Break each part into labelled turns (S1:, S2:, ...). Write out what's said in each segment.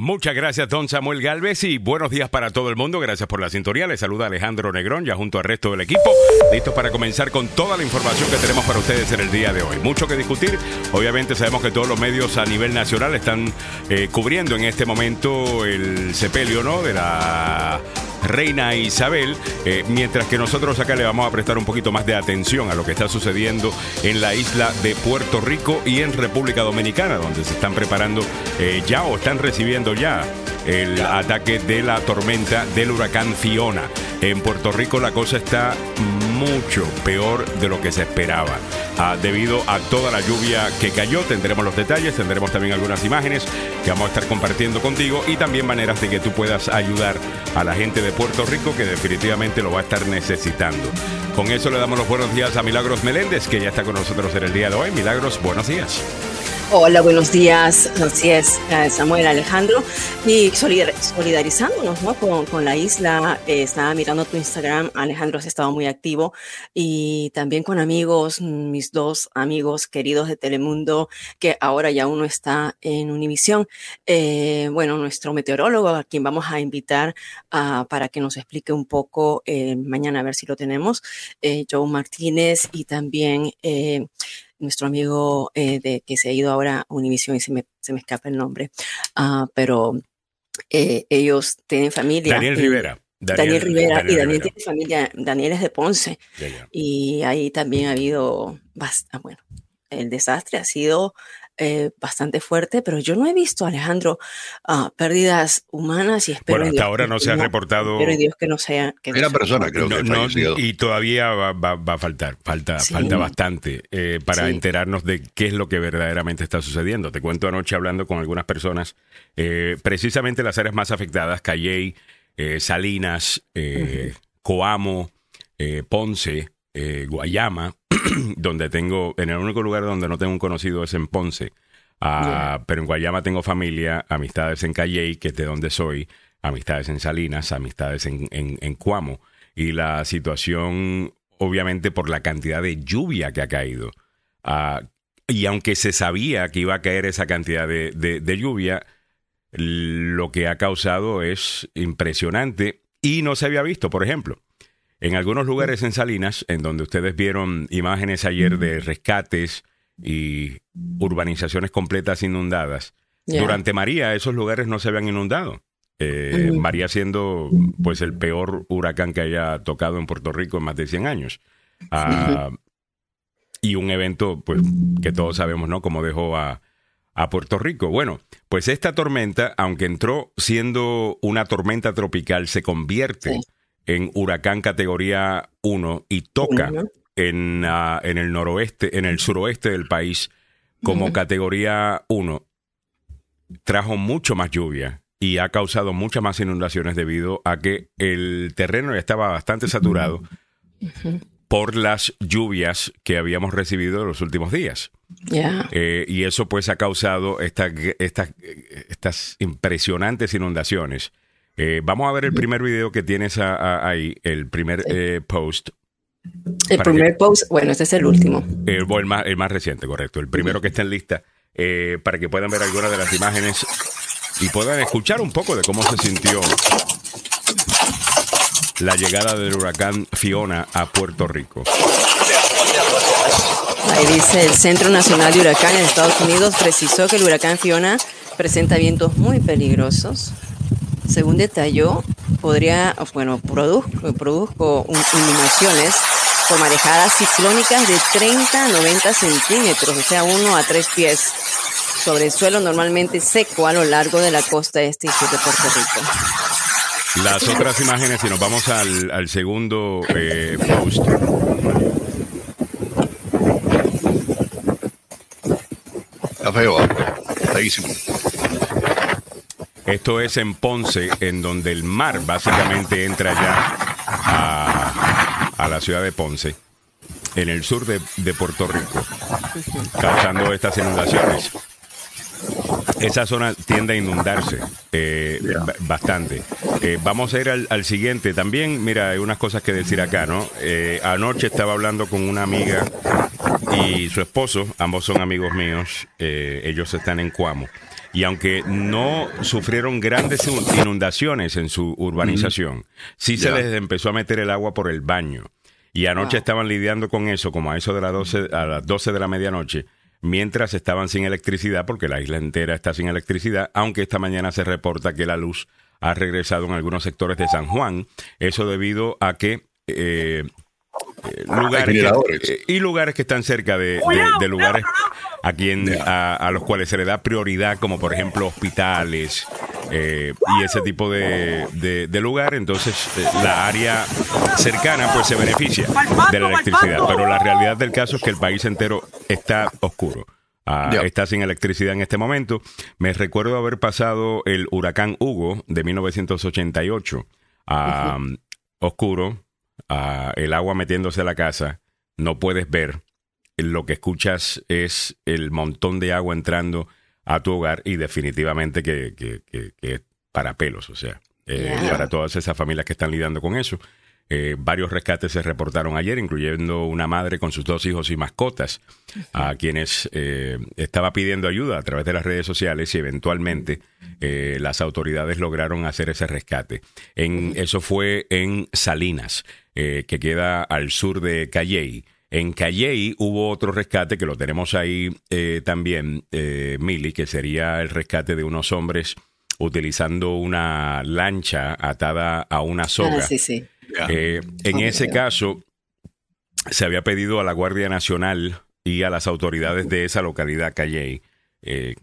S1: Muchas gracias, don Samuel Galvez, y buenos días para todo el mundo. Gracias por la sintonía. Les saluda Alejandro Negrón, ya junto al resto del equipo, listos para comenzar con toda la información que tenemos para ustedes en el día de hoy. Mucho que discutir. Obviamente sabemos que todos los medios a nivel nacional están eh, cubriendo en este momento el sepelio, ¿no? De la reina Isabel, eh, mientras que nosotros acá le vamos a prestar un poquito más de atención a lo que está sucediendo en la isla de Puerto Rico y en República Dominicana, donde se están preparando eh, ya o están recibiendo ya el ataque de la tormenta del huracán Fiona. En Puerto Rico la cosa está mucho peor de lo que se esperaba. Ah, debido a toda la lluvia que cayó, tendremos los detalles, tendremos también algunas imágenes que vamos a estar compartiendo contigo y también maneras de que tú puedas ayudar a la gente de Puerto Rico que definitivamente lo va a estar necesitando. Con eso le damos los buenos días a Milagros Meléndez, que ya está con nosotros en el día de hoy. Milagros, buenos días.
S2: Hola, buenos días. Así es, eh, Samuel Alejandro. Y solidarizándonos ¿no? con, la isla. Eh, estaba mirando tu Instagram. Alejandro has estado muy activo. Y también con amigos, mis dos amigos queridos de Telemundo, que ahora ya uno está en Univisión. Eh, bueno, nuestro meteorólogo, a quien vamos a invitar ah, para que nos explique un poco mañana, a ver si lo tenemos, Joe Martínez y también nuestro amigo eh, de, que se ha ido ahora a Univision y se me, se me escapa el nombre, uh, pero eh, ellos tienen familia.
S1: Daniel Rivera.
S2: Daniel, Rivera y Daniel tiene familia, Daniel es de Ponce y ahí también ha habido, bastante, bueno, el desastre ha sido eh, bastante fuerte, pero yo no he visto, Alejandro, uh, pérdidas humanas y espero.
S1: Bueno, hasta ahora no se ha reportado.
S2: Pero Dios que no sea.
S3: Que Una persona, creo que no,
S1: Y todavía va, va, a faltar, falta, falta bastante eh, para enterarnos de qué es lo que verdaderamente está sucediendo. Te cuento anoche hablando con algunas personas, eh, precisamente las áreas más afectadas, Calley, Salinas, Coamo, Ponce, Guayama donde tengo, en el único lugar donde no tengo un conocido es en Ponce. Ah, pero en Guayama tengo familia, amistades en Calley, que es de donde soy, amistades en Salinas, amistades en, en, Cuamo. Y la situación, obviamente, por la cantidad de lluvia que ha caído. Ah, y aunque se sabía que iba a caer esa cantidad de, de lluvia, lo que ha causado es impresionante y no se había visto, por ejemplo. En algunos lugares en Salinas, en donde ustedes vieron imágenes ayer de rescates y urbanizaciones completas inundadas, durante María esos lugares no se habían inundado. Eh, María siendo pues el peor huracán que haya tocado en Puerto Rico en más de 100 años. Ah, y un evento pues que todos sabemos, ¿no? Cómo dejó a, a Puerto Rico. Bueno, pues esta tormenta, aunque entró siendo una tormenta tropical, se convierte en huracán categoría 1 y toca en, ah, en el noroeste, en el suroeste del país como categoría 1, trajo mucho más lluvia y ha causado muchas más inundaciones debido a que el terreno ya estaba bastante saturado por las lluvias que habíamos recibido en los últimos días. Eh, y eso pues ha causado estas estas impresionantes inundaciones eh, vamos a ver el primer video que tienes ahí, el primer eh, post.
S2: El primer post, bueno, este es el último.
S1: El, más, el más reciente, correcto. El primero que está en lista, eh, para que puedan ver algunas de las imágenes y puedan escuchar un poco de cómo se sintió la llegada del huracán Fiona a Puerto Rico.
S2: Ahí dice el Centro Nacional de Huracanes de Estados Unidos precisó que el huracán Fiona presenta vientos muy peligrosos según detalló, podría, bueno, produzco, produzco inundaciones por marejadas ciclónicas de 30 a 90 centímetros, o sea, 1 a 3 pies, sobre el suelo normalmente seco a lo largo de la costa este y sur de Puerto Rico.
S1: Las otras imágenes, si nos vamos al, segundo eh, post.
S3: Está feo, ¿eh? feísimo.
S1: Esto es en Ponce, en donde el mar básicamente entra ya a, la ciudad de Ponce, en el sur de, Puerto Rico, causando estas inundaciones. Esa zona tiende a inundarse eh, bastante. Eh, vamos a ir al, siguiente. También, mira, hay unas cosas que decir acá, ¿no? Eh, anoche estaba hablando con una amiga y su esposo, ambos son amigos míos, ellos están en Cuamo. Y aunque no sufrieron grandes inundaciones en su urbanización, sí se les empezó a meter el agua por el baño. Y anoche estaban lidiando con eso, como a eso de las 12, a las 12 de la medianoche, mientras estaban sin electricidad, porque la isla entera está sin electricidad, aunque esta mañana se reporta que la luz ha regresado en algunos sectores de San Juan. Eso debido a que eh, eh, lugares eh, y lugares que están cerca de, lugares a, quien, a, los cuales se le da prioridad, como por ejemplo hospitales eh, y ese tipo de, de, lugar, entonces la área cercana pues se beneficia de la electricidad. Pero la realidad del caso es que el país entero está oscuro. Ah, está sin electricidad en este momento. Me recuerdo haber pasado el huracán Hugo de 1988 a oscuro, el agua metiéndose a la casa, no puedes ver. Lo que escuchas es el montón de agua entrando a tu hogar y definitivamente que, que, es para pelos, o sea, eh, para todas esas familias que están lidiando con eso. Eh, varios rescates se reportaron ayer, incluyendo una madre con sus dos hijos y mascotas, a quienes eh, estaba pidiendo ayuda a través de las redes sociales y eventualmente eh, las autoridades lograron hacer ese rescate. En, eso fue en Salinas, que queda al sur de Calley. En Calley hubo otro rescate que lo tenemos ahí también, Mili, que sería el rescate de unos hombres utilizando una lancha atada a una ah, soga. sí, sí. Eh, en ese caso, se había pedido a la Guardia Nacional y a las autoridades de esa localidad, Calley, eh,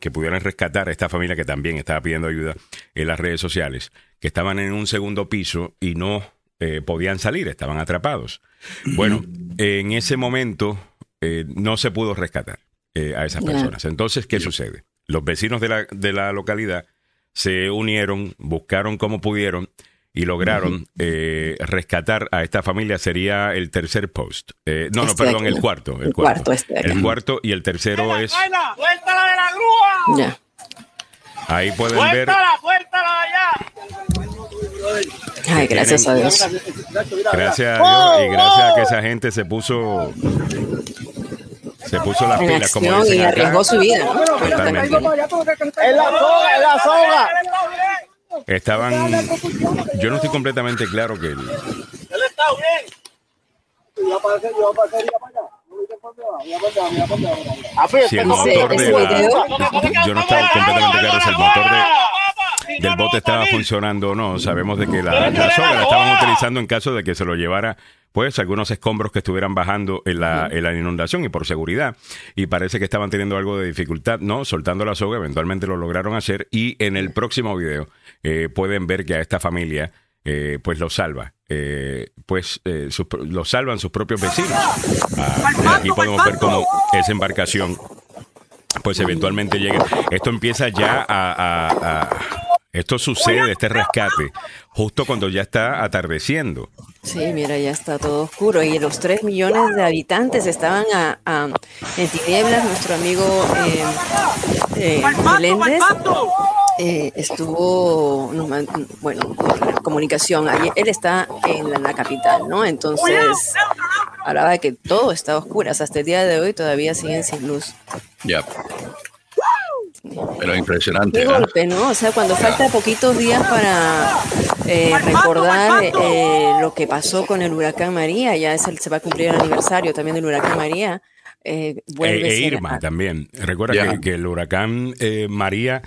S1: que pudieran rescatar a esta familia que también estaba pidiendo ayuda en las redes sociales, que estaban en un segundo piso y no eh, podían salir, estaban atrapados. Bueno, en ese momento no se pudo rescatar a esas personas. Entonces, ¿qué sucede? Los vecinos de la, de la localidad se unieron, buscaron como pudieron y lograron eh, rescatar a esta familia sería el tercer post. Eh, no, no, este perdón, el cuarto. El, cuarto. Este el cuarto y el tercero es... ¡Suéltala de la grúa! Ahí pueden ver...
S2: Ay, gracias a Dios.
S1: Gracias a Dios y gracias a que esa gente se puso se puso las pilas como
S2: y arriesgó su vida.
S1: Totalmente. ¡Es la soga, es la soga! Estaban. Yo no estoy completamente claro que. Él está bien. Si el motor de la, yo no estaba completamente claro si el motor de, del bote estaba funcionando o no. Sabemos de que la, la soga la estaban utilizando en caso de que se lo llevara pues algunos escombros que estuvieran bajando en la, en la, inundación y por seguridad. Y parece que estaban teniendo algo de dificultad, ¿no? Soltando la soga, eventualmente lo lograron hacer. Y en el próximo video eh, pueden ver que a esta familia eh, pues lo salva. Eh, pues lo salvan sus propios vecinos. Ah, aquí podemos ver cómo esa embarcación pues eventualmente llega. Esto empieza ya a esto sucede, este rescate, justo cuando ya está atardeciendo.
S2: Sí, mira, ya está todo oscuro y los tres millones de habitantes estaban a, en tinieblas. Nuestro amigo eh, eh, eh estuvo, bueno, comunicación. Él está en la, capital, ¿no? Entonces hablaba de que todo está oscuro. Hasta el día de hoy todavía siguen sin luz.
S3: Ya. Pero impresionante.
S2: Qué ¿ah? golpe, ¿no? O sea, cuando falta poquitos días para eh, recordar eh, lo que pasó con el huracán María, ya se va a cumplir el aniversario también del huracán María.
S1: Eh, vuelve e, Irma también. Recuerda que, el huracán María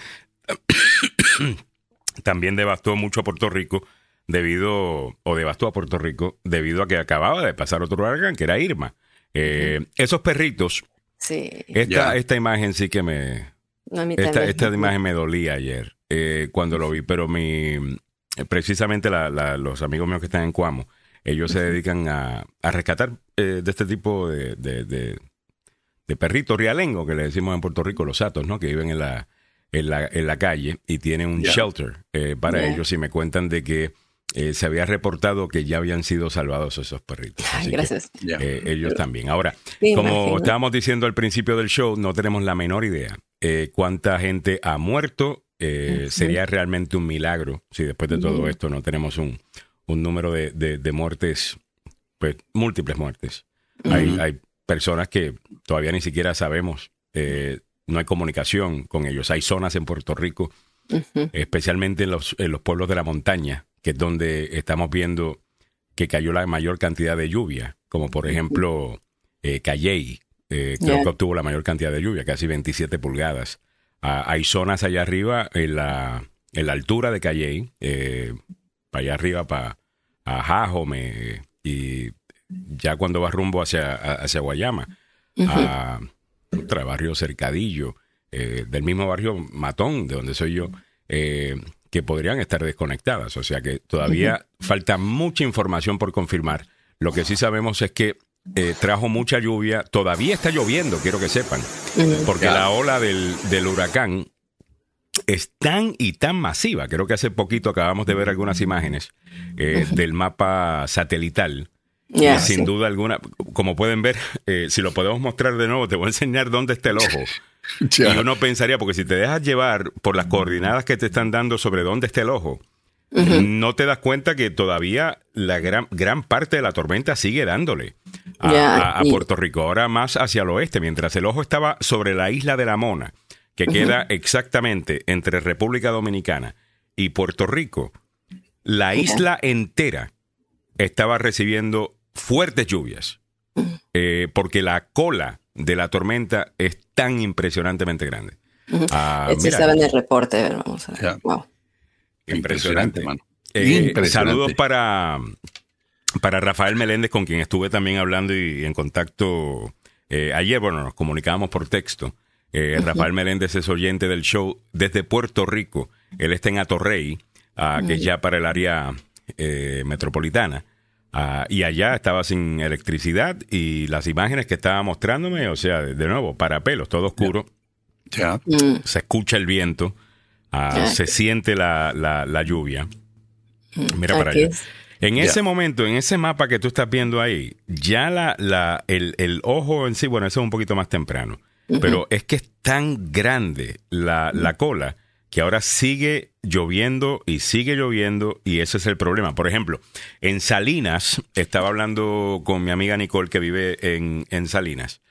S1: también devastó mucho a Puerto Rico debido, o devastó a Puerto Rico debido a que acababa de pasar otro huracán, que era Irma. Esos perritos, sí. esta, esta imagen sí que me, esta, esta imagen me dolía ayer eh, cuando lo vi, pero mi precisamente los amigos míos que están en Cuamo, ellos se dedican a, rescatar eh, de este tipo de, de, perritos rialengos que le decimos en Puerto Rico, los atos, ¿no? Que viven en la, en la, en la calle y tienen un shelter eh, para ellos y me cuentan de que se había reportado que ya habían sido salvados esos perritos.
S2: gracias.
S1: ellos también. Ahora, como estábamos diciendo al principio del show, no tenemos la menor idea eh, cuánta gente ha muerto. Eh, sería realmente un milagro si después de todo esto no tenemos un, un número de, de, muertes, pues múltiples muertes. hay, hay, personas que todavía ni siquiera sabemos eh, no hay comunicación con ellos. Hay zonas en Puerto Rico, especialmente en los, en los pueblos de la montaña, que es donde estamos viendo que cayó la mayor cantidad de lluvia, como por ejemplo eh, Calley, eh, creo que obtuvo la mayor cantidad de lluvia, casi 27 pulgadas. Ah, hay zonas allá arriba, en la, en la altura de Calley, eh, para allá arriba, para Jajome, y ya cuando va rumbo hacia, hacia Guayama, a otro barrio Cercadillo, eh, del mismo barrio Matón, de donde soy yo, eh, que podrían estar desconectadas. O sea que todavía falta mucha información por confirmar. Lo que sí sabemos es que eh, trajo mucha lluvia. Todavía está lloviendo, quiero que sepan. Porque la ola del, del, huracán es tan y tan masiva. Creo que hace poquito acabamos de ver algunas imágenes eh, del mapa satelital. sin duda alguna, como pueden ver, eh, si lo podemos mostrar de nuevo, te voy a enseñar dónde está el ojo. Y uno pensaría, porque si te dejas llevar por las coordenadas que te están dando sobre dónde está el ojo, no te das cuenta que todavía la gran, gran parte de la tormenta sigue dándole a, Puerto Rico, ahora más hacia el oeste, mientras el ojo estaba sobre la isla de la Mona, que queda exactamente entre República Dominicana y Puerto Rico, la isla entera estaba recibiendo fuertes lluvias, eh, porque la cola de la tormenta es tan impresionantemente grande.
S2: Ah, estaba en el reporte, vamos a ver.
S1: Impresionante. Eh, saludos para, para Rafael Meléndez, con quien estuve también hablando y, en contacto eh, ayer. Bueno, nos comunicábamos por texto. Eh, Rafael Meléndez es oyente del show desde Puerto Rico. Él está en Atorrey, ah, que es ya para el área metropolitana. Ah, y allá estaba sin electricidad y las imágenes que estaba mostrándome, o sea, de, nuevo, para pelos, todo oscuro. Mm. Se escucha el viento. Ah, se siente la, la, lluvia. Mm, Mira para allá. En ese momento, en ese mapa que tú estás viendo ahí, ya la, la, el, el ojo en sí, bueno, eso es un poquito más temprano, pero es que es tan grande la, la cola que ahora sigue lloviendo y sigue lloviendo y ese es el problema. Por ejemplo, en Salinas, estaba hablando con mi amiga Nicole que vive en, en Salinas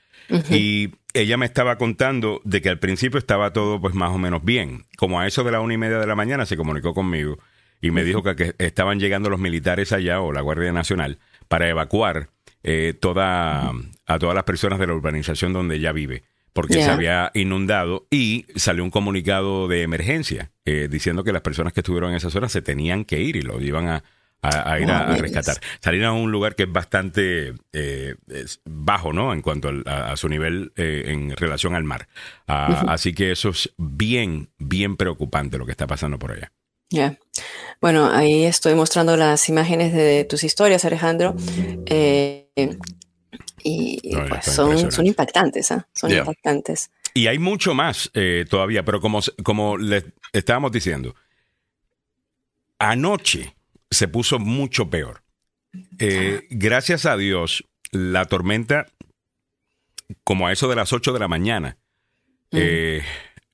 S1: y ella me estaba contando de que al principio estaba todo pues más o menos bien. Como a eso de la una y media de la mañana se comunicó conmigo y me dijo que, estaban llegando los militares allá o la Guardia Nacional para evacuar eh, toda, a todas las personas de la urbanización donde ella vive porque se había inundado y salió un comunicado de emergencia eh, diciendo que las personas que estuvieron en esa zona se tenían que ir y lo iban a, a, ir a, rescatar. Salir a un lugar que es bastante eh, bajo, ¿no? En cuanto a, su nivel eh, en relación al mar. Ah, así que eso es bien, bien preocupante lo que está pasando por allá.
S2: Ya. Bueno, ahí estoy mostrando las imágenes de tus historias, Alejandro. Eh, y pues, son, son, impactantes, ¿ah? Son impactantes.
S1: Y hay mucho más todavía, pero como, como les estábamos diciendo, anoche se puso mucho peor. Eh, gracias a Dios, la tormenta, como a eso de las 8 de la mañana, eh,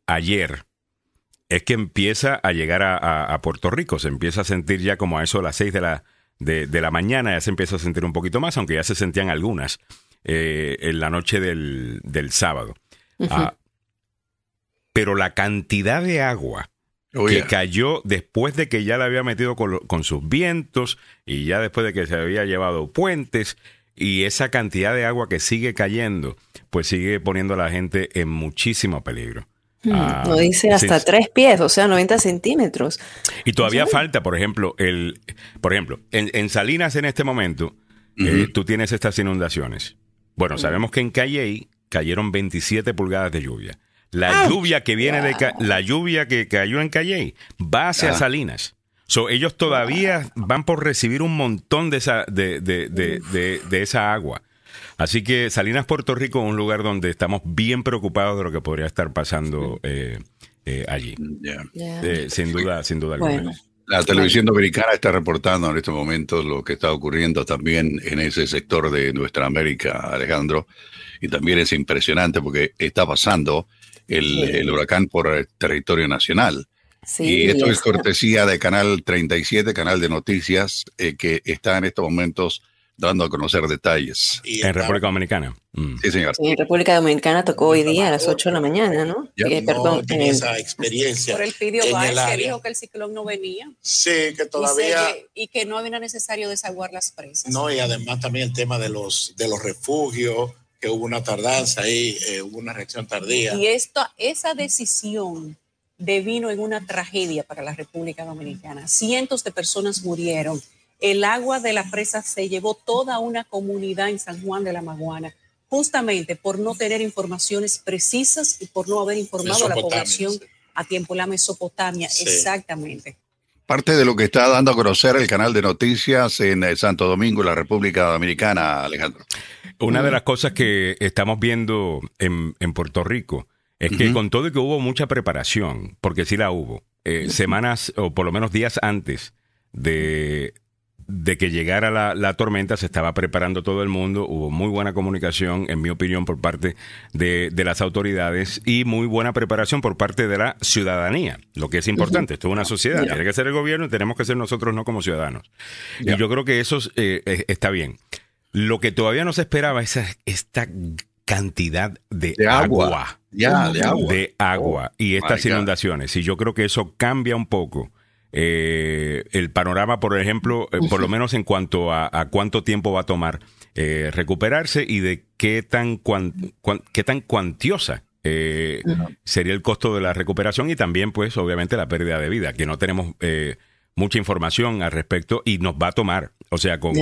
S1: ayer, es que empieza a llegar a, Puerto Rico. Se empieza a sentir ya como a eso de las 6 de la, de, la mañana, ya se empieza a sentir un poquito más, aunque ya se sentían algunas eh, en la noche del, sábado. Ah, pero la cantidad de agua Oh, que cayó después de que ya la había metido con, sus vientos y ya después de que se había llevado puentes y esa cantidad de agua que sigue cayendo, pues sigue poniendo a la gente en muchísimo peligro.
S2: Hmm, ah, no dice hasta tres pies, o sea, 90 centímetros.
S1: Y todavía falta, por ejemplo, el, por ejemplo, en, Salinas en este momento, eh, tú tienes estas inundaciones. Bueno, sabemos que en Calley cayeron 27 pulgadas de lluvia. La lluvia que viene de la lluvia que cayó en Calle va hacia ah. Salinas. So, ellos todavía van por recibir un montón de esa, de, de, de, de, esa agua. Así que Salinas, Puerto Rico, es un lugar donde estamos bien preocupados de lo que podría estar pasando eh, eh, allí. Eh, sin duda, sin duda alguna.
S3: La televisión dominicana está reportando en estos momentos lo que está ocurriendo también en ese sector de nuestra América, Alejandro. Y también es impresionante porque está pasando el, huracán por el territorio nacional. y esto es cortesía de Canal 37, canal de noticias, eh, que está en estos momentos dando a conocer detalles.
S1: en República Dominicana.
S3: Mm. Sí, señor.
S2: en República Dominicana tocó hoy día a las 8 de la mañana, ¿no?
S4: Eh, perdón. esa experiencia.
S5: Por el pidió que dijo que el ciclón no venía.
S4: Sí, que todavía.
S5: Y, que no había necesario desaguar las presas.
S4: No, y además también el tema de los, de los refugios, que hubo una tardanza ahí, eh, hubo una reacción tardía.
S5: Y esto, esa decisión devino en una tragedia para la República Dominicana. Cientos de personas murieron el agua de la presa se llevó toda una comunidad en San Juan de la Maguana, justamente por no tener informaciones precisas y por no haber informado a la población a tiempo, la Mesopotamia, exactamente.
S3: Parte de lo que está dando a conocer el canal de noticias en eh, Santo Domingo, la República Dominicana, Alejandro.
S1: Una de las cosas que estamos viendo en, Puerto Rico es que con todo y que hubo mucha preparación, porque sí la hubo, eh, semanas o por lo menos días antes de, de que llegara la, tormenta se estaba preparando todo el mundo, hubo muy buena comunicación, en mi opinión, por parte de, las autoridades y muy buena preparación por parte de la ciudadanía, lo que es importante. Esto es una sociedad, tiene que ser el gobierno y tenemos que ser nosotros no como ciudadanos. Y yo creo que eso eh, está bien. Lo que todavía no se esperaba es esta cantidad de, agua.
S3: Ya, de agua.
S1: De agua. y estas inundaciones. Y yo creo que eso cambia un poco eh, el panorama, por ejemplo, eh, por lo menos en cuanto a, cuánto tiempo va a tomar eh, recuperarse y de qué tan, qué tan cuantiosa sería el costo de la recuperación y también, pues, obviamente, la pérdida de vida, que no tenemos mucha información al respecto y nos va a tomar, o sea, con...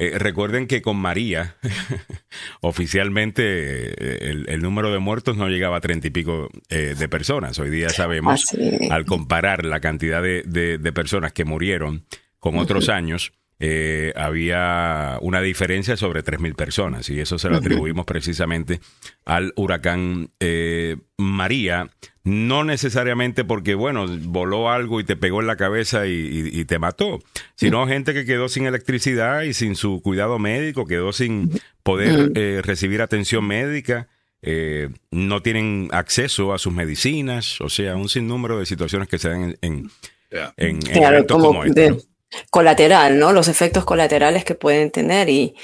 S1: Eh, recuerden que con María, oficialmente eh, el, número de muertos no llegaba a treinta y pico eh, de personas. Hoy día sabemos, al comparar la cantidad de, personas que murieron con otros años, eh, había una diferencia sobre 3.000 personas y eso se lo atribuimos precisamente al huracán eh, María, no necesariamente porque, bueno, voló algo y te pegó en la cabeza y, te mató, sino gente que quedó sin electricidad y sin su cuidado médico, quedó sin poder eh, recibir atención médica. no tienen acceso a sus medicinas, o sea, un sinnúmero de situaciones que se dan en, en, como, este
S2: colateral, ¿no? Los efectos colaterales que pueden tener y,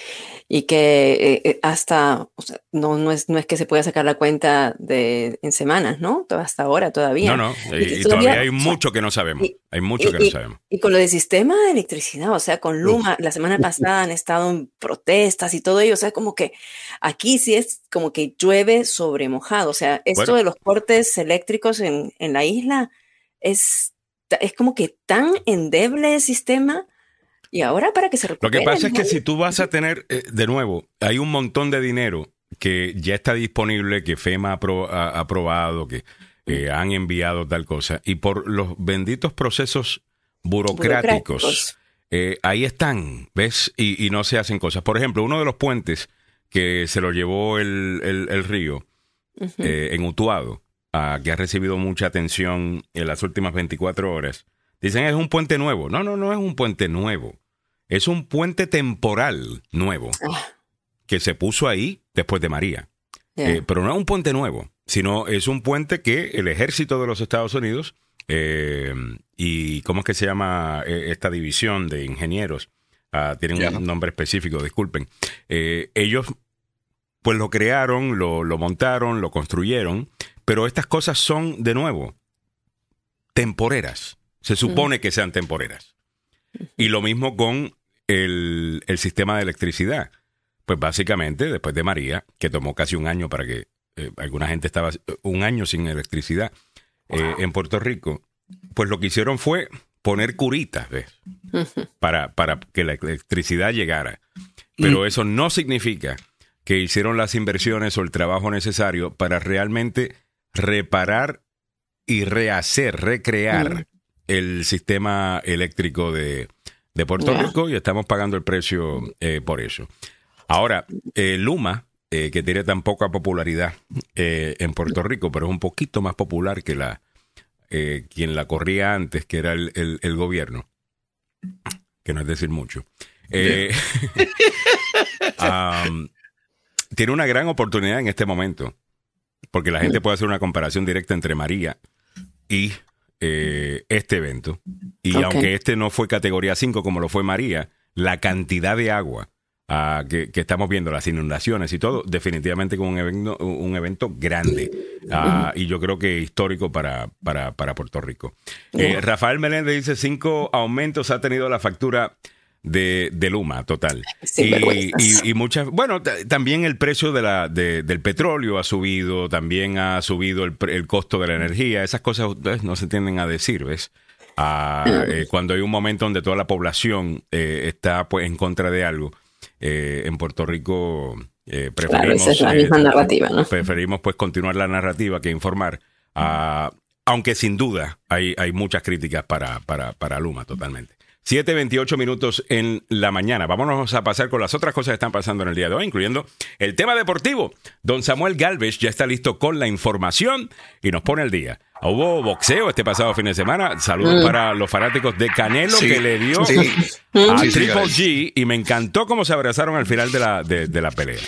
S2: y que eh, eh, hasta, no, no, es, no es que se pueda sacar la cuenta de, en semanas, ¿no? Hasta ahora todavía.
S1: No, no, y, todavía, hay mucho que no sabemos. hay mucho que no sabemos.
S2: Y con lo del sistema de electricidad, o sea, con Luma, la semana pasada han estado en protestas y todo ello, o sea, como que aquí sí es como que llueve sobre mojado, o sea, esto de los cortes eléctricos en, en la isla es es como que tan endeble el sistema. Y ahora para que se recupere.
S1: Lo que pasa es que si tú vas a tener, eh, de nuevo, hay un montón de dinero que ya está disponible, que FEMA ha, aprobado, que eh, han enviado tal cosa, y por los benditos procesos burocráticos, eh, ahí están, ¿ves? Y, no se hacen cosas. Por ejemplo, uno de los puentes que se lo llevó el, el, río en Utuado, que ha recibido mucha atención en las últimas 24 horas. Dicen es un puente nuevo. No, no, no es un puente nuevo. Es un puente temporal nuevo ah. que se puso ahí después de María. Eh, pero no es un puente nuevo, sino es un puente que el ejército de los Estados Unidos eh, y ¿cómo es que se llama eh, esta división de ingenieros? Ah, tienen un nombre específico, disculpen. ellos pues lo crearon, lo, lo montaron, lo construyeron pero estas cosas son, de nuevo, temporeras. Se supone que sean temporeras. Y lo mismo con el, sistema de electricidad. Pues básicamente, después de María, que tomó casi un año para que eh, alguna gente estaba un año sin electricidad eh, en Puerto Rico, pues lo que hicieron fue poner curitas, ¿ves? Para, para que la electricidad llegara. Pero eso no significa que hicieron las inversiones o el trabajo necesario para realmente reparar y rehacer, recrear el sistema eléctrico de, Puerto Rico y estamos pagando el precio eh, por eso. Ahora, eh, Luma, eh, que tiene tan poca popularidad en Puerto Rico, pero es un poquito más popular que la quien la corría antes, que era el, gobierno, que no es decir mucho. tiene una gran oportunidad en este momento porque la gente puede hacer una comparación directa entre María y eh, este evento. Y aunque este no fue categoría 5 como lo fue María, la cantidad de agua que, estamos viendo, las inundaciones y todo, definitivamente con un evento, un evento grande ah, y yo creo que histórico para, para, para Puerto Rico. Eh, Rafael Meléndez dice, cinco aumentos ha tenido la factura de, de Luma, total. y, y, muchas, bueno, también el precio de la, del petróleo ha subido, también ha subido el, el costo de la energía, esas cosas no se tienden a decir, ¿ves? Ah, eh, cuando hay un momento donde toda la población eh, está pues en contra de algo eh, en Puerto Rico eh, preferimos,
S2: la misma eh, narrativa, ¿no?
S1: preferimos pues continuar la narrativa que informar. Ah, aunque sin duda hay, hay muchas críticas para, para, para Luma totalmente. 7.28 minutos en la mañana. Vámonos a pasar con las otras cosas que están pasando en el día de hoy, incluyendo el tema deportivo. Don Samuel Galvez ya está listo con la información y nos pone el día. Hubo boxeo este pasado fin de semana. Saludos mm. para los fanáticos de Canelo que le dio a Triple G y me encantó cómo se abrazaron al final de la, de, la pelea.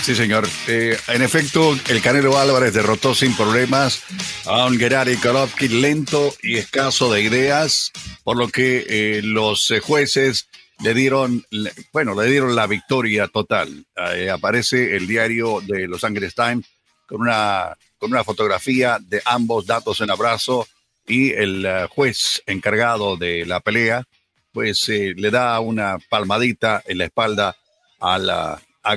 S3: Sí, señor. Eh, en efecto, el Canelo Álvarez derrotó sin problemas a un Gennady Golovkin lento y escaso de ideas, por lo que eh, los eh, jueces le dieron, bueno, le dieron la victoria total. aparece el diario de Los Angeles Times con una con una fotografía de ambos datos en abrazo y el eh, juez encargado de la pelea pues eh, le da una palmadita en la espalda a, la, a.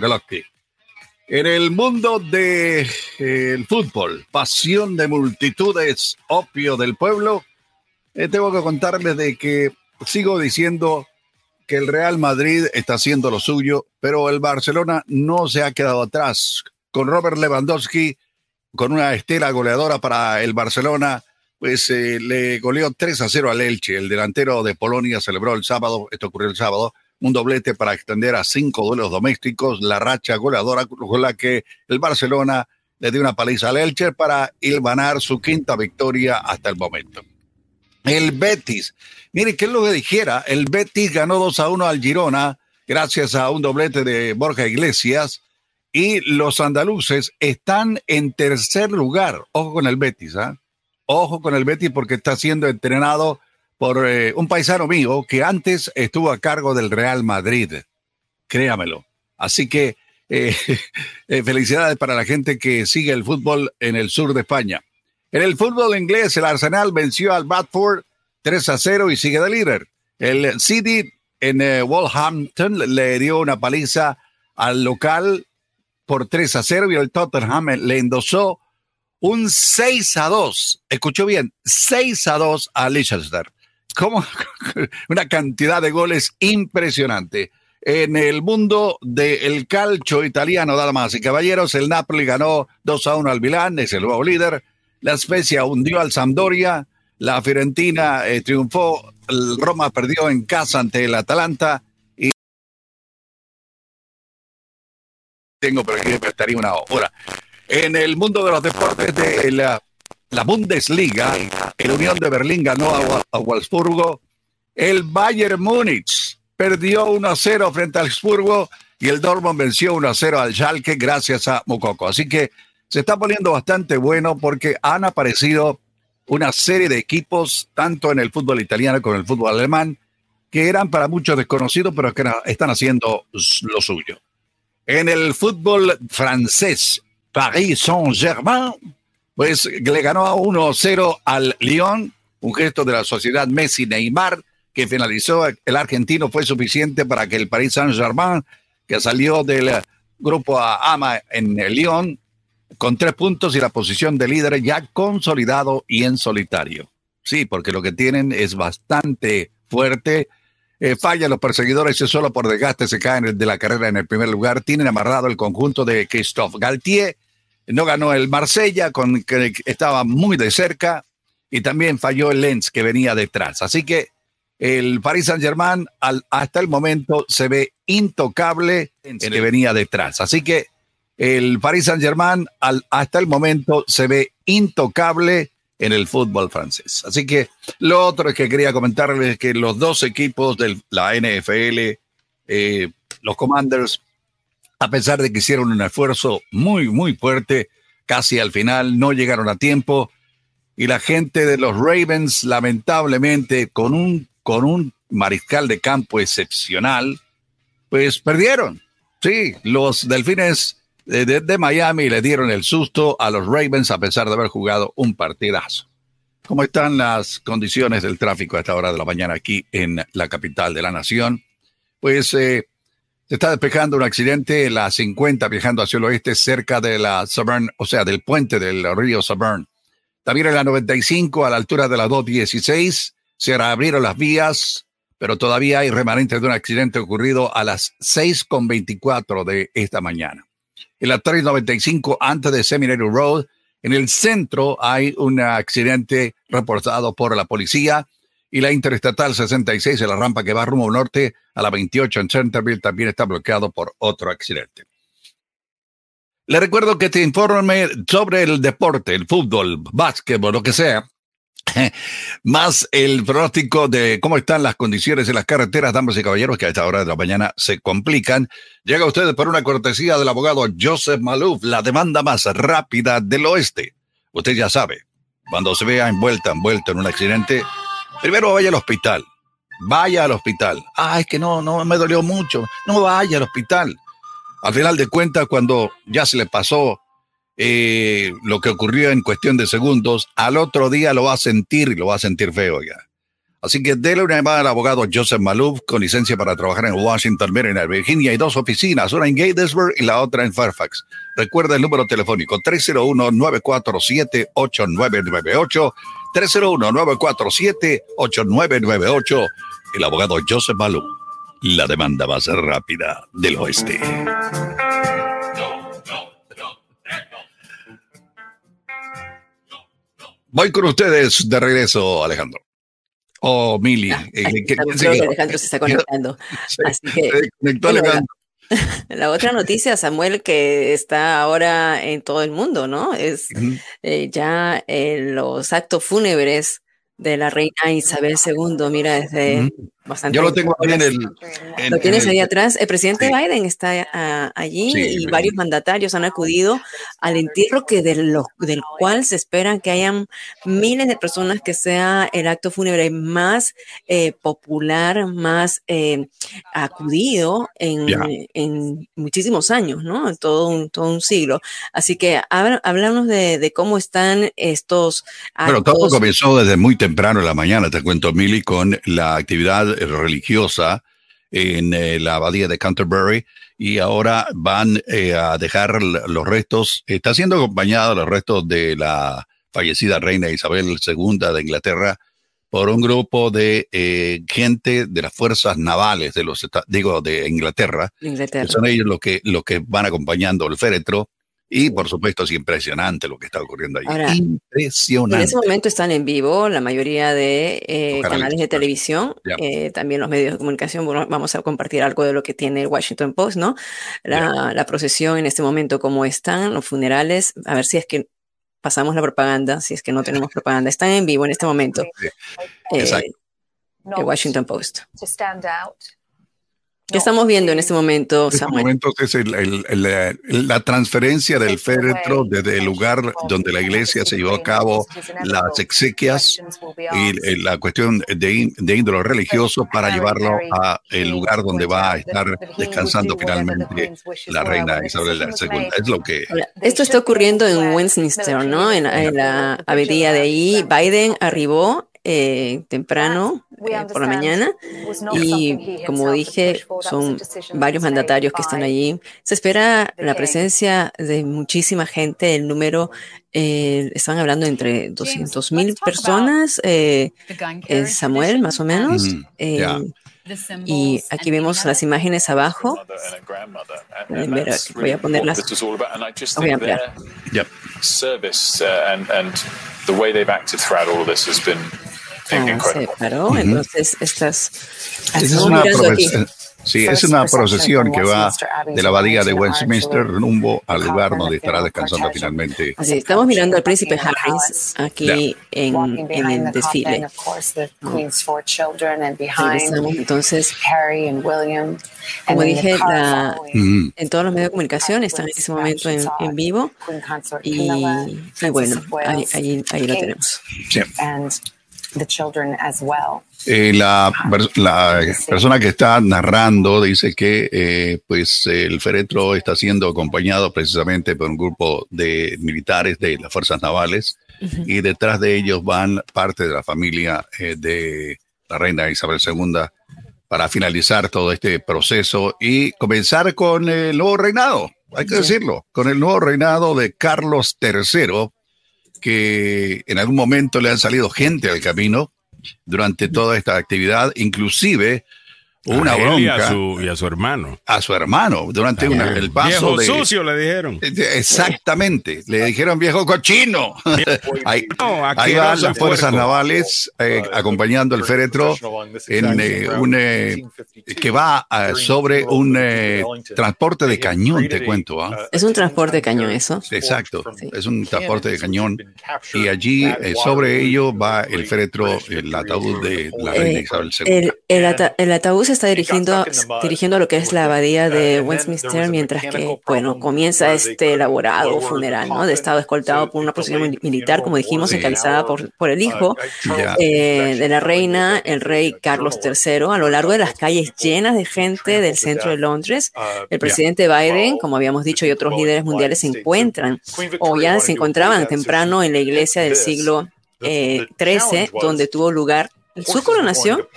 S3: En el mundo del de, fútbol, pasión de multitudes, opio del pueblo, eh, tengo que contarles de que sigo diciendo que el Real Madrid está haciendo lo suyo, pero el Barcelona no se ha quedado atrás. Con Robert Lewandowski con una estela goleadora para el Barcelona, pues eh, le goleó 3 a 0 al Elche. El delantero de Polonia celebró el sábado, esto ocurrió el sábado, un doblete para extender a cinco duelos domésticos la racha goleadora con la que el Barcelona le dio una paliza al Elche para ilvanar su quinta victoria hasta el momento. El Betis, mire, ¿qué es lo que dijera? El Betis ganó 2 a 1 al Girona gracias a un doblete de Borja Iglesias y los andaluces están en tercer lugar. Ojo con el Betis, ¿ah? Ojo con el Betis porque está siendo entrenado por eh, un paisano mío que antes estuvo a cargo del Real Madrid. Créamelo. Así que eh, eh, felicidades para la gente que sigue el fútbol en el sur de España. En el fútbol inglés, el Arsenal venció al Bradford 3 a 0 y sigue de líder. El City en Wolverhampton le dio una paliza al local por 3 a 0 y el Tottenham le endosó un 6 a 2. Escuchó bien, 6 a 2 a Leicester. Una cantidad de goles impresionante. En el mundo del calcio italiano, damas y caballeros, el Napoli ganó 2 a 1 al Milán, es el nuevo líder. La Spezia hundió al Sampdoria. La Fiorentina eh, triunfó. El Roma perdió en casa ante el Atalanta tengo, pero aquí estaría una hora. En el mundo de los deportes de la, Bundesliga, el Unión de Berlín ganó a, Wolfsburgo. El Bayern Múnich perdió 1-0 frente al Wolfsburgo y el Dortmund venció 1-0 al Schalke gracias a Mukoko. Así que se está poniendo bastante bueno porque han aparecido una serie de equipos, tanto en el fútbol italiano como en el fútbol alemán, que eran para muchos desconocidos, pero que están haciendo lo suyo. En el fútbol francés, Paris Saint-Germain, pues le ganó a 1-0 al Lyon, un gesto de la sociedad Messi-Neymar, que finalizó el argentino, fue suficiente para que el Paris Saint-Germain, que salió del grupo AMA en Lyon, con tres puntos y la posición de líder ya consolidado y en solitario. Sí, porque lo que tienen es bastante fuerte eh, fallan los perseguidores y solo por desgaste se caen de la carrera en el primer lugar. Tienen amarrado el conjunto de Christophe Galtier. No ganó el Marsella, con que estaba muy de cerca. Y también falló el Lens, que venía detrás. Así que el Paris Saint-Germain hasta el momento se ve intocable en que venía detrás. Así que el Paris Saint-Germain hasta el momento se ve intocable en el fútbol francés. Así que lo otro que quería comentarles es que los dos equipos de la NFL, eh, los Commanders, a pesar de que hicieron un esfuerzo muy, muy fuerte, casi al final no llegaron a tiempo. Y la gente de los Ravens, lamentablemente, con un, con un mariscal de campo excepcional, pues perdieron. Sí, los Delfines de, de, Miami le dieron el susto a los Ravens a pesar de haber jugado un partidazo. ¿Cómo están las condiciones del tráfico a esta hora de la mañana aquí en la capital de la nación? Pues eh, se está despejando un accidente, la 50 viajando hacia el oeste cerca de la Severn, o sea, del puente del río Severn. También en la 95 a la altura de la 216 se abrieron las vías, pero todavía hay remanentes de un accidente ocurrido a las 6.24 de esta mañana. En la 395 antes de Seminary Road, en el centro hay un accidente reportado por la policía y la Interestatal 66 en la rampa que va rumbo norte a la 28 en Centerville también está bloqueado por otro accidente. Le recuerdo que te informe sobre el deporte, el fútbol, básquetbol, lo que sea, más el pronóstico de cómo están las condiciones en las carreteras, damas y caballeros, que a esta hora de la mañana se complican. Llega ustedes por una cortesía del abogado Joseph Malouf, la demanda más rápida del oeste. Usted ya sabe, cuando se vea envuelta, envuelto en un accidente, primero vaya al hospital. Vaya al hospital. Ah, es que no, no me dolió mucho. No vaya al hospital. Al final de cuentas, cuando ya se le pasó eh, lo que ocurrió en cuestión de segundos, al otro día lo va a sentir y lo va a sentir feo ya. Así que déle una llamada al abogado Joseph Malouf con licencia para trabajar en Washington, Maryland, Virginia. Hay dos oficinas, una en Gatesburg y la otra en Fairfax. Recuerda el número telefónico 301-947-8998. 301-947-8998. El abogado Joseph Malouf. La demanda va a ser rápida del oeste. Voy con ustedes de regreso, Alejandro. Oh, Mili.
S2: Ah, eh, creo que Alejandro se está conectando. Así que, La, otra noticia, Samuel, que está ahora en todo el mundo, ¿no? Es eh, ya eh, los actos fúnebres de la reina Isabel II, mira, desde bastante.
S3: Yo lo tengo ahí en el.
S2: lo tienes ahí atrás. El presidente Biden está ah, allí y varios mandatarios han acudido al entierro que de lo, del cual se esperan que hayan miles de personas que sea el acto fúnebre más eh, popular, más eh, acudido en, en, muchísimos años, ¿no? En todo un, todo un siglo. Así que háblanos de, de cómo están estos.
S3: Bueno, todo comenzó desde muy temprano en la mañana, te cuento, Mili, con la actividad religiosa en eh, la abadía de Canterbury y ahora van eh, a dejar los restos, está siendo acompañado los restos de la fallecida reina Isabel II de Inglaterra por un grupo de eh, gente de las fuerzas navales de los digo de Inglaterra, Inglaterra. son ellos los que los que van acompañando el féretro y por supuesto es impresionante lo que está ocurriendo ahí. impresionante.
S2: En ese momento están en vivo la mayoría de eh, canales de televisión, eh, también los medios de comunicación. vamos a compartir algo de lo que tiene el Washington Post, ¿no? La, procesión en este momento, cómo están, los funerales, a ver si es que pasamos la propaganda, si es que no tenemos propaganda. Están en vivo en este momento. Eh, el Washington Post. ¿Qué estamos viendo en este momento, Samuel?
S3: En este momento es la transferencia del féretro desde el lugar donde la iglesia se llevó a cabo las exequias y la cuestión de, de índole religioso para llevarlo a el lugar donde va a estar descansando finalmente la reina Isabel II. Es lo que...
S2: Esto está ocurriendo en Westminster, ¿no? En, en la abadía de ahí. Biden arribó eh, temprano eh, por la mañana y como dije son varios mandatarios que están allí. Se espera la presencia de muchísima gente, el número, eh, están hablando entre 200 mil personas, eh, Samuel más o menos. Y aquí vemos las imágenes abajo. voy a ponerlas. Voy a ampliar. Service uh, and, and the way they've acted throughout all of this has been Ah, se paró, entonces estas...
S3: Es una sí, es una procesión que va de la abadía de Westminster rumbo al lugar donde estará descansando finalmente.
S2: Así, estamos mirando al príncipe Harris aquí en, en, el desfile. entonces, como dije, la, en todos los medios de comunicación están en ese momento en, en vivo y, y, bueno, ahí, ahí, ahí lo tenemos. Sí.
S3: Eh, la, la persona que está narrando dice que eh, pues el féretro está siendo acompañado precisamente por un grupo de militares de las fuerzas navales y detrás de ellos van parte de la familia eh, de la reina Isabel II para finalizar todo este proceso y comenzar con el nuevo reinado, hay que decirlo, con el nuevo reinado de Carlos III, que en algún momento le han salido gente al camino durante toda esta actividad, inclusive una
S1: a
S3: bronca.
S1: Y a, su, y a su hermano.
S3: A su hermano, durante una, el paso
S1: viejo
S3: de...
S1: sucio le dijeron.
S3: Exactamente, le dijeron viejo cochino. ahí,
S1: No,
S3: ahí van las fuerzas
S1: puerco.
S3: navales eh, acompañando el féretro en eh, un eh, que va ah, sobre un eh, transporte de cañón, te cuento. ¿ah?
S2: Es un transporte de cañón eso.
S3: Exacto,
S2: Sí.
S3: es un transporte de cañón y allí eh, sobre ello va el féretro, el ataúd de la reina
S2: Eh,
S3: Isabel II.
S2: El, el, ata- el ataúd se está dirigiendo, dirigiendo a lo que es la abadía de Westminster, mientras que, bueno, comienza este elaborado funeral, ¿no? De estado escoltado por una procesión mili- militar, como dijimos, encabezada por, por el hijo eh, de la reina, el rey Carlos III, a lo largo de las calles llenas de gente del centro de Londres. El presidente Biden, como habíamos dicho, y otros líderes mundiales se encuentran o ya se encontraban temprano en la iglesia del siglo eh, XIII, donde tuvo lugar su coronación,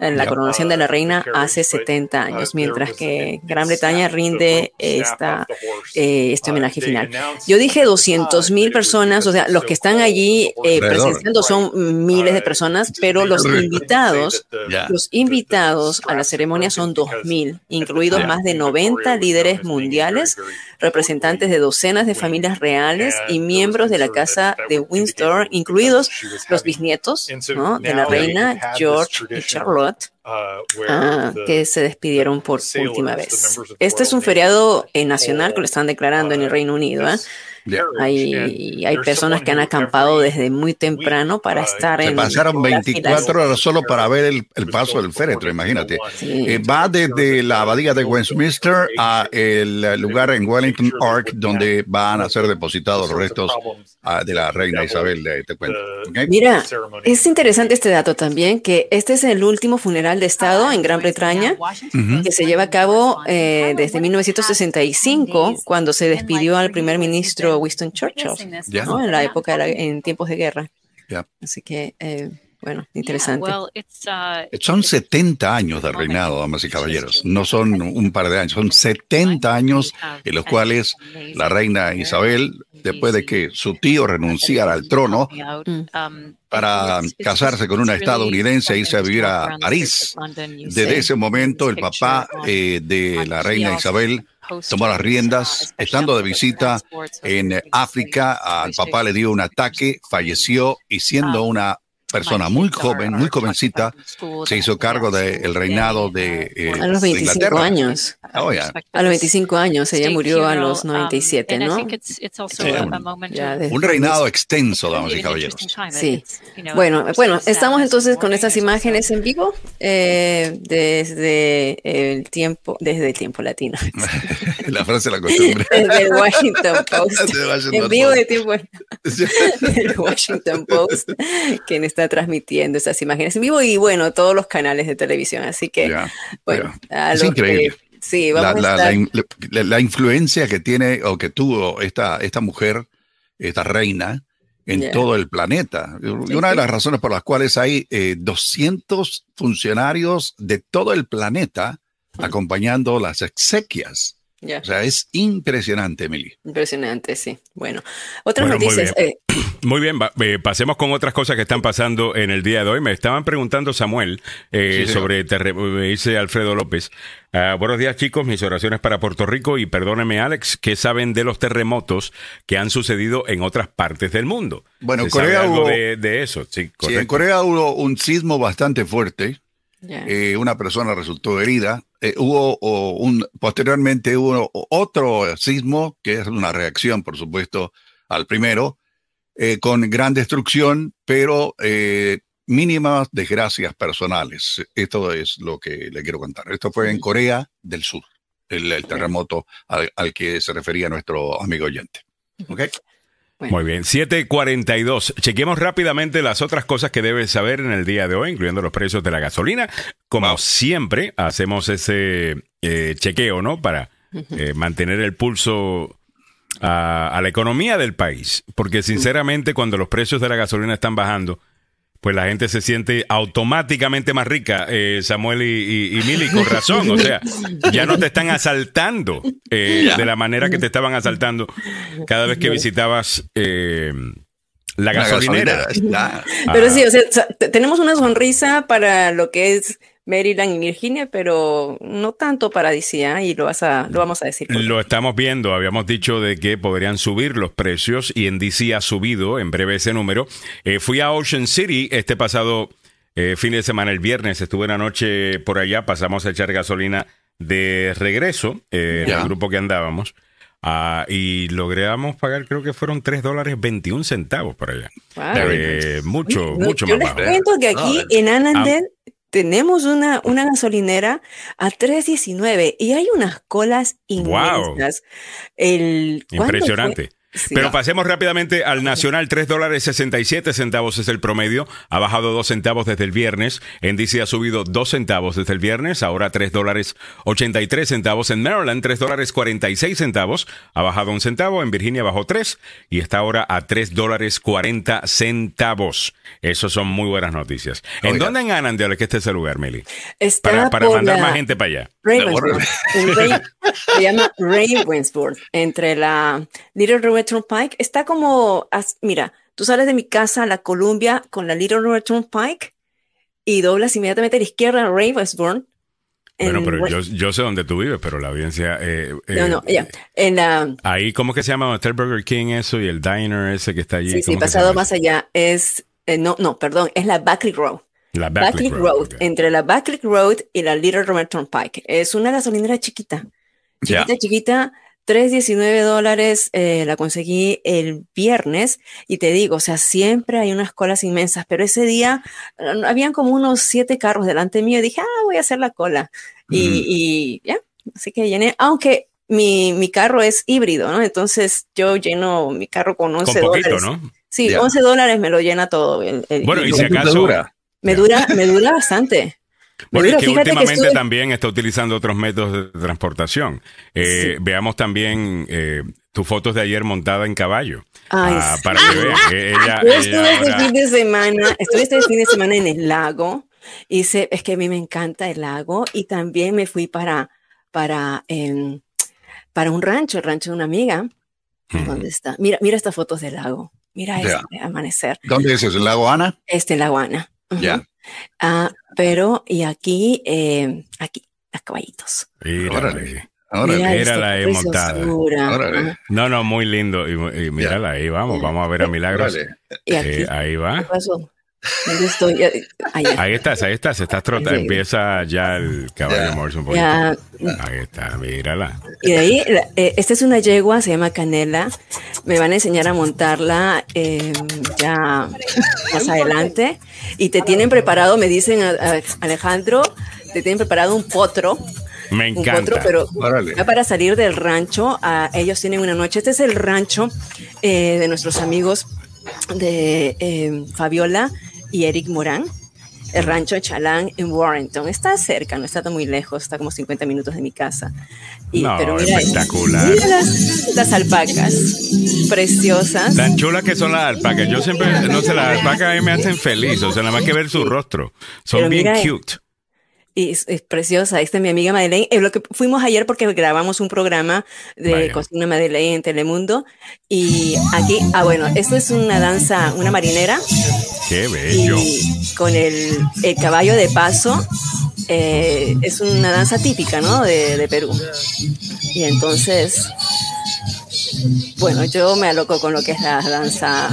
S2: en la coronación de la reina hace 70 años, mientras que Gran Bretaña rinde esta, eh, este homenaje final. Yo dije 200 mil personas, o sea, los que están allí eh, presenciando son miles de personas, pero los invitados, los invitados a la ceremonia son 2.000, incluidos
S3: Ya.
S2: más de 90 líderes mundiales, representantes de docenas de familias reales y miembros de la casa de Windsor, incluidos los bisnietos ¿no? de la reina George y Charlotte, ah, que se despidieron por última vez. Este es un feriado eh, nacional que lo están declarando en el Reino Unido. ¿eh?
S3: Ya.
S2: Hay, hay personas que han acampado desde muy temprano para estar
S3: Se
S2: en
S3: pasaron
S2: las filas.
S3: 24 horas solo para ver el, el paso del féretro, imagínate.
S2: Sí.
S3: Eh, va desde la abadía de Westminster a el lugar en Wellington Park donde van a ser depositados los restos ah, de la reina Isabel, te cuento. ¿ok?
S2: Mira, es interesante este dato también, que este es el último funeral de Estado en Gran Bretaña
S3: Ujú.
S2: que se lleva a cabo eh, desde 1965, cuando se despidió al primer ministro Winston Churchill,
S3: Ya.
S2: ¿no? en la época, de la- en tiempos de guerra.
S3: Ya.
S2: Así que, eh, bueno, interesante.
S3: Son 70 años de reinado, damas y caballeros. No son un par de años, son 70 años en los cuales la reina Isabel, después de que su tío renunciara al trono para casarse con una estadounidense e irse a vivir a París, desde ese momento el papá eh, de la reina Isabel tomó las riendas, estando de visita en África, al papá le dio un ataque, falleció y siendo una persona muy joven, muy jovencita, se hizo cargo del reinado de, eh,
S2: a los
S3: de
S2: 25
S3: Inglaterra.
S2: años.
S3: Oh, ya.
S2: A los 25 años, ella murió a los 97, ¿no? Ya de-
S3: Un reinado extenso, damas y caballeros.
S2: Sí. Bueno, bueno, estamos entonces con estas imágenes en vivo eh, desde el tiempo, desde el tiempo latino,
S3: la frase de la costumbre.
S2: desde el Washington Post,
S3: Washington
S2: en vivo
S3: Post.
S2: de tiempo el Washington Post, quien está transmitiendo esas imágenes en vivo y bueno, todos los canales de televisión. Así que, bueno,
S3: Es increíble.
S2: que- sí,
S3: la,
S2: vamos
S3: la-
S2: a estar.
S3: la- la influencia que tiene o que tuvo esta, esta mujer, esta reina, en todo el planeta. Y una de las razones por las cuales hay eh, 200 funcionarios de todo el planeta acompañando las exequias.
S2: Ya.
S3: O sea, es impresionante, Emily.
S2: Impresionante, sí. Bueno, otras
S1: Bueno, muy
S2: noticias.
S1: bien.
S2: eh,
S1: Muy bien, va- eh, pasemos con otras cosas que están pasando en el día de hoy. Me estaban preguntando, Samuel, eh,
S3: Sí,
S1: sobre, me dice Alfredo López. Ah, buenos días, chicos. Mis oraciones para Puerto Rico y perdóneme, Alex, ¿qué saben de los terremotos que han sucedido en otras partes del mundo?
S3: Bueno,
S1: ¿Se sabe
S3: Corea
S1: algo
S3: hubo-
S1: de, de eso? Sí,
S3: Sí, en. Corea hubo un sismo bastante fuerte.
S2: ya.
S3: eh, una persona resultó herida. Eh, hubo o, un, posteriormente hubo otro sismo, que es una reacción, por supuesto, al primero, eh, con gran destrucción, pero eh, mínimas desgracias personales. Esto es lo que le quiero contar. Esto fue en Corea del Sur, el, el terremoto al, al que se refería nuestro amigo oyente.
S1: Muy bien, 742. Chequemos rápidamente las otras cosas que debes saber en el día de hoy, incluyendo los precios de la gasolina. Como siempre, hacemos ese eh, chequeo, ¿no? Para eh, mantener el pulso a, a la economía del país. Porque sinceramente, cuando los precios de la gasolina están bajando, pues la gente se siente automáticamente más rica, eh, Samuel y, y, Mili, con razón. O sea, ya no te están asaltando eh, de la manera que te estaban asaltando cada vez que visitabas eh, la gasolinera.
S2: Pero sí, o sea, tenemos una sonrisa para lo que es Maryland y Virginia, pero no tanto para DC, ¿eh? y lo, vas a, lo vamos a decir.
S1: Lo estamos viendo, habíamos dicho de que podrían subir los precios y en DC ha subido en breve ese número. Eh, fui a Ocean City este pasado eh, fin de semana, el viernes, estuve una noche por allá, pasamos a echar gasolina de regreso, en el grupo que andábamos. Uh, y logramos pagar, creo que fueron 3 dólares 21 centavos por allá. mucho, mucho
S2: yo
S1: más
S2: les cuento que aquí en Anandel tenemos una, una gasolinera a 3.19 y hay unas colas inmensas. El,
S1: Impresionante. Pero pasemos rápidamente al nacional, 3 dólares 67 centavos es el promedio, ha bajado 2 centavos desde el viernes, en DC ha subido 2 centavos desde el viernes, ahora 3 dólares 83 centavos, en Maryland 3 dólares 46 centavos, ha bajado un centavo, en Virginia bajó 3 y está ahora a 3 dólares 40 centavos. Eso son muy buenas noticias. ¿En dónde en Annandale que este es el lugar, Meli?
S2: Está
S1: para, mandar más gente para allá.
S2: se llama Ravensburg, entre la Little River Pike está como, mira, tú sales de mi casa a la Columbia con la Little River Pike y doblas inmediatamente a la izquierda a Ravensbourne.
S1: Bueno, pero yo, yo, sé dónde tú vives, pero la audiencia... Eh,
S2: eh, no, no, ya. En la,
S1: ahí, ¿cómo que se llama? Está el Burger King eso y el diner ese que está allí.
S2: Sí, sí, pasado más allá. Es, eh, no, no, perdón, es la Backlick Road.
S1: La Backlick,
S2: Road. Entre la Backlick Road y la Little River Pike. Es una gasolinera chiquita. Chiquita, chiquita 3.19 dólares eh, la conseguí el viernes y te digo, o sea, siempre hay unas colas inmensas, pero ese día habían como unos siete carros delante mío y dije, ah, voy a hacer la cola. Y, ya, así que llené, aunque mi, mi, carro es híbrido, ¿no? Entonces yo lleno mi carro con 11 con poquito, dólares. ¿no? Sí, 11 dólares me lo llena todo.
S1: bueno, y si acaso...
S2: Me dura, me dura bastante.
S1: Bueno, es que últimamente también está utilizando otros métodos de transportación. Eh, veamos también eh, tus fotos de ayer montada en caballo.
S2: Ah,
S1: para que vean. Ella,
S2: Yo estuve este fin de semana, estuve este fin de semana en el lago. Hice, es que a mí me encanta el lago y también me fui para, para, em, para un rancho, el rancho de una amiga. ¿Dónde está? Mira, mira estas fotos del lago. Mira este amanecer.
S3: ¿Dónde es ¿El lago Ana?
S2: Este, el lago Ana. Ya. Ah, pero, y aquí, eh, aquí, las caballitos.
S1: Mírala, Mírala ahí montada. No, no, muy lindo. Y, mírala ahí, vamos, vamos a ver a Milagros. Eh, ahí va.
S2: Estoy?
S1: Ahí estás, ahí estás, estás trotando. Empieza ya el caballo Morrison. un Ahí está, mírala.
S2: Y de ahí, eh, esta es una yegua, se llama Canela. Me van a enseñar a montarla eh, ya más adelante. Y te tienen preparado, me dicen Alejandro, te tienen preparado un potro.
S1: Me encanta.
S2: pero ya para salir del rancho, ellos tienen una noche. Este es el rancho eh, de nuestros amigos de Fabiola y Eric Morán, el rancho Chalán en Warrenton. Está cerca, no está tan muy lejos, está como 50 minutos de mi casa.
S1: Y, pero mira, espectacular.
S2: Mira las, alpacas, preciosas.
S1: Tan chulas que son las alpacas. Yo siempre, no sé, las alpacas a mí me hacen feliz, o sea, nada más que ver su rostro. Son bien cute
S2: y es, preciosa. Esta es mi amiga Madeleine. Es lo que fuimos ayer porque grabamos un programa de Cocina Madeleine en Telemundo. Y aquí, ah, bueno, esto es una danza, una marinera.
S1: ¡Qué bello!
S2: con el, el caballo de paso. Eh, es una danza típica, ¿no? De, de Perú. Y entonces bueno, yo me aloco con lo que es la danza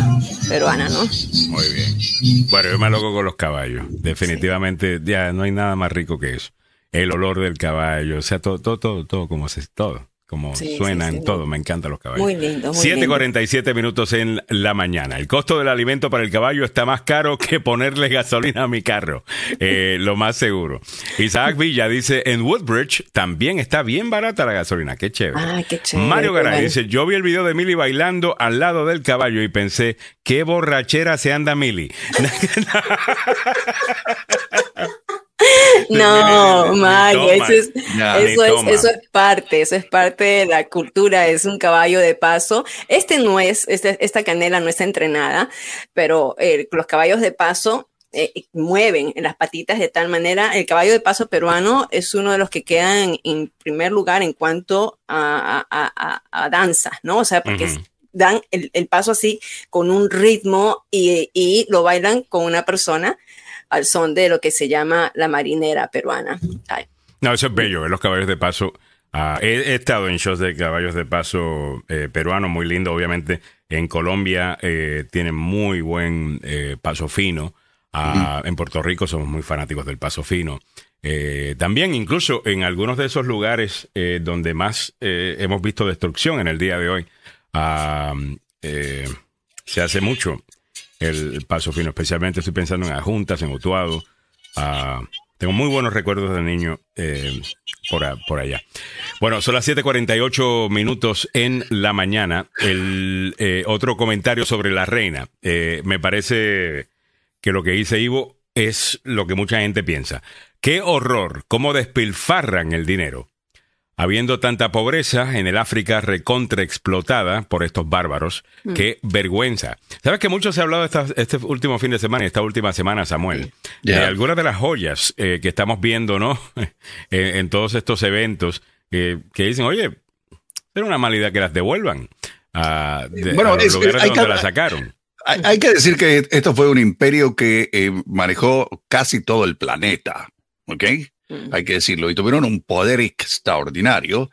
S2: peruana, ¿no?
S1: Muy bien. Bueno, yo me aloco con los caballos. Definitivamente, ya no hay nada más rico que eso. El olor del caballo, o sea, todo, todo, todo, todo como se, todo. Como
S2: Sí,
S1: suena
S2: sí,
S1: en todo. Me encantan los caballos.
S2: Muy lindo, muy
S1: 7.47 minutos en la mañana. El costo del alimento para el caballo está más caro que ponerle gasolina a mi carro. Eh, lo más seguro. Isaac Villa dice, en Woodbridge también está bien barata la gasolina. Qué chévere.
S2: Ay, qué chévere,
S1: Mario Garay
S2: bueno.
S1: dice, yo vi el video de Milly bailando al lado del caballo y pensé, qué borrachera se anda Milly.
S2: No, Mario, eso es, eso, es,
S1: toma.
S2: eso es parte, eso es parte de la cultura, es un caballo de paso. Este no es, este- esta canela no está entrenada, pero eh, los caballos de paso eh, mueven las patitas de tal manera. El caballo de paso peruano es uno de los que quedan en primer lugar en cuanto a, a, a- a danza, ¿no? O sea, porque dan el, el paso así con un ritmo y, y lo bailan con una persona al son de lo que se llama la marinera peruana. Ay,
S1: No, eso es bello, ver los caballos de paso. Ah, he, he estado en shows de caballos de paso eh, peruanos, muy lindo, obviamente. En Colombia eh, tienen muy buen eh, paso fino. Ah, En Puerto Rico somos muy fanáticos del paso fino. Eh, también, incluso en algunos de esos lugares eh, donde más eh, hemos visto destrucción en el día de hoy, ah, eh, se hace mucho el paso fino, especialmente estoy pensando en Ajuntas, en Utuado. Ah, tengo muy buenos recuerdos de niño eh, por, por allá. Bueno, son las 7:48 minutos en la mañana. El eh, otro comentario sobre la reina. Eh, me parece que lo que dice Ivo es lo que mucha gente piensa. Qué horror, cómo despilfarran el dinero. Habiendo tanta pobreza en el África recontra explotada por estos bárbaros, qué vergüenza. ¿Sabes que mucho se ha hablado esta- este último fin de semana y esta última semana, Samuel? De algunas de las joyas eh, que estamos viendo, ¿no? en, en todos estos eventos, eh, que dicen, oye, era una mala idea que las devuelvan a, de-
S3: Bueno,
S1: a los
S3: es-
S1: lugares
S3: hay
S1: donde
S3: que-
S1: las sacaron.
S3: Hay, hay que decir que esto fue un imperio que eh, manejó casi todo el planeta, ¿ok? Hay que decirlo. Y tuvieron un poder extraordinario.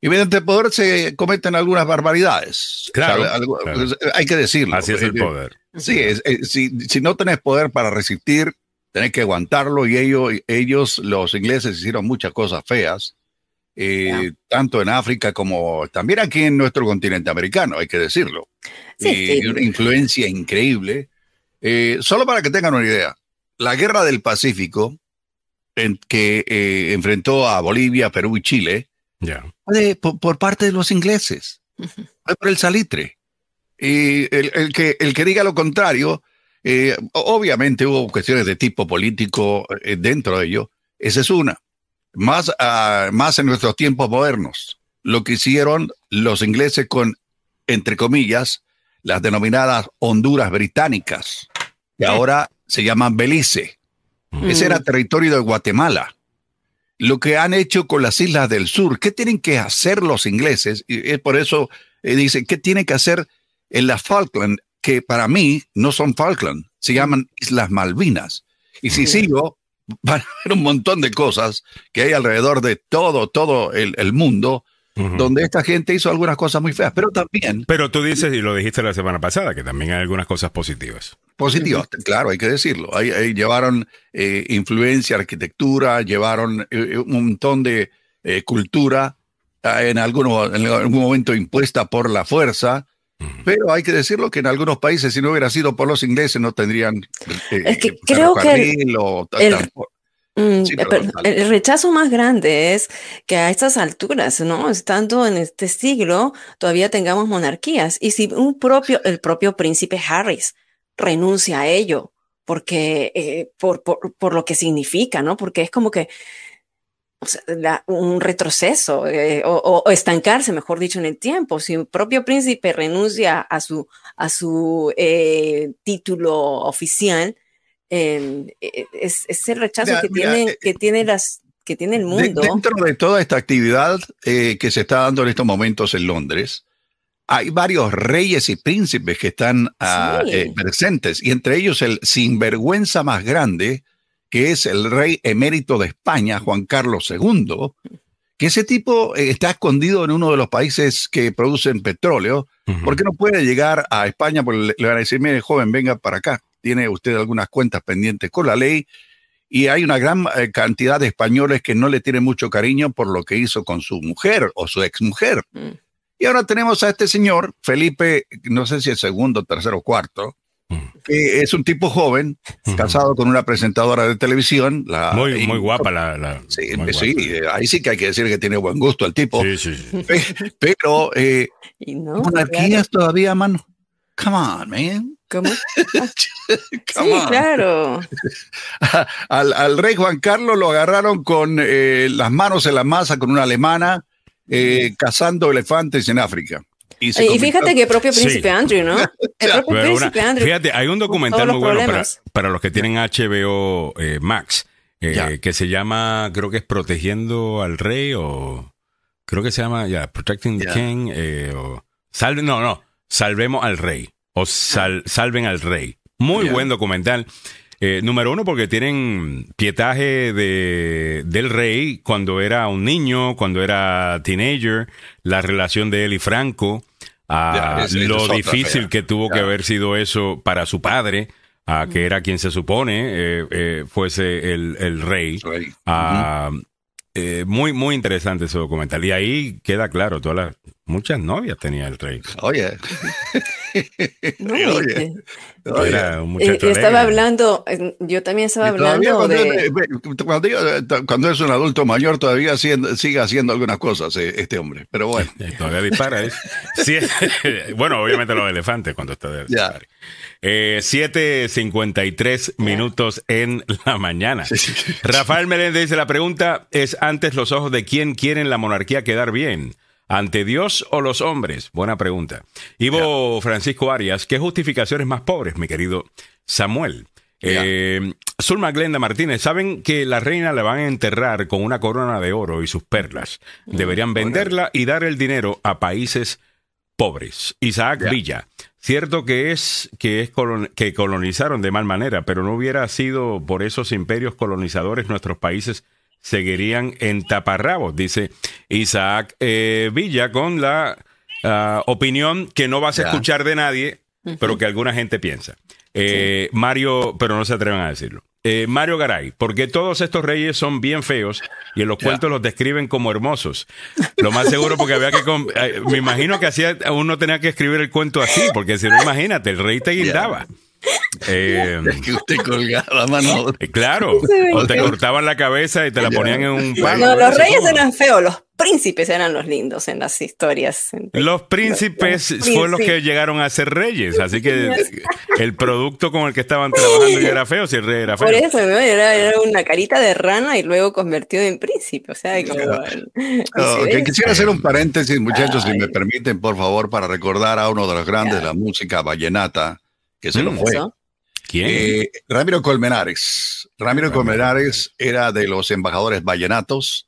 S3: Y mediante el poder se cometen algunas barbaridades.
S1: Claro,
S3: O sea, algo-
S1: claro.
S3: pues, hay que decirlo.
S1: Así es el
S3: Eh,
S1: poder.
S3: Sí, es- si, si no tenés poder para resistir, tenés que aguantarlo. Y ellos, ellos los ingleses, hicieron muchas cosas feas. eh, tanto en África como también aquí en nuestro continente americano, hay que decirlo
S2: Sí,
S3: y
S2: sí.
S3: una influencia increíble. Eh, solo para que tengan una idea, la guerra del Pacífico, en que eh, enfrentó a Bolivia, Perú y Chile, de- por, por parte de los ingleses, fue por el salitre. Y el, el que, el que diga lo contrario, eh, obviamente hubo cuestiones de tipo político eh, dentro de ello, esa es una. Más, ah, más en nuestros tiempos modernos, lo que hicieron los ingleses con, entre comillas, las denominadas Honduras británicas, que ahora se llaman Belice. Ese era territorio de Guatemala. Lo que han hecho con las islas del sur, ¿qué tienen que hacer los ingleses? Y es por eso eh, dice, ¿qué tienen que hacer en las Falkland? Que para mí no son Falkland, se llaman Islas Malvinas. Y si sigo, van a ver un montón de cosas que hay alrededor de todo, todo el, el mundo, Donde esta gente hizo algunas cosas muy feas, pero también
S1: Pero tú dices, y lo dijiste la semana pasada, que también hay algunas cosas positivas.
S3: positivas, claro, hay que decirlo. Ahí, ahí llevaron eh, influencia, arquitectura, llevaron eh, un montón de eh, cultura, ah, en, alguno, en algún momento impuesta por la fuerza, pero hay que decirlo que en algunos países, si no hubiera sido por los ingleses, no tendrían eh,
S2: Es que creo que
S3: o
S2: el- Mm,
S3: Sí,
S2: eh,
S3: perdón,
S2: pero
S3: dale.
S2: el rechazo más grande es que a estas alturas, ¿no? Estando en este siglo, todavía tengamos monarquías. Y si un propio, el propio príncipe Harris renuncia a ello, porque, eh, por, por, por lo que significa, ¿no? Porque es como que o sea, la- un retroceso eh, o, o- o estancarse, mejor dicho, en el tiempo. Si un propio príncipe renuncia a su, a su eh, título oficial, eh, eh, es, es el rechazo
S3: Mira,
S2: que,
S3: mira,
S2: tiene,
S3: eh,
S2: que, tiene las, que tiene el
S3: De-
S2: mundo.
S3: dentro de toda esta actividad eh, que se está dando en estos momentos en Londres, hay varios reyes y príncipes que están ah,
S2: Sí.
S3: eh, presentes, y entre ellos el sinvergüenza más grande, que es el rey emérito de España, Juan Carlos II, que ese tipo eh, está escondido en uno de los países que producen petróleo, porque no puede llegar a España, porque le, le van a decir, mire, joven, venga para acá, tiene usted algunas cuentas pendientes con la ley, y hay una gran eh, cantidad de españoles que no le tienen mucho cariño por lo que hizo con su mujer o su exmujer.
S2: Mm.
S3: Y ahora tenemos a este señor, Felipe, no sé si es segundo, tercero o cuarto,
S1: Mm.
S3: que es un tipo joven, casado con una presentadora de televisión. La,
S1: Muy,
S3: y-
S1: muy guapa la. la-
S3: Sí,
S1: muy
S3: sí,
S1: guapa.
S3: eh, ahí sí que hay que decir que tiene buen gusto el tipo.
S1: Sí, sí, sí.
S3: Pe- Pero, eh,
S2: no,
S3: monarquías todavía, mano. Come on, man.
S2: ¿Cómo?
S3: Come
S2: Sí,
S3: on.
S2: claro.
S3: al, al rey Juan Carlos lo agarraron con eh, las manos en la masa con una alemana eh, cazando elefantes en África. Y, se
S2: Y
S3: convirtió-
S2: fíjate que el propio
S1: Sí.
S2: príncipe Andrew, ¿no? El propio
S1: Pero una-
S2: príncipe Andrew.
S1: fíjate, hay un documental muy bueno para, los que tienen HBO eh, Max, eh, que se llama, creo que es Protegiendo al Rey o creo que se llama, ya, Protecting the
S3: Ya.
S1: King, eh, o Salve, no, no, Salvemos al Rey o sal- Salven al Rey. Muy buen documental. Eh, número uno, porque tienen pietaje de, del rey cuando era un niño, cuando era teenager, la relación de él y Franco, ah, lo
S3: es
S1: difícil
S3: fea.
S1: que tuvo que haber sido eso para su padre, ah, que era quien se supone eh, eh, fuese el, el rey.
S3: Rey.
S1: Ah, eh, muy, muy interesante ese documental. Y ahí queda claro, todas las, muchas novias tenía el rey.
S3: Oye.
S2: No,
S3: Oye. Oye.
S1: Era un
S2: eh,
S1: muchacho
S2: yo estaba hablando, eh, yo también estaba hablando
S3: cuando,
S2: de...
S3: cuando digo, eh, cuando es un adulto mayor, todavía sigue haciendo algunas cosas eh, este hombre. Pero bueno,
S1: Eh, Todavía dispara. ¿eh? Sí, bueno, obviamente los elefantes cuando está de
S3: Ya.
S1: dispare. Eh, 7.53 minutos en la mañana. Rafael Meléndez dice, la pregunta es antes los ojos de quién quieren la monarquía quedar bien. ¿Ante Dios o los hombres? Buena pregunta. Ivo Francisco Arias, ¿qué justificaciones más pobres, mi querido Samuel? Eh, Zulma Glenda Martínez, ¿saben que la reina la van a enterrar con una corona de oro y sus perlas? Deberían venderla y dar el dinero a países pobres. Isaac. Villa, cierto que es, que es colon- que colonizaron de mal manera, pero no hubiera sido por esos imperios colonizadores nuestros países seguirían en taparrabos, dice Isaac eh, Villa con la ah, opinión que no vas a escuchar de nadie, pero que alguna gente piensa. Eh, Mario, pero no se atreven a decirlo. Eh, Mario Garay, porque todos estos reyes son bien feos y en los cuentos los describen como hermosos. Lo más seguro porque había que... com- eh, me imagino que hacía, uno tenía que escribir el cuento así, porque si no, imagínate, el rey te guindaba. Eh,
S3: es que usted colgaba, mano.
S1: eh, claro, o te cortaban la cabeza y te la ponían en un palo.
S2: No, los reyes eran feos, los príncipes eran los lindos en las historias.
S1: Los príncipes
S2: Los
S1: fueron los que llegaron a ser reyes, así que el producto con el que estaban trabajando ya era feo, si el rey era feo.
S2: Por eso, ¿no? era, era una carita de rana y luego convertido en príncipe. O sea, como.
S3: Que quisiera hacer un paréntesis, muchachos, si me permiten, por favor, para recordar a uno de los grandes de la música vallenata, que se lo
S1: Mm.
S3: fue.
S2: Eso.
S1: ¿Quién?
S3: Eh, Ramiro Colmenares. Ramiro Colmenares era de los embajadores vallenatos,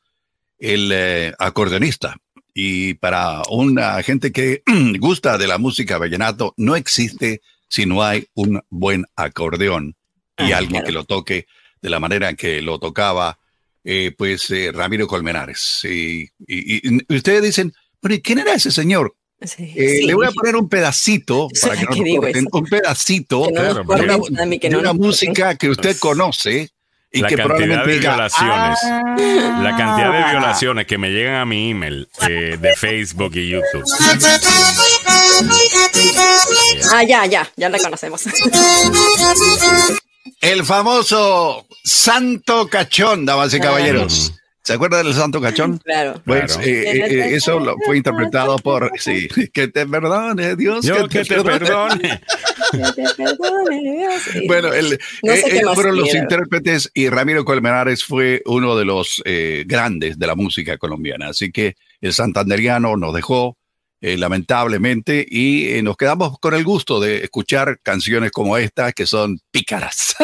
S3: el eh, acordeonista. Y para una gente que gusta de la música vallenato, no existe si no hay un buen acordeón y
S2: Ah,
S3: alguien
S2: claro.
S3: que lo toque de la manera en que lo tocaba, eh, pues eh, Ramiro Colmenares. Y, y- y- y ustedes dicen, bueno, ¿y quién era ese señor?
S2: Sí,
S3: Eh,
S2: sí.
S3: Le voy a poner un pedacito para que no nos corten, un pedacito
S2: Que no nos
S1: Claro,
S2: corten,
S3: de una,
S2: a mí que
S3: de
S2: no
S3: una
S2: nos corten.
S3: música que usted conoce y
S1: La
S3: que
S1: cantidad
S3: probablemente
S1: de
S3: diga,
S1: violaciones.
S3: "Ah".
S1: La cantidad de violaciones que me llegan a mi email eh, de Facebook y YouTube.
S2: Ah, ya, ya, ya la conocemos.
S3: El famoso Santo Cachón, damas y
S2: Ah.
S3: ¿Se acuerda del Santo Cachón?
S2: Claro.
S3: Pues
S1: Claro.
S3: eh, eh, eh, eso lo fue interpretado por, sí, que te perdone Dios.
S1: Yo que te perdone.
S2: Que te perdone, Dios. Sí.
S3: Bueno, el-
S2: No sé
S3: eh,
S2: más
S3: fueron los intérpretes y Ramiro Colmenares fue uno de los eh, grandes de la música colombiana. Así que el santanderiano nos dejó eh, lamentablemente y eh, nos quedamos con el gusto de escuchar canciones como esta que son pícaras.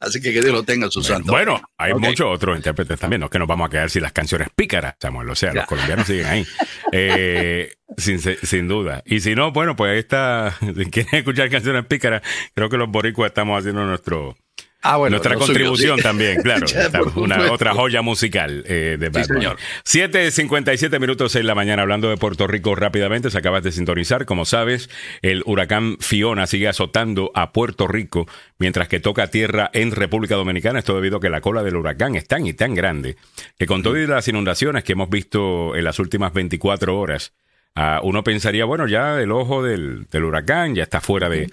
S3: Así que que Dios lo tenga en su santo.
S1: Bueno, hay muchos otros intérpretes también. No es que nos vamos a quedar sin las canciones pícaras, Samuel. O sea,
S3: Ya.
S1: los colombianos siguen ahí. Eh, sin, sin duda. Y si no, bueno, pues ahí está. Si quieren escuchar canciones pícaras, creo que los boricuas estamos haciendo nuestro Ah, bueno, Nuestra contribución también, claro. una otra joya musical eh, de Batman. Sí, 7.57 minutos en la mañana hablando de Puerto Rico rápidamente. Se acabas de sintonizar. Como sabes, el huracán Fiona sigue azotando a Puerto Rico mientras que toca tierra en República Dominicana. Esto debido a que la cola del huracán es tan y tan grande que con todas las inundaciones que hemos visto en las últimas 24 horas, Ah, uno pensaría, bueno, ya el ojo del, huracán ya está fuera de,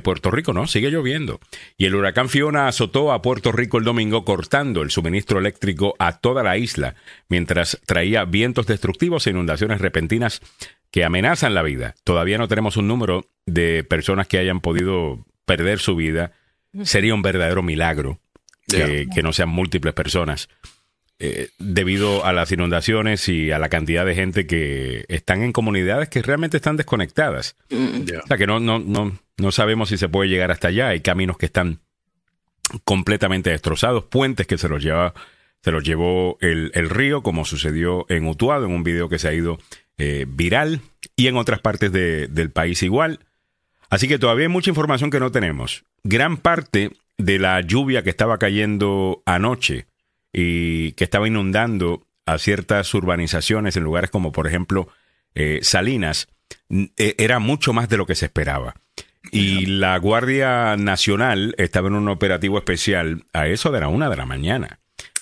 S1: Puerto Rico, ¿no? Sigue lloviendo. Y el huracán Fiona azotó a Puerto Rico el domingo cortando el suministro eléctrico a toda la isla, mientras traía vientos destructivos e inundaciones repentinas que amenazan la vida. Todavía no tenemos un número de personas que hayan podido perder su vida. Sería un verdadero milagro que no sean múltiples personas. Eh, debido a las inundaciones y a la cantidad de gente que están en comunidades que realmente están desconectadas. Mm. O sea, que no, no, no, no sabemos si se puede llegar hasta allá. Hay caminos que están completamente destrozados, puentes que se los lleva, se los llevó el, río, como sucedió en Utuado, en un video que se ha ido eh, viral, y en otras partes del país igual. Así que todavía hay mucha información que no tenemos. Gran parte de la lluvia que estaba cayendo anoche y que estaba inundando a ciertas urbanizaciones en lugares como por ejemplo eh, Salinas, e, era mucho más de lo que se esperaba. Y la Guardia Nacional estaba en un operativo especial a eso de la una de la mañana.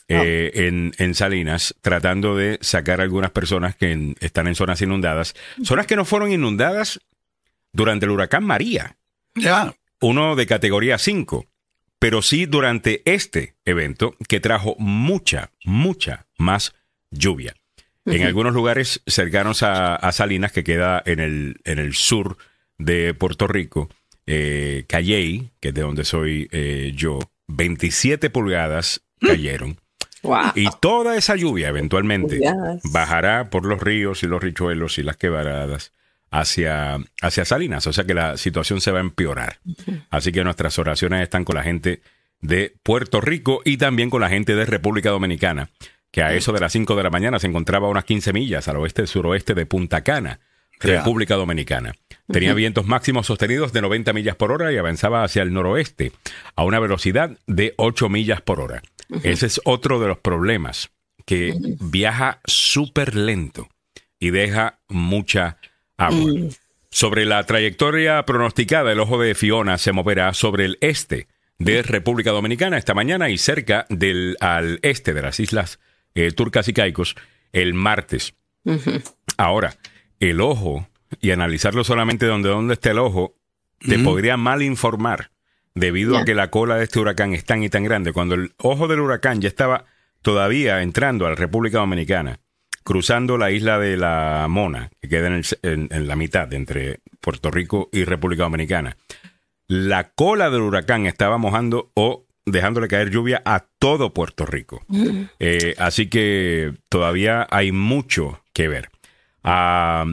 S1: Eh, ah. en, en, Salinas, tratando de sacar a algunas personas que están en zonas inundadas. Zonas que no fueron inundadas durante el huracán María. Ya. Uno de categoría 5 pero sí durante este evento que trajo mucha, mucha más lluvia. En algunos lugares cercanos a, Salinas, que queda en el, en el sur de Puerto Rico, eh, Calley, que es de donde soy eh, yo, 27 pulgadas cayeron. Y toda esa lluvia eventualmente bajará por los ríos y los richuelos y las quebradas hacia, hacia Salinas, o sea que la situación se va a empeorar. Así que nuestras oraciones están con la gente de Puerto Rico y también con la gente de República Dominicana, que a eso de las 5 de la mañana se encontraba a unas 15 millas al oeste-suroeste de Punta Cana, República Dominicana. Tenía vientos máximos sostenidos de 90 millas por hora y avanzaba hacia el noroeste a una velocidad de 8 millas por hora. Ese es otro de los problemas, que viaja súper lento y deja mucha Mm. Sobre la trayectoria pronosticada, el ojo de Fiona se moverá sobre el este de República Dominicana esta mañana y cerca del al este de las islas eh, turcas y caicos el martes. Ahora, el ojo, y analizarlo solamente donde, donde está el ojo, te podría mal informar debido a que la cola de este huracán es tan y tan grande. Cuando el ojo del huracán ya estaba todavía entrando a la República Dominicana, cruzando la isla de la Mona, que queda en, la mitad entre Puerto Rico y República Dominicana. La cola del huracán estaba mojando o dejándole caer lluvia a todo Puerto Rico. Eh, así que todavía hay mucho que ver. Ah,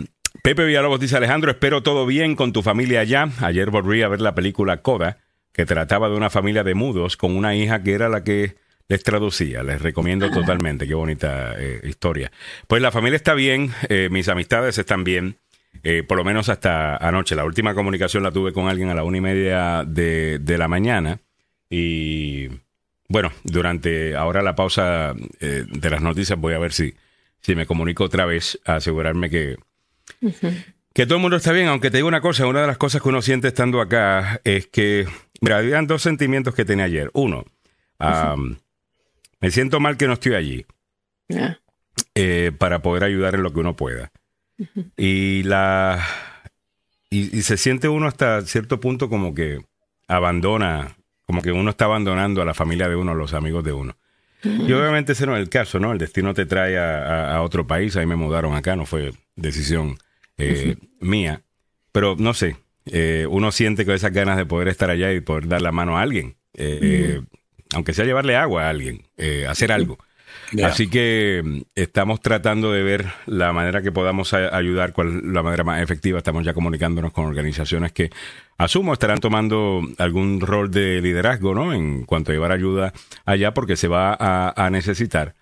S1: Pepe Villalobos dice, Alejandro, espero todo bien con tu familia allá. Ayer volví a ver la película Coda, que trataba de una familia de mudos con una hija que era la que les traducía. Les recomiendo totalmente. Qué bonita eh, historia. Pues la familia está bien, eh, mis amistades están bien. Eh, por lo menos hasta anoche. La última comunicación la tuve con alguien a la una y media de, la mañana. Y bueno, durante ahora la pausa de las noticias voy a ver si, si me comunico otra vez a asegurarme que, que todo el mundo está bien. Aunque te digo una cosa, una de las cosas que uno siente estando acá es que, mira, habían dos sentimientos que tenía ayer. Uno, me siento mal que no estoy allí. Eh, para poder ayudar en lo que uno pueda. Y la. Y, se siente uno hasta cierto punto como que abandona, como que uno está abandonando a la familia de uno, a los amigos de uno. Y obviamente ese no es el caso, ¿no? El destino te trae a, otro país, ahí me mudaron acá, no fue decisión eh, mía. Pero no sé, eh, uno siente con esas ganas de poder estar allá y poder dar la mano a alguien aunque sea llevarle agua a alguien, eh, hacer algo. Así que mm, estamos tratando de ver la manera que podamos ayudar, cuál la manera más efectiva. Estamos ya comunicándonos con organizaciones que asumo estarán tomando algún rol de liderazgo, ¿no? En cuanto a llevar ayuda allá, porque se va a, necesitar.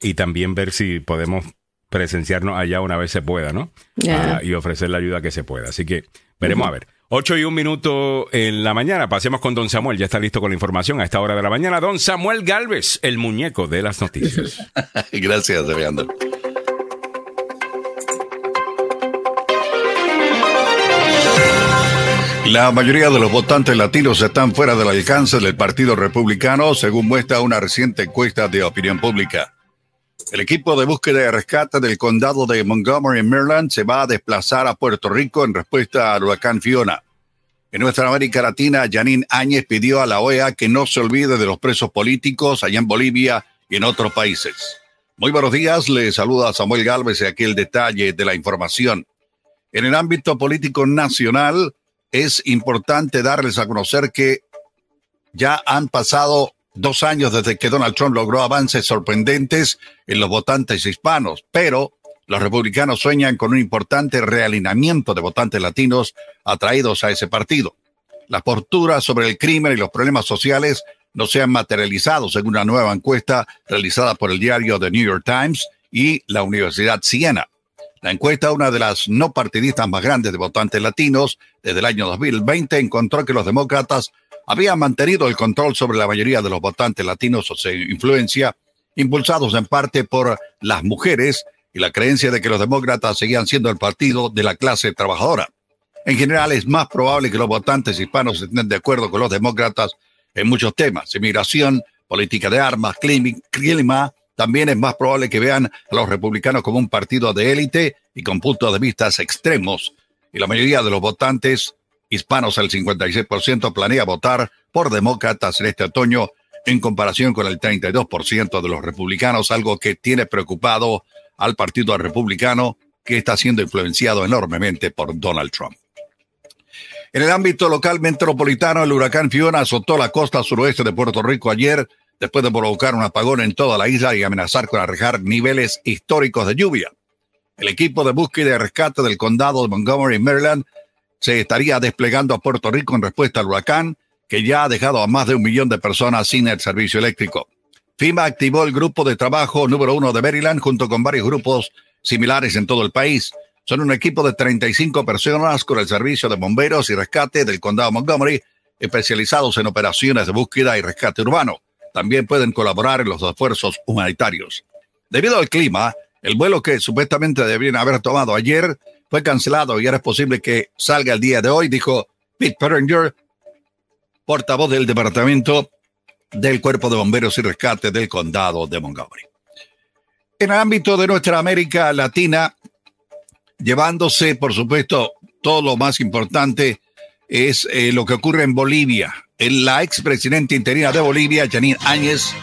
S1: y también ver si podemos presenciarnos allá una vez se pueda, ¿no? Ah, y ofrecer la ayuda que se pueda. Así que veremos a ver. 8 y un minuto en la mañana. Pasemos con don Samuel. Ya está listo con la información a esta hora de la mañana. Don Samuel Galvez, el muñeco de las noticias.
S3: Gracias, Alejandro. La mayoría de los votantes latinos están fuera del alcance del Partido Republicano, según muestra una reciente encuesta de opinión pública. El equipo de búsqueda y rescate del condado de Montgomery, Maryland, se va a desplazar a Puerto Rico en respuesta al huracán Fiona. En nuestra América Latina, Janine Áñez pidió a la OEA que no se olvide de los presos políticos allá en Bolivia y en otros países. Muy buenos días, le saluda Samuel Galvez y aquí el detalle de la información. En el ámbito político nacional, es importante darles a conocer que ya han pasado dos años desde que Donald Trump logró avances sorprendentes en los votantes hispanos, pero los republicanos sueñan con un importante realineamiento de votantes latinos atraídos a ese partido. Las posturas sobre el crimen y los problemas sociales no se han materializado, según una nueva encuesta realizada por el diario The New York Times y la Universidad Siena. La encuesta, una de las no partidistas más grandes de votantes latinos desde el año 2020, encontró que los demócratas habían mantenido el control sobre la mayoría de los votantes latinos o su influencia, impulsados en parte por las mujeres y la creencia de que los demócratas seguían siendo el partido de la clase trabajadora. En general, es más probable que los votantes hispanos estén de acuerdo con los demócratas en muchos temas, inmigración, política de armas, clima, también es más probable que vean a los republicanos como un partido de élite y con puntos de vista extremos. Y la mayoría de los votantes hispanos, el 56%, planea votar por demócratas en este otoño en comparación con el 32% de los republicanos, algo que tiene preocupado al Partido Republicano, que está siendo influenciado enormemente por Donald Trump. En el ámbito local metropolitano, el huracán Fiona azotó la costa suroeste de Puerto Rico ayer después de provocar un apagón en toda la isla y amenazar con arrejar niveles históricos de lluvia. El equipo de búsqueda y rescate del condado de Montgomery, Maryland, se estaría desplegando a Puerto Rico en respuesta al huracán, que ya ha dejado a más de un millón de personas sin el servicio eléctrico. FIMA activó el grupo de trabajo número uno de Maryland junto con varios grupos similares en todo el país. Son un equipo de 35 personas con el servicio de bomberos y rescate del condado Montgomery, especializados en operaciones de búsqueda y rescate urbano también pueden colaborar en los esfuerzos humanitarios. Debido al clima, el vuelo que supuestamente deberían haber tomado ayer fue cancelado y ahora es posible que salga el día de hoy, dijo Pete Pettinger, portavoz del Departamento del Cuerpo de Bomberos y Rescate del Condado de Montgomery. En el ámbito de nuestra América Latina, llevándose, por supuesto, todo lo más importante es eh, lo que ocurre en Bolivia la expresidenta interina de Bolivia, Janine Áñez,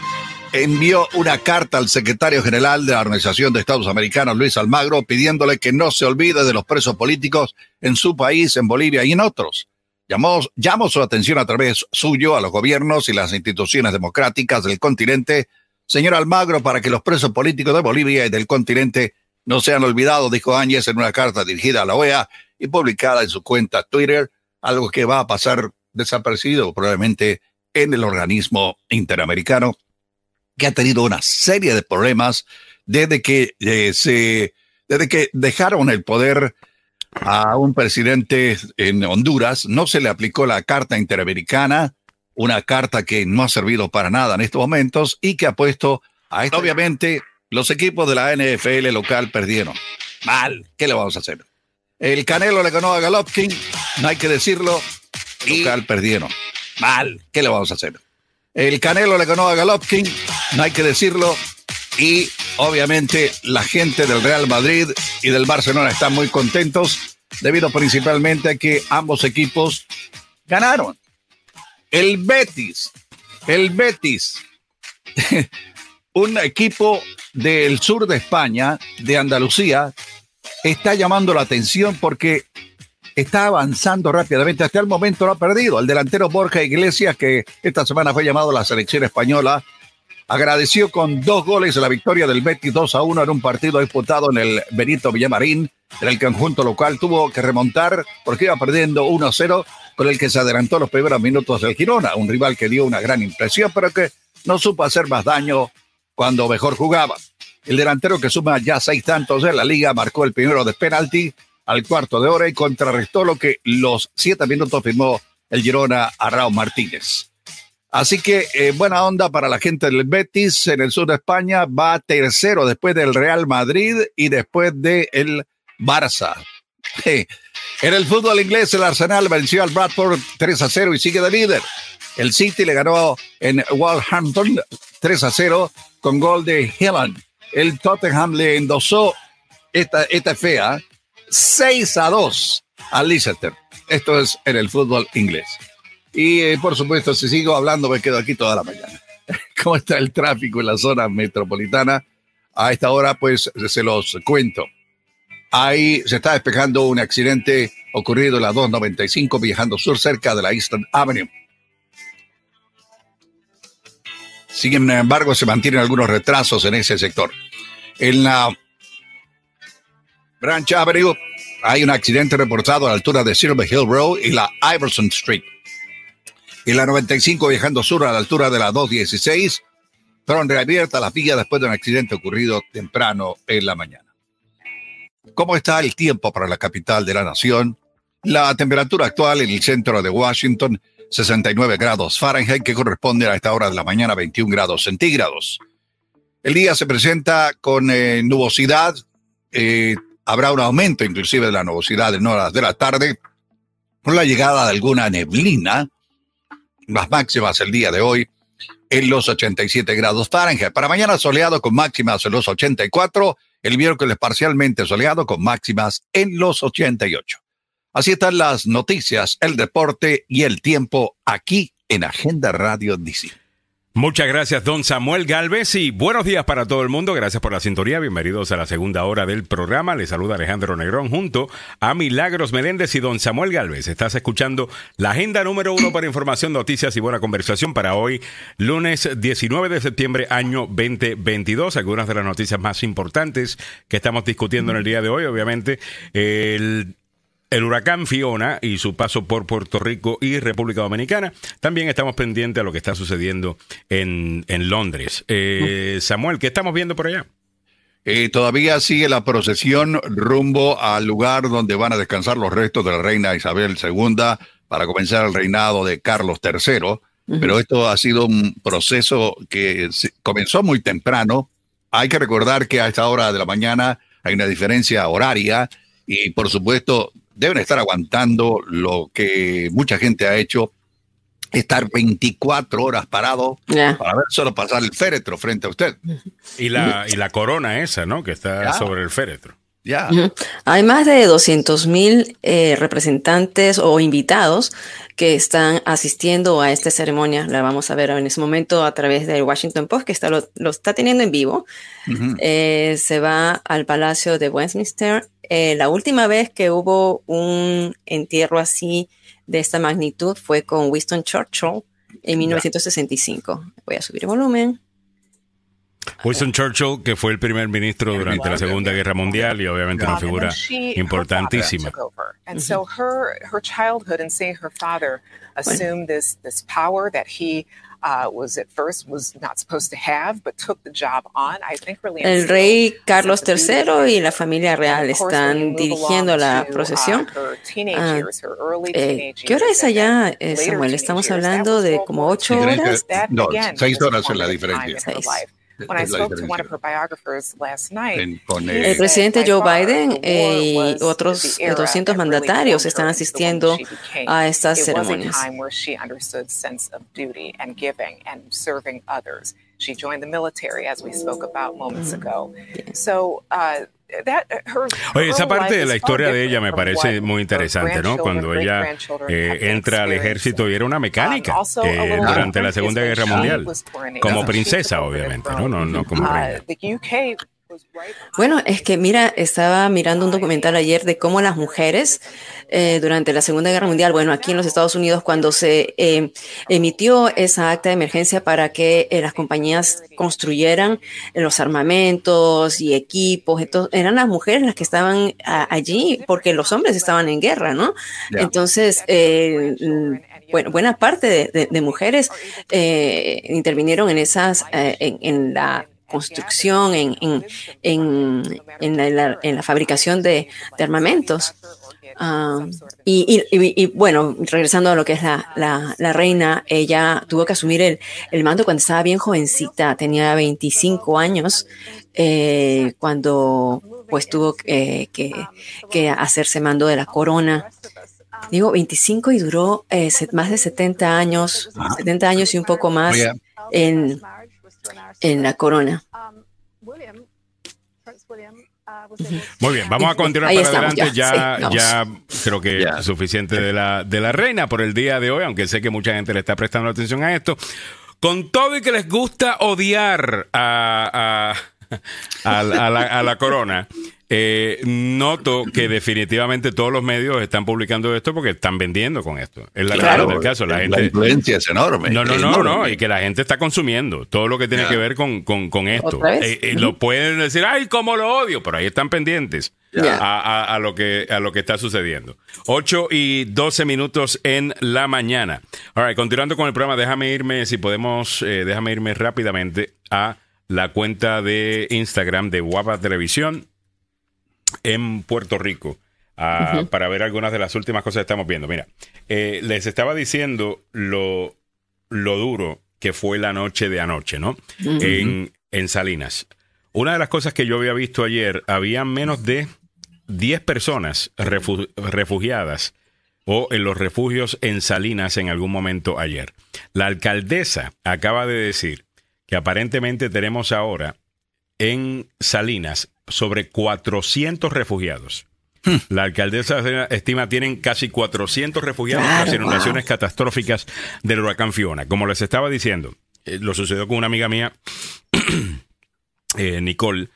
S3: envió una carta al secretario general de la Organización de Estados Americanos, Luis Almagro, pidiéndole que no se olvide de los presos políticos en su país, en Bolivia y en otros. Llamó, llamó su atención a través suyo a los gobiernos y las instituciones democráticas del continente, señor Almagro, para que los presos políticos de Bolivia y del continente no sean olvidados, dijo Áñez en una carta dirigida a la OEA y publicada en su cuenta Twitter, algo que va a pasar desaparecido probablemente en el organismo interamericano, que ha tenido una serie de problemas desde que eh, se, desde que dejaron el poder a un presidente en Honduras, no se le aplicó la Carta Interamericana, una carta que no ha servido para nada en estos momentos y que ha puesto a esto. Obviamente, los equipos de la NFL local perdieron. Mal, ¿qué le vamos a hacer? El Canelo le ganó a Galopkin, no hay que decirlo, local perdieron. Mal, ¿qué le vamos a hacer? El Canelo le ganó a Galopkin, no hay que decirlo. Y obviamente la gente del Real Madrid y del Barcelona están muy contentos debido principalmente a que ambos equipos ganaron. El Betis, el Betis, un equipo del sur de España, de Andalucía, está llamando la atención porque está avanzando rápidamente. Hasta el momento no ha perdido. El delantero Borja Iglesias, que esta semana fue llamado a la selección española, agradeció con dos goles la victoria del Betis 2 a 1 en un partido disputado en el Benito Villamarín. En el conjunto local tuvo que remontar porque iba perdiendo 1 a 0, con el que se adelantó los primeros minutos del Girona, un rival que dio una gran impresión, pero que no supo hacer más daño cuando mejor jugaba. El delantero que suma ya seis tantos en la liga marcó el primero de penalti al cuarto de hora y contrarrestó lo que los siete minutos firmó el Girona a Raúl Martínez. Así que eh, buena onda para la gente del Betis en el sur de España. Va tercero después del Real Madrid y después del el Barça. En el fútbol inglés, el Arsenal venció al Bradford 3 a 0 y sigue de líder. El City le ganó en Wolverhampton 3 a 0 con gol de Hillan. El Tottenham le endosó esta, esta fea 6 a 2 al Leicester. Esto es en el fútbol inglés. Y eh, por supuesto, si sigo hablando, me quedo aquí toda la mañana. ¿Cómo está el tráfico en la zona metropolitana? A esta hora, pues se los cuento. Ahí se está despejando un accidente ocurrido en la 295 viajando sur cerca de la Eastern Avenue. Sin embargo, se mantienen algunos retrasos en ese sector. En la Branch Avenue hay un accidente reportado a la altura de Silver Hill Road y la Iverson Street. En la 95 viajando sur a la altura de la 216, fueron reabiertas las vías después de un accidente ocurrido temprano en la mañana. ¿Cómo está el tiempo para la capital de la nación? La temperatura actual en el centro de Washington, 69 grados Fahrenheit, que corresponde a esta hora de la mañana 21 grados centígrados. El día se presenta con eh, nubosidad, eh, habrá un aumento inclusive de la nubosidad en horas de la tarde, con la llegada de alguna neblina, las máximas el día de hoy en los 87 grados Fahrenheit. Para mañana soleado con máximas en los 84, el miércoles parcialmente soleado con máximas en los 88. Así están las noticias, el deporte y el tiempo aquí en Agenda Radio DC.
S1: Muchas gracias, don Samuel Galvez, y buenos días para todo el mundo. Gracias por la sintonía. Bienvenidos a la segunda hora del programa. Les saluda Alejandro Negrón junto a Milagros Meléndez y don Samuel Galvez. Estás escuchando la agenda número uno para información, noticias y buena conversación para hoy, lunes 19 de septiembre, año 2022. Algunas de las noticias más importantes que estamos discutiendo en el día de hoy, obviamente, el el huracán Fiona y su paso por Puerto Rico y República Dominicana. También estamos pendientes a lo que está sucediendo en, en Londres. Eh, Samuel, ¿qué estamos viendo por allá?
S3: Eh, todavía sigue la procesión rumbo al lugar donde van a descansar los restos de la reina Isabel II para comenzar el reinado de Carlos III. Pero esto ha sido un proceso que comenzó muy temprano. Hay que recordar que a esta hora de la mañana hay una diferencia horaria y por supuesto deben estar aguantando lo que mucha gente ha hecho, estar 24 horas parado para ver solo pasar el féretro frente a usted.
S1: Y la, y la corona esa, ¿no? Que está sobre el féretro.
S2: Ya. Hay más de 200 mil eh, representantes o invitados que están asistiendo a esta ceremonia. La vamos a ver en ese momento a través del Washington Post, que está, lo, está teniendo en vivo. Eh, se va al Palacio de Westminster eh, la última vez que hubo un entierro así de esta magnitud fue con Winston Churchill en 1965. Voy a subir el volumen.
S1: Winston Churchill, que fue el primer ministro durante la Segunda Guerra Mundial y obviamente una figura importantísima.
S2: El rey Carlos III y la familia real están dirigiendo la uh, procesión. Ah, eh, ¿Qué hora es allá, eh, Samuel? Estamos hablando de como ocho horas.
S3: No, seis horas es la diferencia.
S2: El presidente Joe Biden y otros 200 mandatarios están asistiendo a estas ceremonias. She understood sense of duty and giving and serving others. She joined the military, as we spoke about moments mm. ago.
S1: So, uh, Oye, esa parte de la historia de ella me parece muy interesante, ¿no? Cuando ella eh, entra al ejército y era una mecánica um, eh, durante la Segunda Guerra Mundial, como princesa, obviamente, ¿no? No, no como uh, reina.
S2: Bueno, es que mira, estaba mirando un documental ayer de cómo las mujeres eh, durante la Segunda Guerra Mundial, bueno, aquí en los Estados Unidos, cuando se eh, emitió esa acta de emergencia para que eh, las compañías construyeran los armamentos y equipos, entonces, eran las mujeres las que estaban allí porque los hombres estaban en guerra, ¿no? Entonces, bueno, buena parte de, mujeres intervinieron en esas, en la construcción, en, en, en, en la, la, fabricación de, de armamentos. Y, y, y, bueno, regresando a lo que es la, la, la reina, ella tuvo que asumir el, el, mando cuando estaba bien jovencita, tenía 25 años, eh, cuando pues tuvo eh, que, que, hacerse mando de la corona. Digo 25 y duró eh, más de 70 años, 70 años y un poco más en, en la corona.
S1: Muy bien, vamos a continuar para adelante. Ya, ya, creo que es suficiente de la, de la reina por el día de hoy, aunque sé que mucha gente le está prestando atención a esto. Con todo y que les gusta odiar a, a, la, a la corona, eh, noto que definitivamente todos los medios están publicando esto porque están vendiendo con esto. Es la claro, del caso. La, gente,
S3: influencia es enorme.
S1: No, no, no, no, y que la gente está consumiendo todo lo que tiene que ver con, con, esto. Eh, eh, lo pueden decir, ay, cómo lo odio, pero ahí están pendientes. A, a, lo que, a lo que está sucediendo. 8 y 12 minutos en la mañana. All continuando con el programa, déjame irme, si podemos, déjame irme rápidamente a la cuenta de Instagram de Guapa Televisión en Puerto Rico. Ah, para ver algunas de las últimas cosas que estamos viendo. Mira, eh, les estaba diciendo lo, lo duro que fue la noche de anoche, ¿no? en, en Salinas. Una de las cosas que yo había visto ayer, había menos de 10 personas refugiadas o en los refugios en Salinas en algún momento ayer. La alcaldesa acaba de decir que aparentemente tenemos ahora en Salinas sobre 400 refugiados. Hmm. La alcaldesa estima tienen casi 400 refugiados por las inundaciones catastróficas del huracán Fiona. Como les estaba diciendo, eh, lo sucedió con una amiga mía, eh, Nicole,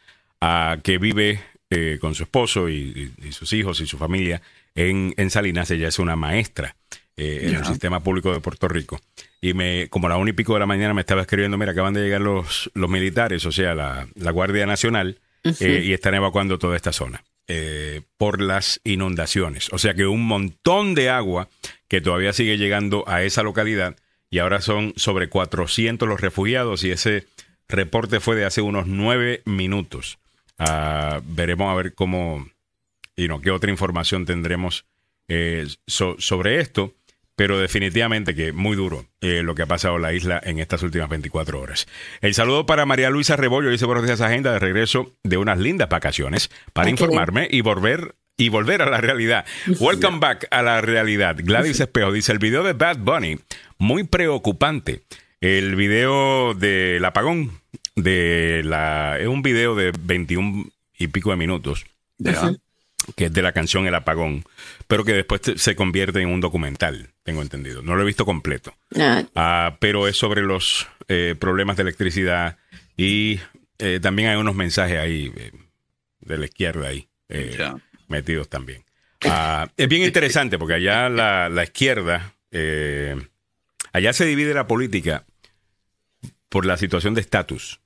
S1: que vive eh, con su esposo y, sus hijos y su familia en, en Salinas. Ella es una maestra en el sistema público de Puerto Rico. Y me, como a la una y pico de la mañana me estaba escribiendo, mira, acaban de llegar los, los militares, o sea, la, la Guardia Nacional, eh, y están evacuando toda esta zona eh, por las inundaciones. O sea que un montón de agua que todavía sigue llegando a esa localidad y ahora son sobre 400 los refugiados y ese reporte fue de hace unos nueve minutos. Ah, veremos a ver cómo y no qué otra información tendremos eh, sobre esto pero definitivamente que muy duro eh, lo que ha pasado en la isla en estas últimas 24 horas. El saludo para María Luisa Rebollo, dice buenos días agenda de regreso de unas lindas vacaciones para informarme y volver y volver a la realidad. Welcome back a la realidad. Gladys Espejo dice el video de Bad Bunny muy preocupante. El video del apagón de la es un video de 21 y pico de minutos que es de la canción El Apagón, pero que después se convierte en un documental, tengo entendido. No lo he visto completo. Ah. Ah, pero es sobre los eh, problemas de electricidad y eh, también hay unos mensajes ahí eh, de la izquierda ahí metidos también. Ah, es bien interesante porque allá la, la izquierda, allá se divide la política por la situación de estatus.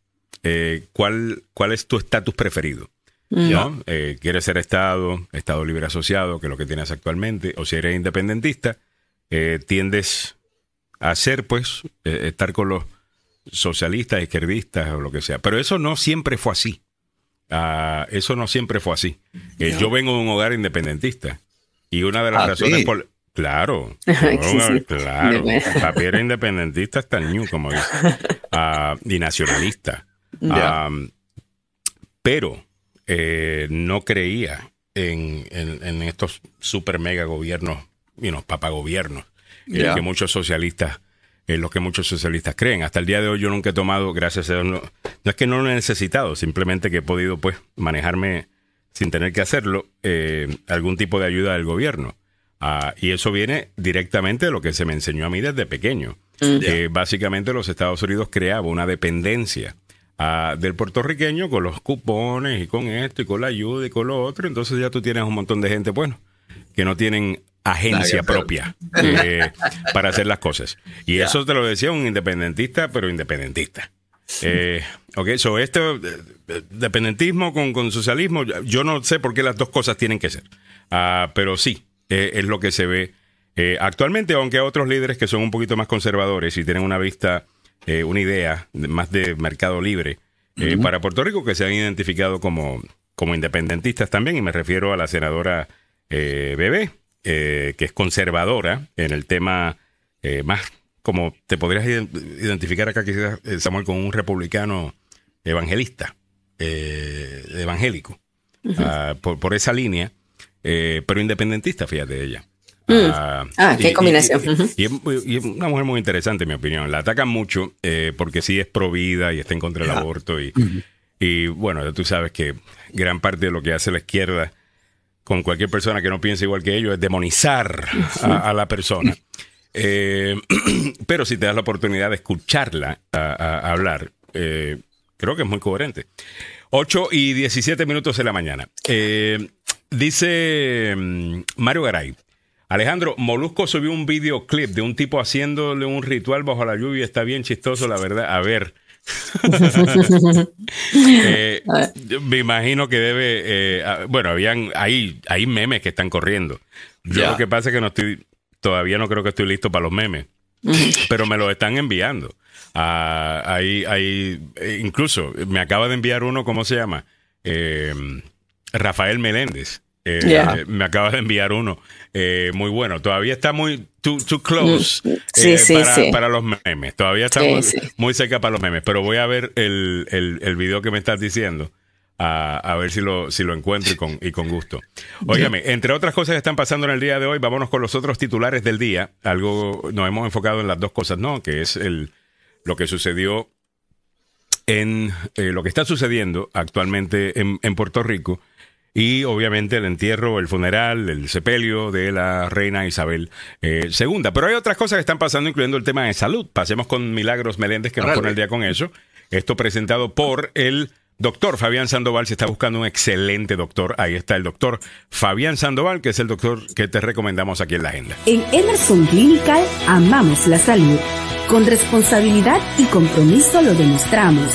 S1: ¿cuál, ¿Cuál es tu estatus preferido? ¿No? Eh, quieres ser Estado, Estado libre asociado, que es lo que tienes actualmente, o si eres independentista, eh, tiendes a ser, pues, eh, estar con los socialistas, izquierdistas o lo que sea. Pero eso no siempre fue así. Ah, eso no siempre fue así. Yo vengo de un hogar independentista y una de las ah, razones por... Claro, claro. Papi era independentista hasta el new, como dice. Ah, y nacionalista. pero eh, no creía en, en, estos super mega gobiernos, y know, papagobiernos, en que muchos socialistas, los que muchos socialistas creen. Hasta el día de hoy yo nunca he tomado, gracias a Dios, no, es que no lo he necesitado, simplemente que he podido pues manejarme sin tener que hacerlo, eh, algún tipo de ayuda del gobierno. Ah, y eso viene directamente de lo que se me enseñó a mí desde pequeño. Mm. básicamente los Estados Unidos creaba una dependencia del puertorriqueño con los cupones y con esto y con la ayuda y con lo otro. Entonces ya tú tienes un montón de gente, bueno, que no tienen agencia propia eh, para hacer las cosas. Y eso te lo decía un independentista, pero independentista. Eh, ok, so esto, eh, dependentismo con, con, socialismo, yo no sé por qué las dos cosas tienen que ser. Ah, pero sí, eh, es lo que se ve actualmente, aunque hay otros líderes que son un poquito más conservadores y tienen una vista eh, una idea más de mercado libre, eh, para Puerto Rico que se han identificado como, como independentistas también, y me refiero a la senadora eh, Bebé, eh, que es conservadora en el tema más como te podrías identificar acá quizás Samuel con un republicano evangelista, evangélico, ah, por, por, esa línea, pero independentista, fíjate ella.
S2: Mm. Ah, ah, qué combinación.
S1: Y, es una mujer muy interesante, en mi opinión. La atacan mucho eh, porque sí es pro vida y está en contra del aborto. Y, y bueno, tú sabes que gran parte de lo que hace la izquierda con cualquier persona que no piense igual que ellos es demonizar a, la persona. Eh, pero si te das la oportunidad de escucharla a, hablar, eh, creo que es muy coherente. 8 y 17 minutos de la mañana. dice mm, Mario Garay, Alejandro, Molusco subió un videoclip de un tipo haciéndole un ritual bajo la lluvia. Está bien chistoso, la verdad. A ver. Eh, me imagino que debe. Eh, bueno, habían. Hay, hay memes que están corriendo. Yo lo que pasa es que no estoy. Todavía no creo que estoy listo para los memes. pero me los están enviando. Ah, ahí, ahí, eh, incluso me acaba de enviar uno, ¿cómo se llama? Rafael Meléndez. Eh, me acaba de enviar uno eh, muy bueno. Todavía está muy too, close mm, eh, para, los memes. Todavía está muy, cerca para los memes. Pero voy a ver el, el, video que me estás diciendo. A, ver si lo, si lo encuentro y con, y con gusto. Óigame, entre otras cosas que están pasando en el día de hoy, vámonos con los otros titulares del día. Algo, nos hemos enfocado en las dos cosas, ¿no? Que es el, lo que sucedió en, lo que está sucediendo actualmente en, en Puerto Rico y obviamente el entierro, el funeral, el sepelio de la reina Isabel eh, II. Pero hay otras cosas que están pasando, incluyendo el tema de salud. Pasemos con Milagros Meléndez, que nos pone el día con eso. Esto presentado por el doctor Fabián Sandoval. Se está buscando un excelente doctor. Ahí está el doctor Fabián Sandoval, que es el doctor que te recomendamos aquí en la agenda.
S6: En Emerson Clinical amamos la salud. Con responsabilidad y compromiso lo demostramos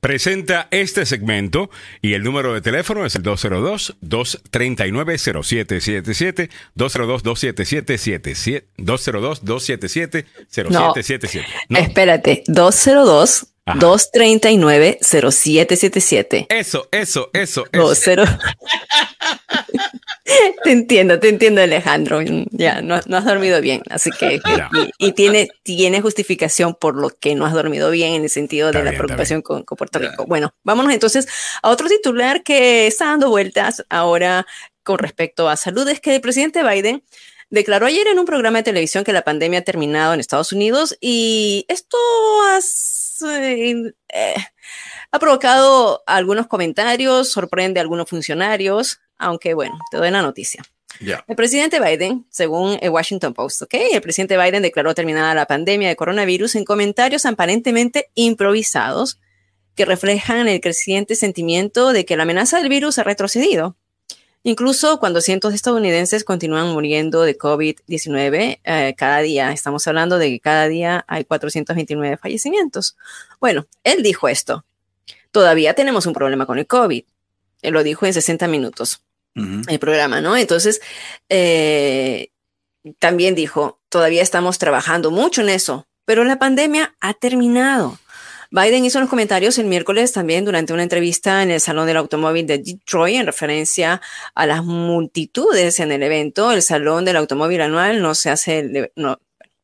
S1: presenta este segmento y el número de teléfono es el 202-239-0777, 202-277-0777, 202-277-0777.
S2: No, espérate, 202 239-0777.
S1: Eso, eso, eso. eso.
S2: te entiendo, te entiendo, Alejandro. Ya, no, has dormido bien. Así que, y, tiene, tiene justificación por lo que no has dormido bien en el sentido de la preocupación con, Puerto Rico. Bueno, vámonos entonces a otro titular que está dando vueltas ahora con respecto a salud. Es que el presidente Biden declaró ayer en un programa de televisión que la pandemia ha terminado en Estados Unidos y esto eh, ha provocado algunos comentarios, sorprende a algunos funcionarios, aunque bueno, te doy la noticia. El presidente Biden, según el Washington Post, ¿ok? El presidente Biden declaró terminada la pandemia de coronavirus en comentarios aparentemente improvisados que reflejan el creciente sentimiento de que la amenaza del virus ha retrocedido. Incluso cuando cientos de estadounidenses continúan muriendo de COVID-19 eh, cada día, estamos hablando de que cada día hay 429 fallecimientos. Bueno, él dijo esto. Todavía tenemos un problema con el COVID. Él lo dijo en 60 minutos el programa, ¿no? Entonces, eh, también dijo, todavía estamos trabajando mucho en eso, pero la pandemia ha terminado. Biden hizo unos comentarios el miércoles también durante una entrevista en el Salón del Automóvil de Detroit en referencia a las multitudes en el evento. El Salón del Automóvil anual no se, hace, no,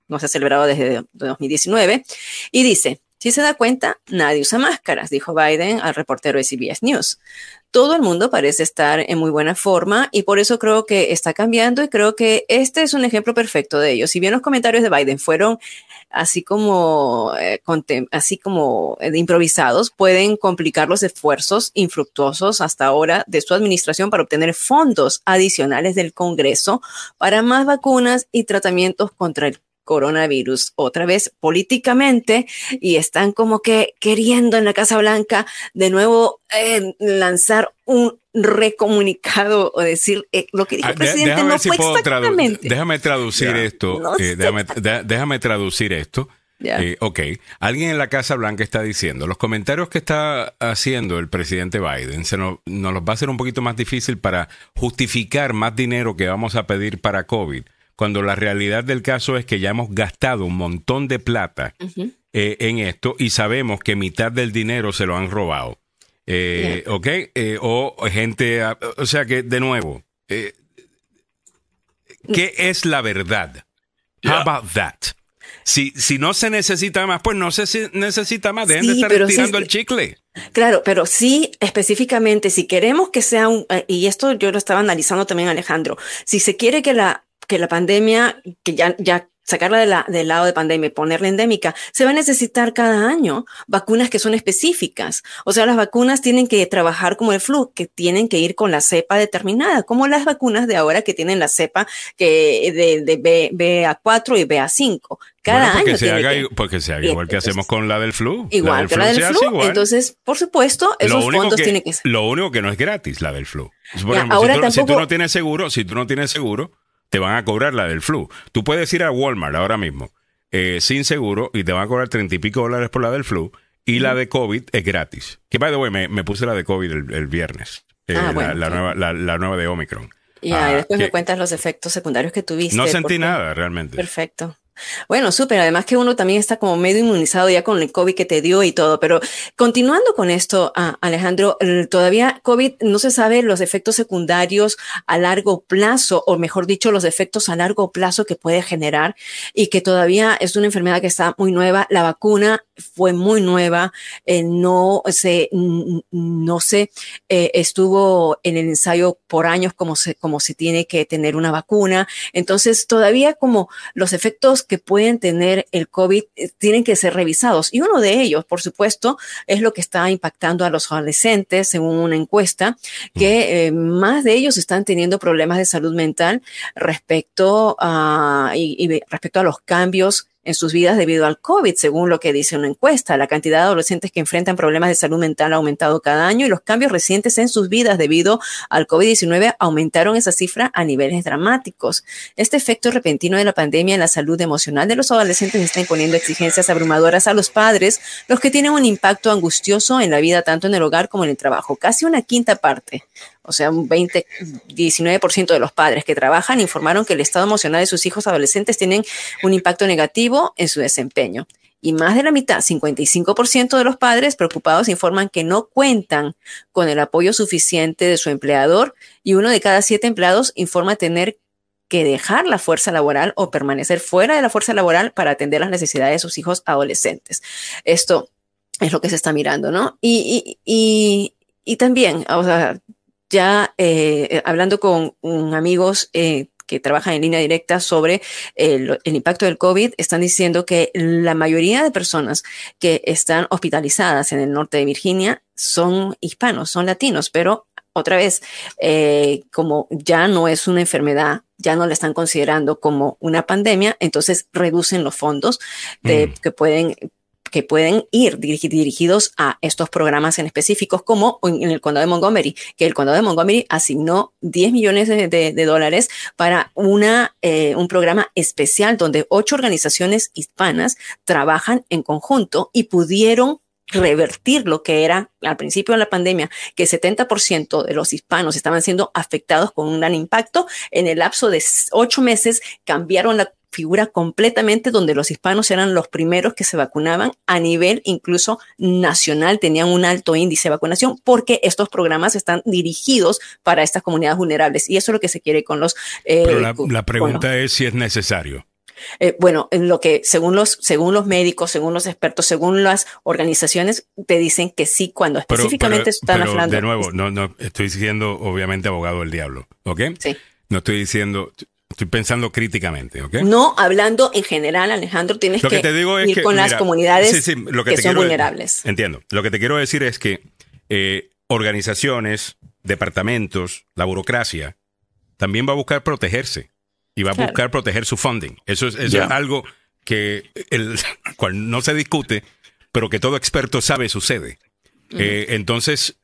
S2: no se ha celebrado desde 2019 y dice, si se da cuenta, nadie usa máscaras, dijo Biden al reportero de CBS News. Todo el mundo parece estar en muy buena forma y por eso creo que está cambiando y creo que este es un ejemplo perfecto de ello. Si bien los comentarios de Biden fueron así como, eh, así como eh, improvisados, pueden complicar los esfuerzos infructuosos hasta ahora de su administración para obtener fondos adicionales del Congreso para más vacunas y tratamientos contra el coronavirus otra vez políticamente y están como que queriendo en la Casa Blanca de nuevo eh, lanzar un recomunicado o decir eh, lo que dijo el presidente no fue exactamente.
S1: déjame traducir esto, eh, déjame, déjame, traducir esto. ok, alguien en la Casa Blanca está diciendo, los comentarios que está haciendo el presidente Biden se nos, nos los va a hacer un poquito más difícil para justificar más dinero que vamos a pedir para COVID cuando la realidad del caso es que ya hemos gastado un montón de plata eh, en esto y sabemos que mitad del dinero se lo han robado. Eh, ¿Ok? Eh, o gente, o sea que, de nuevo, ¿qué es la verdad? How about that? Si, si no se necesita más, pues no se necesita más. Dejen de estar tirando el chicle.
S2: Claro, pero sí específicamente, si queremos que sea un, y esto yo lo estaba analizando también Alejandro, si se quiere que la que la pandemia, que ya, ya sacarla de la, del lado de pandemia y ponerla endémica, se va a necesitar cada año vacunas que son específicas. O sea, las vacunas tienen que trabajar como el flu, que tienen que ir con la cepa determinada, como las vacunas de ahora que tienen la cepa que de, de B, BA4 y BA5. Cada año.
S1: Se haga, Porque se haga igual que hacemos con la del flu.
S2: Igual que la del flu. Entonces, por supuesto, esos fondos tienen que ser.
S1: Lo único que no es gratis, la del flu. ahora si tú no tienes seguro, si tú no tienes seguro, te van a cobrar la del flu. Tú puedes ir a Walmart ahora mismo eh, sin seguro y te van a cobrar treinta y pico dólares por la del flu y la de COVID es gratis. Que by the way, me, puse la de COVID el, viernes, eh, ah, la, nueva, la, nueva de Omicron.
S2: Y ah, después me cuentas los efectos secundarios que tuviste.
S1: No sentí nada realmente.
S2: Perfecto. Bueno, súper. Además que uno también está como medio inmunizado ya con el COVID que te dio y todo. Pero continuando con esto, ah, Alejandro, todavía COVID no se sabe los efectos secundarios a largo plazo, o mejor dicho, los efectos a largo plazo que puede generar y que todavía es una enfermedad que está muy nueva. La vacuna fue muy nueva, eh, no se, no se eh, estuvo en el ensayo por años como se, como se tiene que tener una vacuna. Entonces, todavía como los efectos que pueden tener el COVID eh, tienen que ser revisados. Y uno de ellos, por supuesto, es lo que está impactando a los adolescentes, según una encuesta, que más de ellos están teniendo problemas de salud mental respecto a, y respecto a los cambios en sus vidas debido al COVID, según lo que dice una encuesta. La cantidad de adolescentes que enfrentan problemas de salud mental ha aumentado cada año y los cambios recientes en sus vidas debido al COVID-19 aumentaron esa cifra a niveles dramáticos. Este efecto repentino de la pandemia en la salud emocional de los adolescentes está imponiendo exigencias abrumadoras a los padres, los que tienen un impacto angustioso en la vida tanto en el hogar como en el trabajo. Casi una quinta parte o sea, un 20, 19% de los padres que trabajan informaron que el estado emocional de sus hijos adolescentes tienen un impacto negativo en su desempeño. Y más de la mitad, 55% de los padres preocupados informan que no cuentan con el apoyo suficiente de su empleador y uno de cada siete empleados informa tener que dejar la fuerza laboral o permanecer fuera de la fuerza laboral para atender las necesidades de sus hijos adolescentes. Esto es lo que se está mirando, ¿no? Y, y, y también, o sea, ya eh, eh, hablando con amigos eh, que trabajan en línea directa sobre el, impacto del COVID, están diciendo que la mayoría de personas que están hospitalizadas en el norte de Virginia son hispanos, son latinos, pero otra vez, como ya no es una enfermedad, ya no la están considerando como una pandemia, entonces reducen los fondos de, mm. que pueden que pueden ir dirigidos a estos programas en específicos, como en el condado de Montgomery, que el condado de Montgomery asignó 10 millones de, dólares para una, eh, un programa especial donde ocho organizaciones hispanas trabajan en conjunto y pudieron revertir lo que era al principio de la pandemia, que 70% de los hispanos estaban siendo afectados con un gran impacto. En el lapso de ocho meses cambiaron la figura completamente donde los hispanos eran los primeros que se vacunaban a nivel incluso nacional, tenían un alto índice de vacunación porque estos programas están dirigidos para estas comunidades vulnerables y eso es lo que se quiere con los...
S1: Eh, Pero la, pregunta es si es necesario.
S2: Eh, bueno, en lo que según los, según los médicos, según los expertos, según las organizaciones, te dicen que sí cuando específicamente están hablando.
S1: De nuevo, no, no, estoy diciendo obviamente abogado del diablo, ¿ok?
S2: Sí.
S1: No estoy diciendo, Estoy pensando críticamente, ¿ok?
S2: No, hablando en general, Alejandro, tienes que, ir con las comunidades que, son vulnerables.
S1: entiendo. Lo que te quiero decir es que eh, organizaciones, departamentos, la burocracia, también va a buscar protegerse. y va a buscar proteger su funding. Eso es, eso es algo que el cual no se discute, pero que todo experto sabe sucede. Eh, entonces,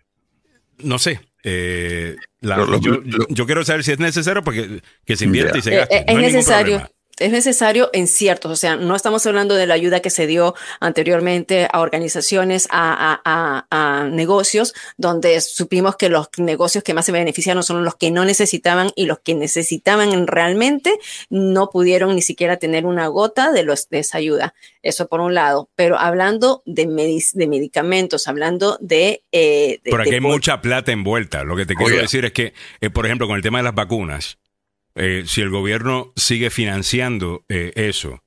S1: no sé. Eh, yo, quiero saber si es necesario porque que se invierte y se gaste.
S2: Eh, es necesario es necesario en ciertos, o sea, no estamos hablando de la ayuda que se dio anteriormente a organizaciones, a, a, a, negocios, donde supimos que los negocios que más se beneficiaron son los que no necesitaban y los que necesitaban realmente no pudieron ni siquiera tener una gota de, los, de esa ayuda. Eso por un lado. Pero hablando de, de medicamentos, hablando de...
S1: Eh, por aquí hay mucha plata envuelta. Lo que te quiero decir es que, eh, por ejemplo, con el tema de las vacunas, eh, si el gobierno sigue financiando eh, eso,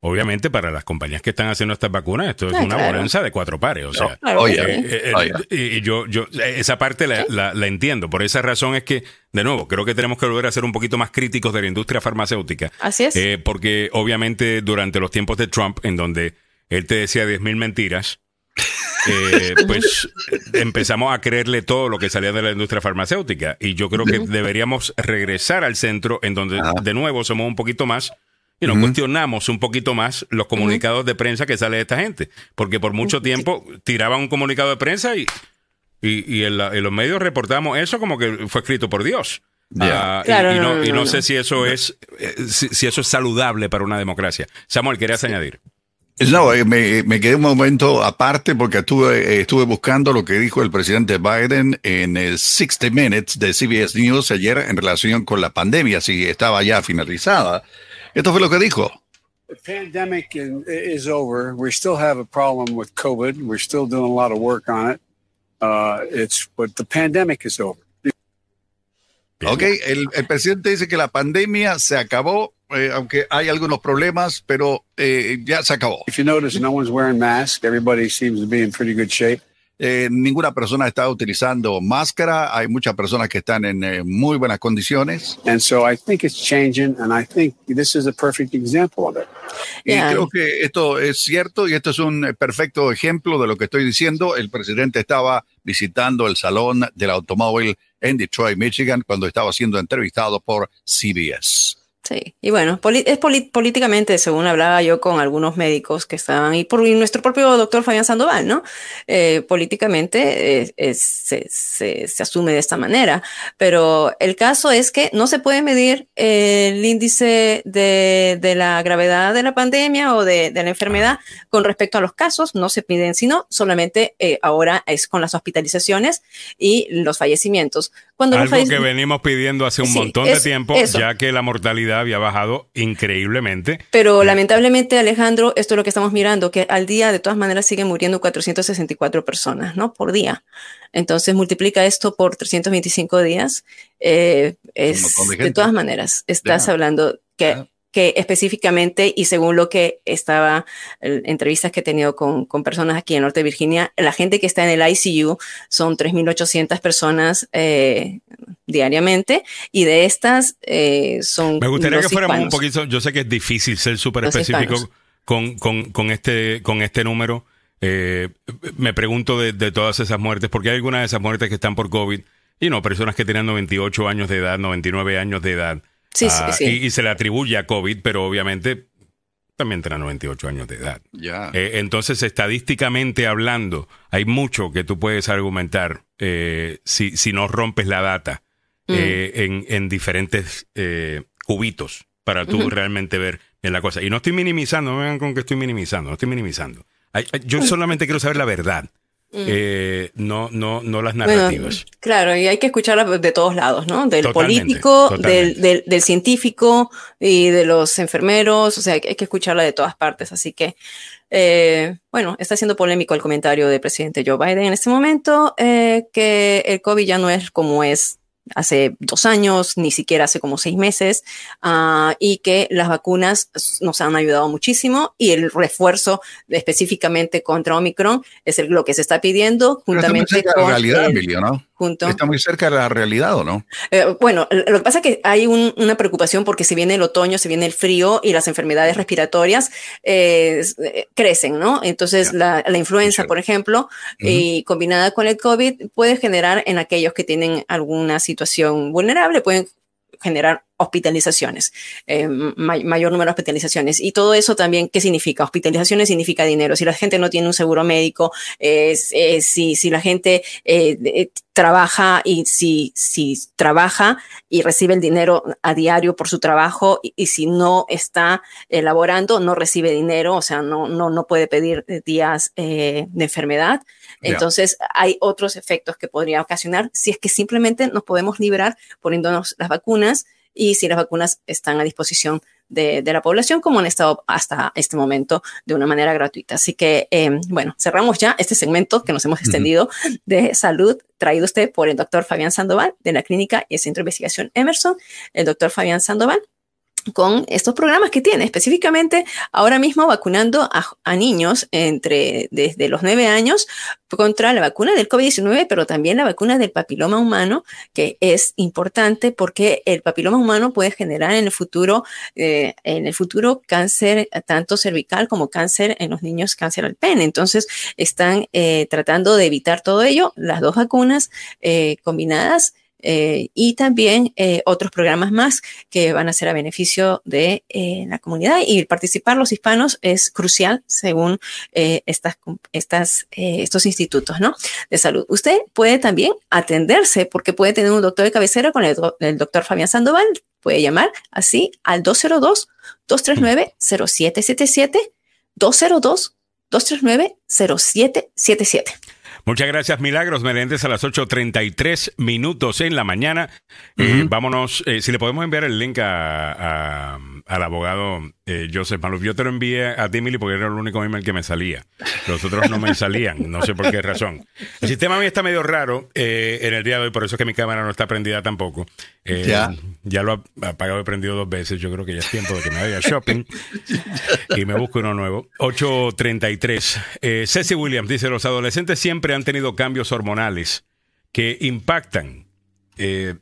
S1: obviamente para las compañías que están haciendo estas vacunas, esto es ah, una bonanza de cuatro pares. O sea, eh, y yo, yo esa parte la, entiendo. Por esa razón es que, de nuevo, creo que tenemos que volver a ser un poquito más críticos de la industria farmacéutica.
S2: Así es.
S1: porque obviamente durante los tiempos de Trump, en donde él te decía diez mil mentiras, eh, pues empezamos a creerle todo lo que salía de la industria farmacéutica. Y yo creo que deberíamos regresar al centro en donde de nuevo somos un poquito más y nos cuestionamos un poquito más los comunicados de prensa que sale de esta gente. Porque por mucho tiempo tiraban un comunicado de prensa y, y, en, los medios reportamos eso como que fue escrito por Dios. Ah, y, no, sé si eso es eh, si, eso es saludable para una democracia. Samuel, ¿querías añadir?
S3: No, eh, me, me, quedé un momento aparte porque estuve, eh, estuve buscando lo que dijo el presidente Biden en el 60 Minutes de CBS News ayer en relación con la pandemia, si estaba ya finalizada. Esto fue lo que dijo.
S7: The pandemic is over. We still have a problem with COVID. We're still doing a lot of work on it. Uh, it's, but the pandemic is over.
S3: Ok, el, el presidente dice que la pandemia se acabó eh, aunque hay algunos problemas, pero eh, ya se acabó.
S7: If you notice, no one's wearing masks. Everybody seems to be in pretty good shape.
S3: Eh, ninguna persona está utilizando máscara. Hay muchas personas que están en eh, muy buenas condiciones.
S7: And so I think it's changing, and I think this is a perfect example of it.
S3: Y creo que esto es cierto y esto es un perfecto ejemplo de lo que estoy diciendo. El presidente estaba visitando el salón del automóvil en Detroit, Michigan, cuando estaba siendo entrevistado por CBS.
S2: Sí, y bueno, es políticamente, según hablaba yo con algunos médicos que estaban, y por nuestro propio doctor Fabián Sandoval, ¿no? Eh, políticamente se, se, se, asume de esta manera, pero el caso es que no se puede medir el índice de, de la gravedad de la pandemia o de, de, la enfermedad con respecto a los casos, no se piden, sino solamente eh, ahora es con las hospitalizaciones y los fallecimientos.
S1: Cuando Algo que venimos pidiendo hace un montón de tiempo, ya que la mortalidad había bajado increíblemente.
S2: Pero eh, lamentablemente, Alejandro, esto es lo que estamos mirando, que al día de todas maneras siguen muriendo 464 personas, ¿no? Por día. Entonces multiplica esto por 325 días. Eh, es, de, todas maneras, estás hablando que que específicamente y según lo que estaba, entrevistas que he tenido con, con, personas aquí en Norte de Virginia, la gente que está en el ICU son 3.800 personas eh, diariamente y de estas eh, son...
S1: Me gustaría que fuéramos un poquito, yo sé que es difícil ser súper específico con, con, con, este, con este número. Eh, me pregunto de, de, todas esas muertes, porque hay algunas de esas muertes que están por COVID y no, personas que tienen 98 años de edad, 99 años de edad.
S2: Sí, sí, ah, sí.
S1: Y, se le atribuye a COVID, pero obviamente también tiene 98 años de edad.
S3: Ya.
S1: Eh, entonces, estadísticamente hablando, hay mucho que tú puedes argumentar eh, si, si no rompes la data mm. eh, en, en, diferentes cubitos para tú realmente ver en la cosa. Y no estoy minimizando, no me vean con que estoy minimizando, no estoy minimizando. yo solamente quiero saber la verdad. Mm. Eh, no, no, no las narrativas.
S2: claro, y hay que escucharlas de todos lados, ¿no? Del político, Del, del, científico y de los enfermeros, o sea, hay que escucharla de todas partes. Así que, eh, bueno, está siendo polémico el comentario del presidente Joe Biden en este momento, eh, que el COVID ya no es como es hace dos años, ni siquiera hace como seis meses, uh, y que las vacunas nos han ayudado muchísimo y el refuerzo específicamente contra Omicron es el, lo que se está pidiendo juntamente con...
S3: La realidad, Emilio, ¿no? Está muy cerca de la realidad, ¿o no?
S2: Eh, bueno, lo que pasa es que hay un, una preocupación porque si viene el otoño, si viene el frío y las enfermedades respiratorias eh, eh crecen, ¿no? Entonces la, la, influenza, por ejemplo, y combinada con el COVID puede generar en aquellos que tienen alguna situación vulnerable, pueden generar hospitalizaciones, eh, mayor número de hospitalizaciones. Y todo eso también, ¿qué significa? Hospitalizaciones significa dinero. Si la gente no tiene un seguro médico, si, si la gente eh, trabaja y si, si trabaja y recibe el dinero a diario por su trabajo y, si no está elaborando, no recibe dinero, o sea, no, no, no puede pedir días de enfermedad. Entonces, hay otros efectos que podría ocasionar si es que simplemente nos podemos liberar poniéndonos las vacunas y si las vacunas están a disposición de, la población, como han estado hasta este momento de una manera gratuita. Así que, em, bueno, cerramos ya este segmento que nos hemos extendido de salud, traído usted por el doctor Fabián Sandoval de la Clínica y el Centro de Investigación Emerson. El doctor Fabián Sandoval con estos programas que tiene, específicamente ahora mismo vacunando a, niños entre desde los nueve años contra la vacuna del COVID-19, pero también la vacuna del papiloma humano, que es importante porque el papiloma humano puede generar en el futuro, eh, en el futuro cáncer tanto cervical como cáncer en los niños, cáncer al pene. Entonces están eh, tratando de evitar todo ello, las dos vacunas eh, combinadas eh, y también eh, otros programas más que van a ser a beneficio de eh, la comunidad y participar los hispanos es crucial según estas, estos institutos ¿no? de salud. Usted puede también atenderse porque puede tener un doctor de cabecera con el, el doctor Fabián Sandoval, puede llamar así al 202-239-0777, 202-239-0777.
S1: Muchas gracias, Milagros Meléndez, a las 8.33 minutos en la mañana. Eh, vámonos, eh, si le podemos enviar el link a, al abogado eh, Joseph Maluf. Yo te lo envié a ti, Mili, porque era el único email que me salía. Los otros no me salían, no sé por qué razón. El sistema a mí está medio raro en el día de hoy, por eso es que mi cámara no está prendida tampoco. ya. Ya lo ha apagado y prendido dos veces. Yo creo que ya es tiempo de que me vaya shopping y me busque uno nuevo. 8.33. Ceci Williams dice, los adolescentes siempre han tenido cambios hormonales que impactan eh,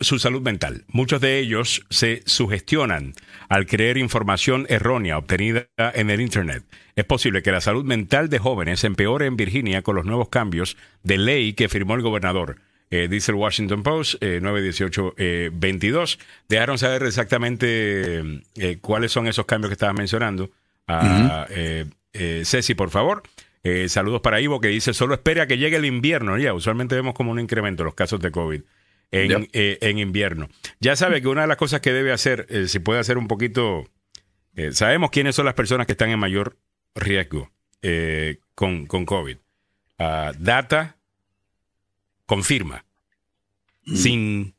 S1: su salud mental. Muchos de ellos se sugestionan al creer información errónea obtenida en el Internet. Es posible que la salud mental de jóvenes empeore en Virginia con los nuevos cambios de ley que firmó el gobernador. Eh, dice el Washington Post, eh, 918-22. Eh, Dejaron saber exactamente cuáles son esos cambios que estaba mencionando. A, Ceci, por favor. Eh, saludos para Ivo que dice, solo espera que llegue el invierno. Ya, usualmente vemos como un incremento los casos de COVID en, eh, en invierno. Ya sabe que una de las cosas que debe hacer, eh, si puede hacer un poquito, sabemos quiénes son las personas que están en mayor riesgo con, con, COVID. Ah, data confirma. Mm. Sin...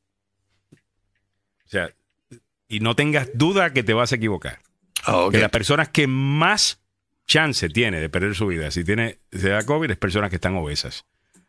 S1: O sea, y no tengas duda que te vas a equivocar. Ah, que las personas que más chance tiene de perder su vida si tiene, se da COVID es personas que están obesas.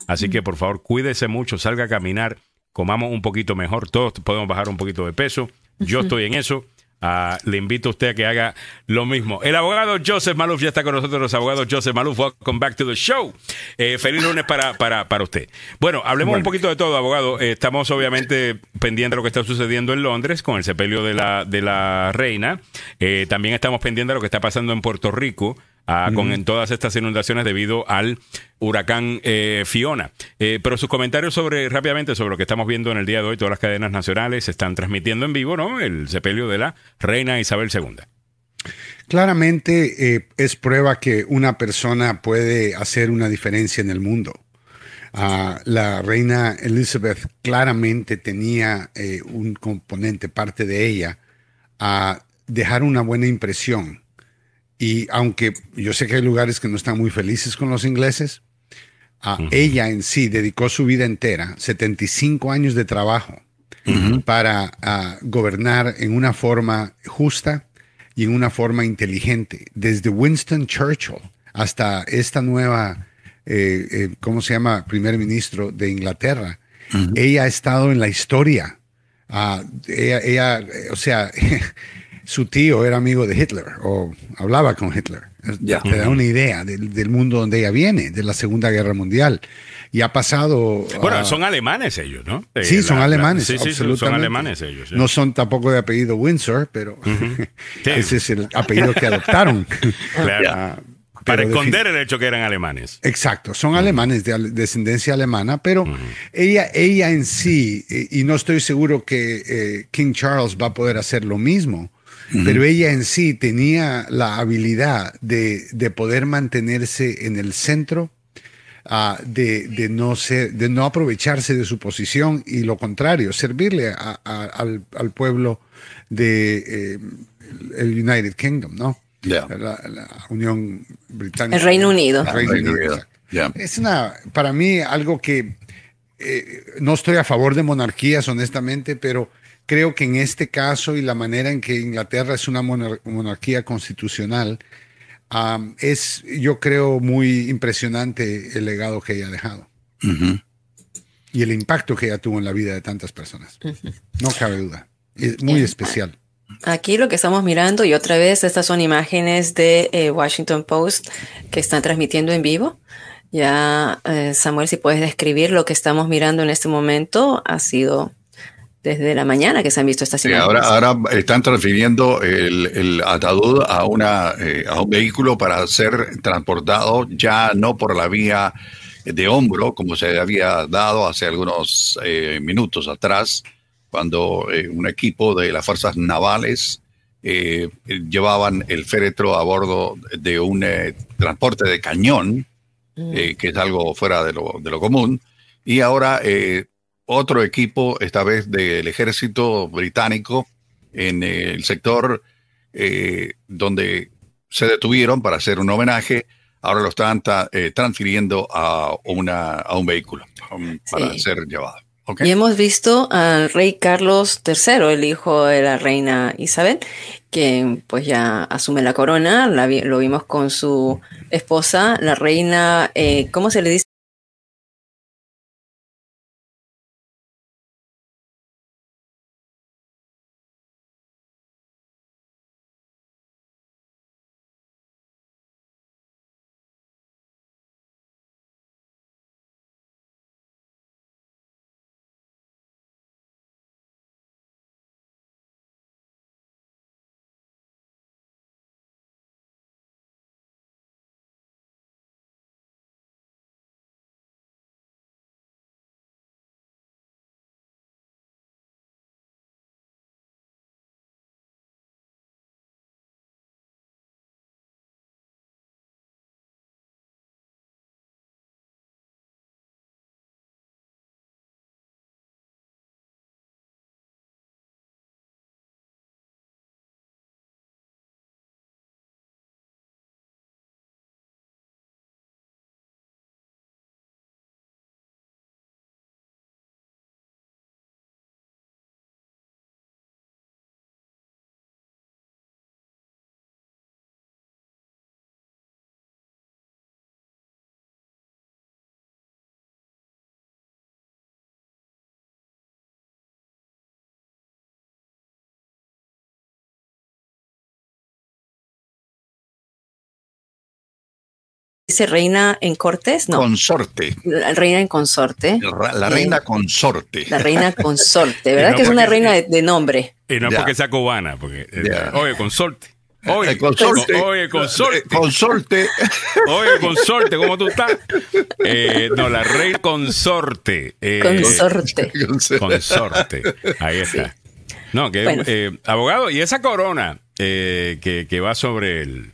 S1: Así que por favor, cuídese mucho, salga a caminar, comamos un poquito mejor, todos podemos bajar un poquito de peso. Yo estoy en eso. Ah, le invito a usted a que haga lo mismo. El abogado Joseph Maluf ya está con nosotros, los abogados Joseph Maluf. Welcome back to the show. Eh, feliz lunes para, para, para usted. Bueno, hablemos un poquito de todo, abogado. Eh, estamos obviamente pendientes de lo que está sucediendo en Londres con el sepelio de la, de la reina. Eh, también estamos pendientes de lo que está pasando en Puerto Rico. Ah, con en todas estas inundaciones debido al huracán eh, Fiona. Eh, pero sus comentarios sobre rápidamente sobre lo que estamos viendo en el día de hoy, todas las cadenas nacionales están transmitiendo en vivo, ¿no? El sepelio de la reina Isabel II.
S8: Claramente eh, es prueba que una persona puede hacer una diferencia en el mundo. Ah, la reina Elizabeth claramente tenía un componente, parte de ella, a dejar una buena impresión y aunque yo sé que hay lugares que no están muy felices con los ingleses, ella en sí dedicó su vida entera, 75 años de trabajo, para gobernar en una forma justa y en una forma inteligente. Desde Winston Churchill hasta esta nueva, eh, eh, ¿cómo se llama?, primer ministro de Inglaterra. Ella ha estado en la historia. Ah, ella, ella, o sea, su tío era amigo de Hitler o hablaba con Hitler. Ya. Te da una idea del, mundo donde ella viene, de la Segunda Guerra Mundial. Y ha pasado.
S1: Bueno, son alemanes ellos, ¿no?
S8: sí, son alemanes.
S1: sí, sí, son alemanes ellos.
S8: No son tampoco de apellido Windsor, pero ese es el apellido que adoptaron. claro.
S1: Para esconder el hecho que eran alemanes.
S8: Exacto, son alemanes de descendencia alemana, pero ella, ella en sí, y no estoy seguro que eh, King Charles va a poder hacer lo mismo, pero ella en sí tenía la habilidad de, de poder mantenerse en el centro Ah, de, no ser, de no aprovecharse de su posición y lo contrario, servirle al, pueblo de eh, el United Kingdom, ¿no? La, Unión Británica.
S2: El Reino Unido.
S8: Es una, para mí, algo que eh, no estoy a favor de monarquías, honestamente, pero creo que en este caso y la manera en que Inglaterra es una monarquía constitucional, es, yo creo, muy impresionante el legado que ella ha dejado. Y el impacto que ella tuvo en la vida de tantas personas. No cabe duda. Es muy especial.
S2: Aquí lo que estamos mirando, y otra vez, estas son imágenes de eh, Washington Post que están transmitiendo en vivo. Ya, eh, Samuel, si puedes describir lo que estamos mirando en este momento, ha sido desde la mañana que se han visto estas imágenes.
S3: ahora, ahora están transfiriendo el, el ataúd a, una, eh, a un vehículo para ser transportado ya no por la vía de hombro, como se había dado hace algunos eh, minutos atrás, cuando eh, un equipo de las fuerzas navales llevaban el féretro a bordo de un transporte de cañón, mm. que es algo fuera de lo, de lo común, y ahora otro equipo, esta vez del ejército británico, en el sector eh, donde se detuvieron para hacer un homenaje, ahora lo están eh, transfiriendo a, una, a un vehículo um, para ser llevado.
S2: Y hemos visto al rey Carlos III, el hijo de la reina Isabel, que pues ya asume la corona, lo vimos con su esposa, la reina, eh, ¿cómo se le dice? Dice reina en cortes, no.
S3: Consorte.
S2: La reina en consorte.
S3: La, reina consorte.
S2: La reina consorte, ¿verdad? que es una reina de, nombre.
S1: Y no porque sea cubana, porque. Eh, oye, consorte.
S3: Oye, consorte.
S1: Oye, consorte.
S3: Consorte.
S1: Oye, consorte, ¿cómo tú estás? Eh, no, la reina consorte.
S2: Eh, consorte.
S1: Consorte. Ahí está. No, que abogado, y esa corona que, que va sobre el,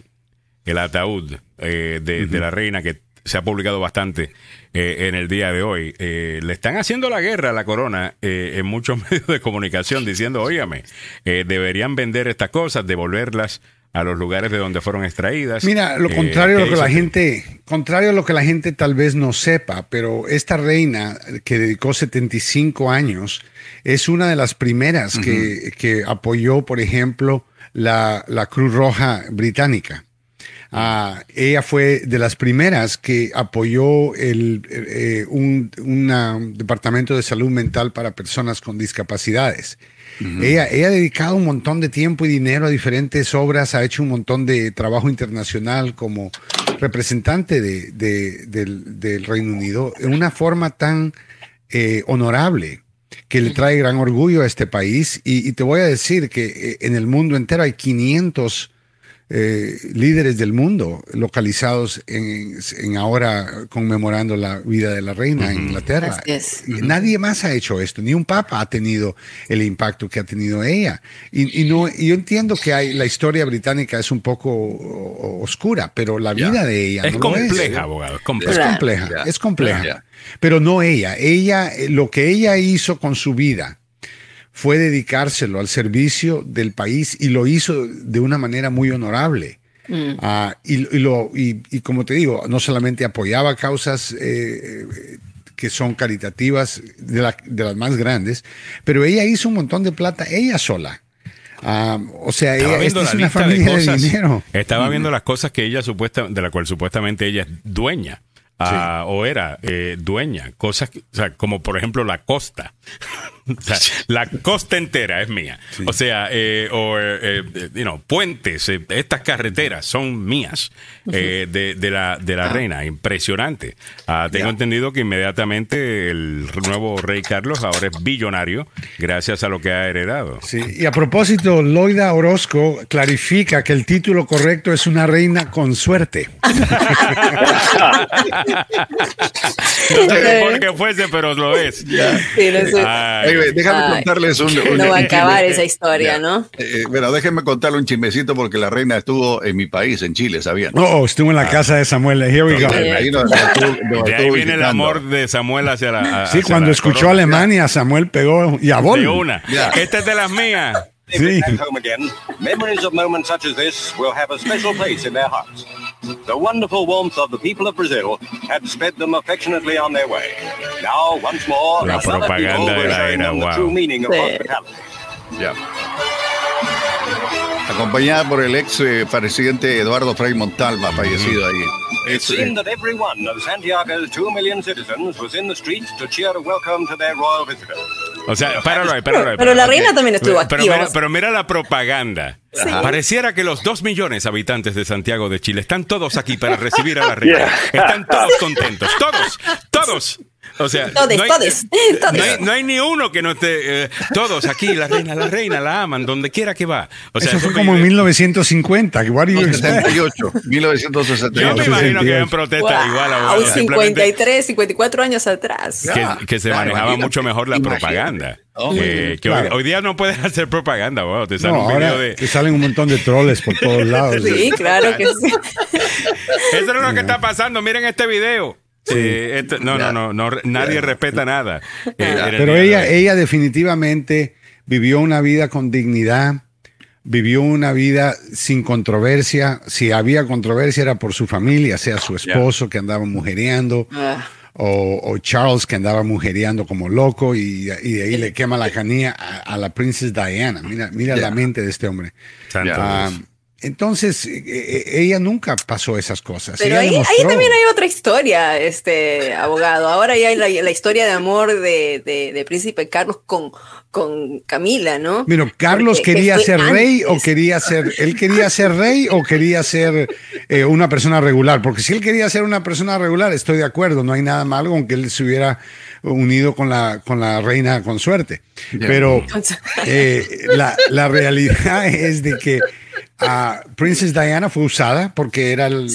S1: el ataúd eh, de, la reina que se ha publicado bastante eh, en el día de hoy. Eh, le están haciendo la guerra a la corona en muchos medios de comunicación diciendo, óigame, deberían vender estas cosas, devolverlas a los lugares de donde fueron extraídas.
S8: Mira, lo contrario a lo que la gente, contrario a lo que la gente tal vez no sepa, pero esta reina que dedicó 75 años es una de las primeras que, que, apoyó, por ejemplo, la, la Cruz Roja Británica. Ah, ella fue de las primeras que apoyó el, eh, un departamento de salud mental para personas con discapacidades. ella, ella, ha dedicado un montón de tiempo y dinero a diferentes obras, ha hecho un montón de trabajo internacional como representante de, del, Reino Unido en una forma tan eh, honorable que le trae gran orgullo a este país. Y, y, te voy a decir que eh, en el mundo entero hay 500 eh, líderes del mundo localizados en, en, ahora conmemorando la vida de la reina en Inglaterra. Nadie más ha hecho esto, ni un papa ha tenido el impacto que ha tenido ella. Y, y no, yo entiendo que hay, la historia británica es un poco oscura, pero la vida de ella
S1: es compleja, abogado. Es compleja.
S8: Es compleja, es compleja. Pero no ella. Ella, lo que ella hizo con su vida fue dedicárselo al servicio del país y lo hizo de una manera muy honorable. Mm. Ah, y, lo, y, como te digo, no solamente apoyaba causas eh, que son caritativas de, las más grandes, pero ella hizo un montón de plata ella sola. Ah, o sea, ella es una familia de, dinero.
S1: Estaba viendo las cosas que ella supuesta, de la cual supuestamente ella es dueña. Ah, o era eh, dueña, cosas o sea, como por ejemplo la costa. la costa entera es mía. O sea, eh, o, eh, eh puentes, estas carreteras son mías de, la, de la ah. reina. Impresionante. Ah, tengo entendido que inmediatamente el nuevo rey Carlos ahora es billonario gracias a lo que ha heredado.
S8: Sí, y a propósito, Loida Orozco clarifica que el título correcto es una reina con suerte.
S1: no sé por qué fuese, pero lo es. Sí,
S3: déjame contarles un,
S2: No va a acabar esa historia, ¿no?
S3: Eh, bueno, déjenme contarle un chismecito porque la reina estuvo en mi país, en Chile, ¿sabían?
S8: Oh, estuvo en la ah. casa de Samuel. Here we go.
S1: Ahí, de ahí viene el amor de Samuel hacia la.
S8: sí, cuando escuchó Alemania, Samuel pegó y a De
S1: una. Esta es de las mías.
S9: Sí. home again, memories of moments such as this will have a special place in their hearts. The wonderful warmth of the people of Brazil had sped them affectionately on their way. Now, once more,
S1: La propaganda de la era, wow.
S9: the true meaning of hospitality.
S3: Yeah. Acompañada por el ex eh, presidente Eduardo Frei Montalva, fallecido ahí.
S9: It seemed that every one of Santiago's two million citizens was in the streets to cheer a welcome to their royal visitor.
S1: O sea, páralo ahí, páralo ahí.
S2: Pero la reina también estuvo aquí.
S1: Pero mira, pero mira la propaganda. Pareciera que los dos millones de habitantes de Santiago de Chile están todos aquí para recibir a la reina. Están todos contentos. Todos, todos. O sea,
S2: no, hay,
S1: No, hay, ni uno que no esté. Eh, todos aquí, la reina, la reina, la aman, donde quiera que va. O
S8: sea, eso fue como en 1950. What
S3: 1968. 1968. Yo me
S1: imagino que habían protestas igual.
S2: A un 53, 54 años atrás.
S1: Que, se manejaba mucho mejor la propaganda. Eh, que hoy, día no puedes hacer propaganda, wow, te sale un video de...
S8: Te salen un montón de troles por todos lados.
S2: sí, claro que sí.
S1: Eso es lo que está pasando. Miren este video. Eh, no, no, no, no, nadie respeta nada.
S8: Eh, Pero ella, ella definitivamente vivió una vida con dignidad, vivió una vida sin controversia. Si había controversia era por su familia, sea su esposo que andaba mujereando. Ah. O, Charles que andaba mujereando como loco y, de ahí le quema la canilla a, la princesa Diana. Mira, mira la mente de este hombre. Entonces, eh, eh, ella nunca pasó esas cosas.
S2: Pero ahí, también hay otra historia, este abogado. Ahora ya hay la, historia de amor de, de, Príncipe Carlos con, con Camila, ¿no?
S8: Mira, Carlos quería ser rey o quería ser, él quería ser rey o quería ser eh, una persona regular. Porque si él quería ser una persona regular, estoy de acuerdo, no hay nada malo con que él se hubiera unido con la, con la reina con suerte. Pero la, la realidad es de que Princess Diana fue usada porque era el,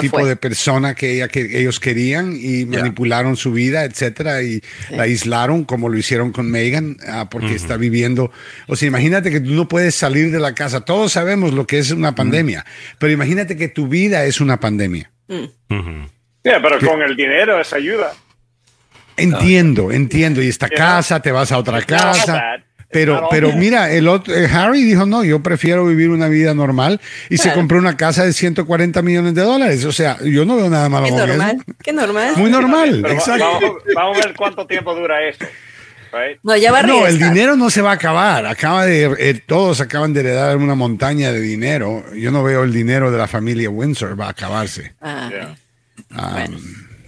S8: tipo de persona que, ella, que ellos querían y manipularon su vida, etcétera, y la aislaron como lo hicieron con Meghan, ah, porque está viviendo. O sea, imagínate que tú no puedes salir de la casa. Todos sabemos lo que es una pandemia, pero imagínate que tu vida es una pandemia.
S10: Mm. pero con el dinero esa ayuda.
S8: Entiendo, entiendo. Y esta casa, te vas a otra casa. Pero, pero mira, el otro, eh, Harry dijo, no, yo prefiero vivir una vida normal y se compró una casa de 140 millones de dólares. O sea, yo no veo nada malo
S2: ¿Qué normal? ¿Qué normal?
S8: Muy normal, exacto.
S10: Vamos, a ver cuánto tiempo dura esto.
S2: No, ya va a
S8: no, el dinero no se va a acabar. Acaba de, eh, todos acaban de heredar una montaña de dinero. Yo no veo el dinero de la familia Windsor va a acabarse. Ah,
S2: ah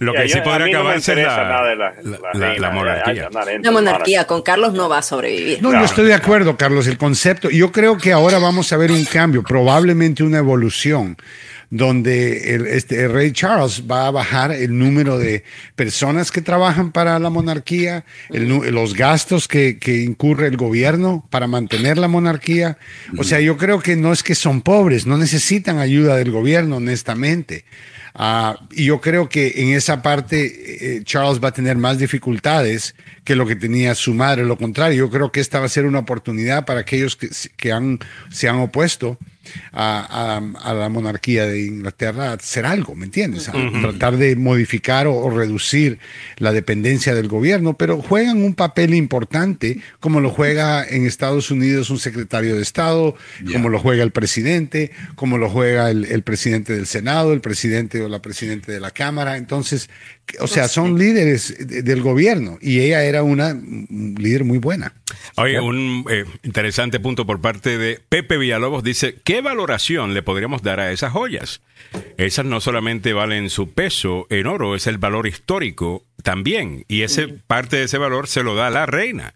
S1: lo que sí podrá acabar es la, monarquía.
S2: La monarquía con Carlos no va a sobrevivir.
S8: No, yo estoy de acuerdo, Carlos. El concepto, yo creo que ahora vamos a ver un cambio, probablemente una evolución donde el, este, el rey Charles va a bajar el número de personas que trabajan para la monarquía, el los gastos que, que incurre el gobierno para mantener la monarquía. O sea, yo creo que no es que son pobres, no necesitan ayuda del gobierno, honestamente. Ah, y yo creo que en esa parte eh, Charles va a tener más dificultades que lo que tenía su madre. Lo contrario, yo creo que esta va a ser una oportunidad para aquellos que, se- han opuesto a, a- a la monarquía de Inglaterra a hacer algo, ¿me entiendes? A tratar de modificar o, o reducir la dependencia del gobierno, pero juegan un papel importante como lo juega en Estados Unidos un secretario de Estado, como lo juega el presidente, como lo juega el, el presidente del Senado, el presidente o la presidente de la Cámara. Entonces, o sea, son líderes de- del gobierno y ella era una líder muy buena.
S1: Oye, un eh, interesante punto por parte de Pepe Villalobos dice, ¿qué valoración le podríamos dar a esas joyas? Esas no solamente valen su peso en oro, es el valor histórico también. Y ese parte de ese valor se lo da la reina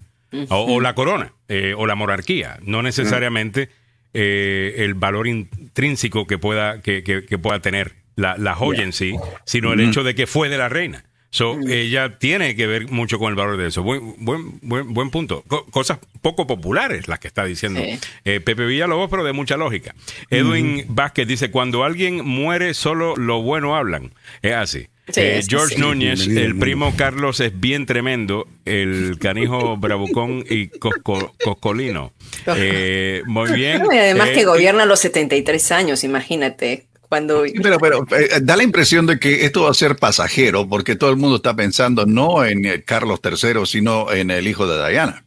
S1: o, o la corona eh, o la monarquía, no necesariamente eh, el valor intrínseco que pueda, que, que- que pueda tener la, la joya en sí, sino el hecho de que fue de la reina. So, ella tiene que ver mucho con el valor de eso. Buen, buen, buen, buen punto. Co- cosas poco populares las que está diciendo
S11: Sí.
S1: eh, Pepe Villalobos, pero de mucha lógica. Edwin Vázquez dice, cuando alguien muere, solo lo bueno hablan. Es así.
S11: Sí,
S1: Eh, George
S11: sí.
S1: Núñez, el primo Carlos es bien tremendo, el canijo bravucón y cosco- coscolino. Eh, muy bien.
S2: Y además
S1: Eh,
S2: que gobierna a los 73 años, imagínate. Cuando
S3: Pero, pero eh, da la impresión de que esto va a ser pasajero, porque todo el mundo está pensando no en eh, Carlos III, sino en el hijo de Diana.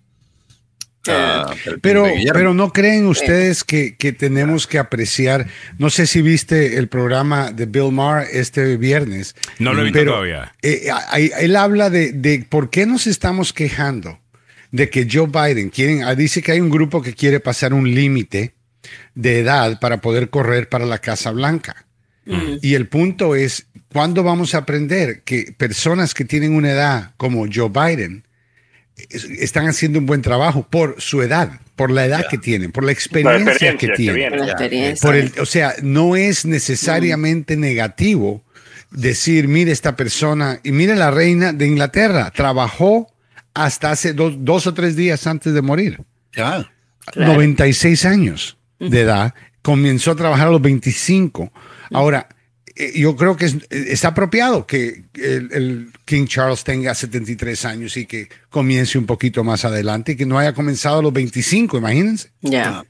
S3: Ah, el
S8: Pero, pero no creen ustedes que, que tenemos que apreciar, no sé si viste el programa de Bill Maher este viernes.
S1: No lo he visto
S8: pero,
S1: todavía.
S8: eh, él habla de, de por qué nos estamos quejando de que Joe Biden quieren, ah, dice que hay un grupo que quiere pasar un límite de edad para poder correr para la Casa Blanca. Y el punto es, ¿cuándo vamos a aprender que personas que tienen una edad como Joe Biden es- están haciendo un buen trabajo por su edad, por la edad que tienen, por la experiencia,
S10: experiencia
S8: que
S10: que
S8: tienen?
S10: viene, La ya. experiencia.
S8: Por el, o sea, no es necesariamente negativo decir, mire esta persona, y mire la reina de Inglaterra, trabajó hasta hace dos, dos o tres días antes de morir.
S3: Ya.
S8: 96 años de edad, comenzó a trabajar a los 25. Ahora, eh, yo creo que es, está apropiado que el, el King Charles tenga 73 años y que comience un poquito más adelante y que no haya comenzado a los 25, imagínense.
S2: Ya.